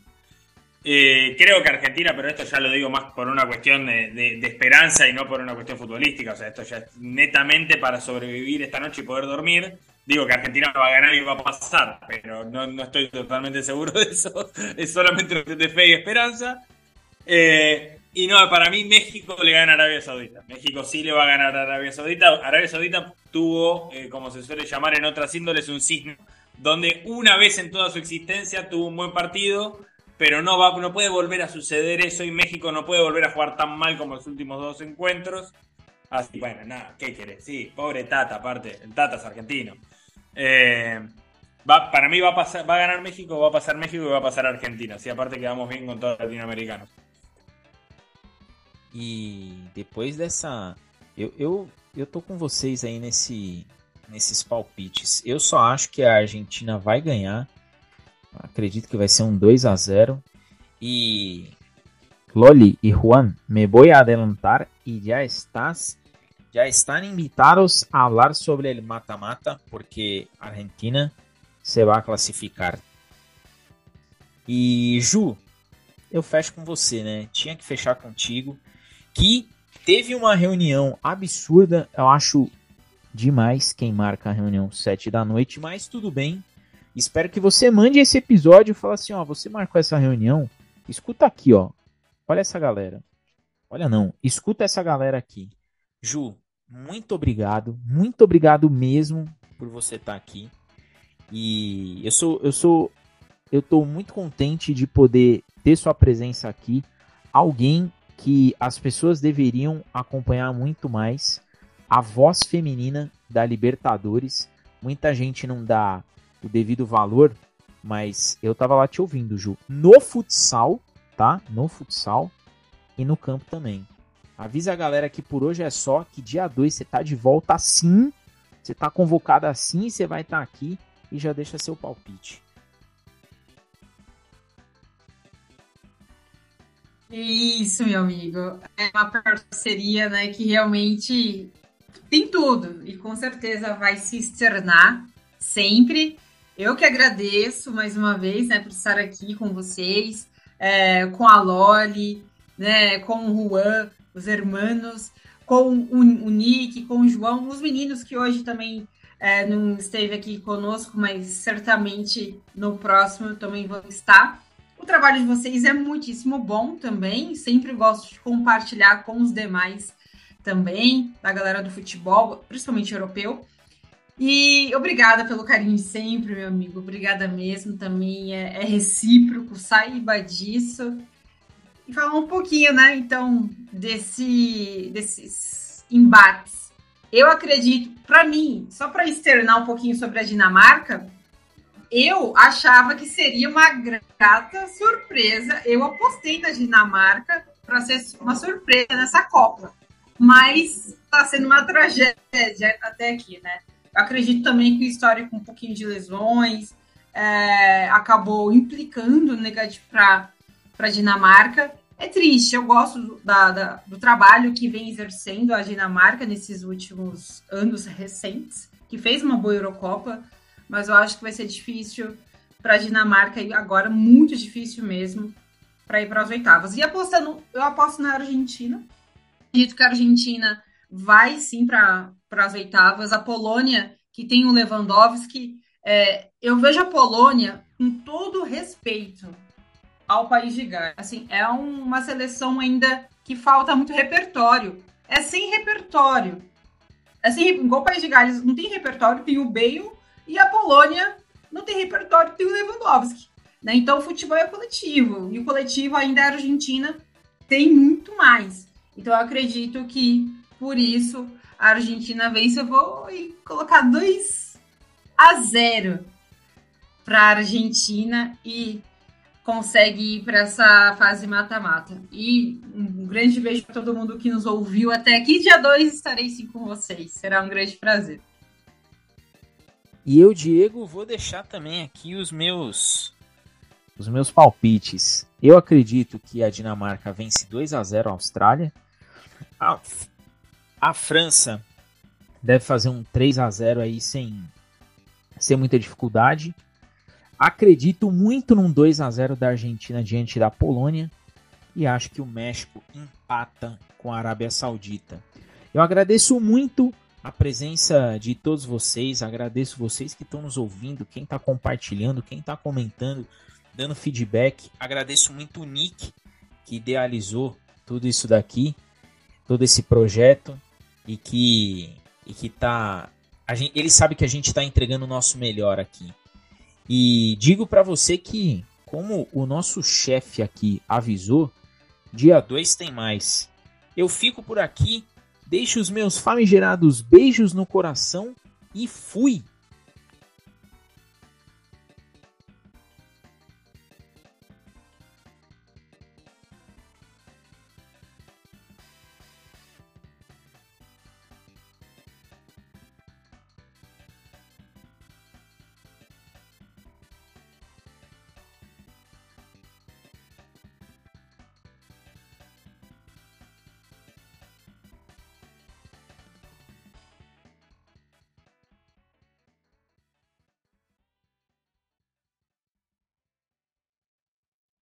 Eh, creo que Argentina, pero esto ya lo digo más por una cuestión de, esperanza y no por una cuestión futbolística. O sea, esto ya es netamente para sobrevivir esta noche y poder dormir. digo que Argentina va a ganar y va a pasar, pero no, no estoy totalmente seguro de eso. Es solamente de fe y esperanza. Eh, y no, para mí México le gana a Arabia Saudita. México sí le va a ganar a Arabia Saudita. Arabia Saudita tuvo, eh, como se suele llamar en otras índoles, un signo donde una vez en toda su existencia tuvo un buen partido, pero no, va, no puede volver a suceder eso y México no puede volver a jugar tan mal como los últimos dos encuentros. Así, bueno, nada, ¿qué querés? Sí, pobre Tata, aparte, el Tata es argentino. Eh, va, para mí va a, pasar, va a ganar México, va a pasar México y va a pasar Argentina. Sí, aparte quedamos bien con todos los latinoamericanos. E depois dessa. Eu, eu, eu tô com vocês aí nesse, nesses palpites. Eu só acho que a Argentina vai ganhar. Acredito que vai ser um 2 a 0 E Loli e Juan, me voy a adelantar y ya estás ya están invitados a hablar sobre el mata-mata porque Argentina se vai classificar. E Ju, eu fecho com você, né? Tinha que fechar contigo que teve uma reunião absurda. Eu acho demais quem marca a reunião 7 da noite, mas tudo bem. Espero que você mande esse episódio e fale assim, ó, você marcou essa reunião, escuta aqui, ó. Olha essa galera. Olha não, escuta essa galera aqui. Ju, muito obrigado, muito obrigado mesmo por você estar tá aqui. E eu sou eu sou eu tô muito contente de poder ter sua presença aqui. Alguém que as pessoas deveriam acompanhar muito mais a voz feminina da Libertadores. Muita gente não dá o devido valor, mas eu tava lá te ouvindo, Ju. No futsal, tá? No futsal e no campo também. Avisa a galera que por hoje é só, que dia 2 você tá de volta assim, você tá convocado assim, você vai estar tá aqui e já deixa seu palpite. Isso, meu amigo. É uma parceria, né, que realmente tem tudo e com certeza vai se externar sempre. Eu que agradeço mais uma vez, né, por estar aqui com vocês, é, com a Loli, né, com o Juan, os hermanos, com o, o Nick, com o João, os meninos que hoje também é, não esteve aqui conosco, mas certamente no próximo também vão estar. O trabalho de vocês é muitíssimo bom também. Sempre gosto de compartilhar com os demais também, da galera do futebol, principalmente europeu. E obrigada pelo carinho de sempre, meu amigo. Obrigada mesmo. Também é, é recíproco, saiba disso. E falar um pouquinho, né, então, desse, desses embates. Eu acredito, para mim, só para externar um pouquinho sobre a Dinamarca, eu achava que seria uma grata surpresa. Eu apostei na Dinamarca para ser uma surpresa nessa Copa. Mas está sendo uma tragédia até aqui, né? Eu acredito também que o histórico com um pouquinho de lesões é, acabou implicando negativo para a Dinamarca. É triste, eu gosto da, da, do trabalho que vem exercendo a Dinamarca nesses últimos anos recentes, que fez uma boa Eurocopa, mas eu acho que vai ser difícil para a Dinamarca agora muito difícil mesmo para ir para as oitavas. E apostando, eu aposto na Argentina. Acredito que a Argentina vai sim para as oitavas. A Polônia, que tem o Lewandowski, é, eu vejo a Polônia com todo respeito ao país de Gales. Assim, é um, uma seleção ainda que falta muito repertório. É sem repertório. Assim, igual o país de Gales não tem repertório, tem o Bale e a Polônia não tem repertório, tem o Lewandowski. Né? Então o futebol é coletivo. E o coletivo ainda a Argentina tem muito mais. Então eu acredito que por isso a Argentina vence. Eu vou colocar 2 a 0 para a Argentina e consegue ir para essa fase mata-mata. E um grande beijo para todo mundo que nos ouviu até aqui. Dia 2 estarei sim com vocês. Será um grande prazer. E eu, Diego, vou deixar também aqui os meus os meus palpites. Eu acredito que a Dinamarca vence 2 a 0 a Austrália. A, a França deve fazer um 3 a 0 aí sem sem muita dificuldade. Acredito muito num 2 a 0 da Argentina diante da Polônia e acho que o México empata com a Arábia Saudita. Eu agradeço muito a presença de todos vocês, agradeço vocês que estão nos ouvindo, quem está compartilhando, quem está comentando, dando feedback. Agradeço muito o Nick, que idealizou tudo isso daqui, todo esse projeto e que e que tá gente, ele sabe que a gente está entregando o nosso melhor aqui. E digo para você que como o nosso chefe aqui avisou, dia 2 tem mais. Eu fico por aqui, deixo os meus famigerados beijos no coração e fui.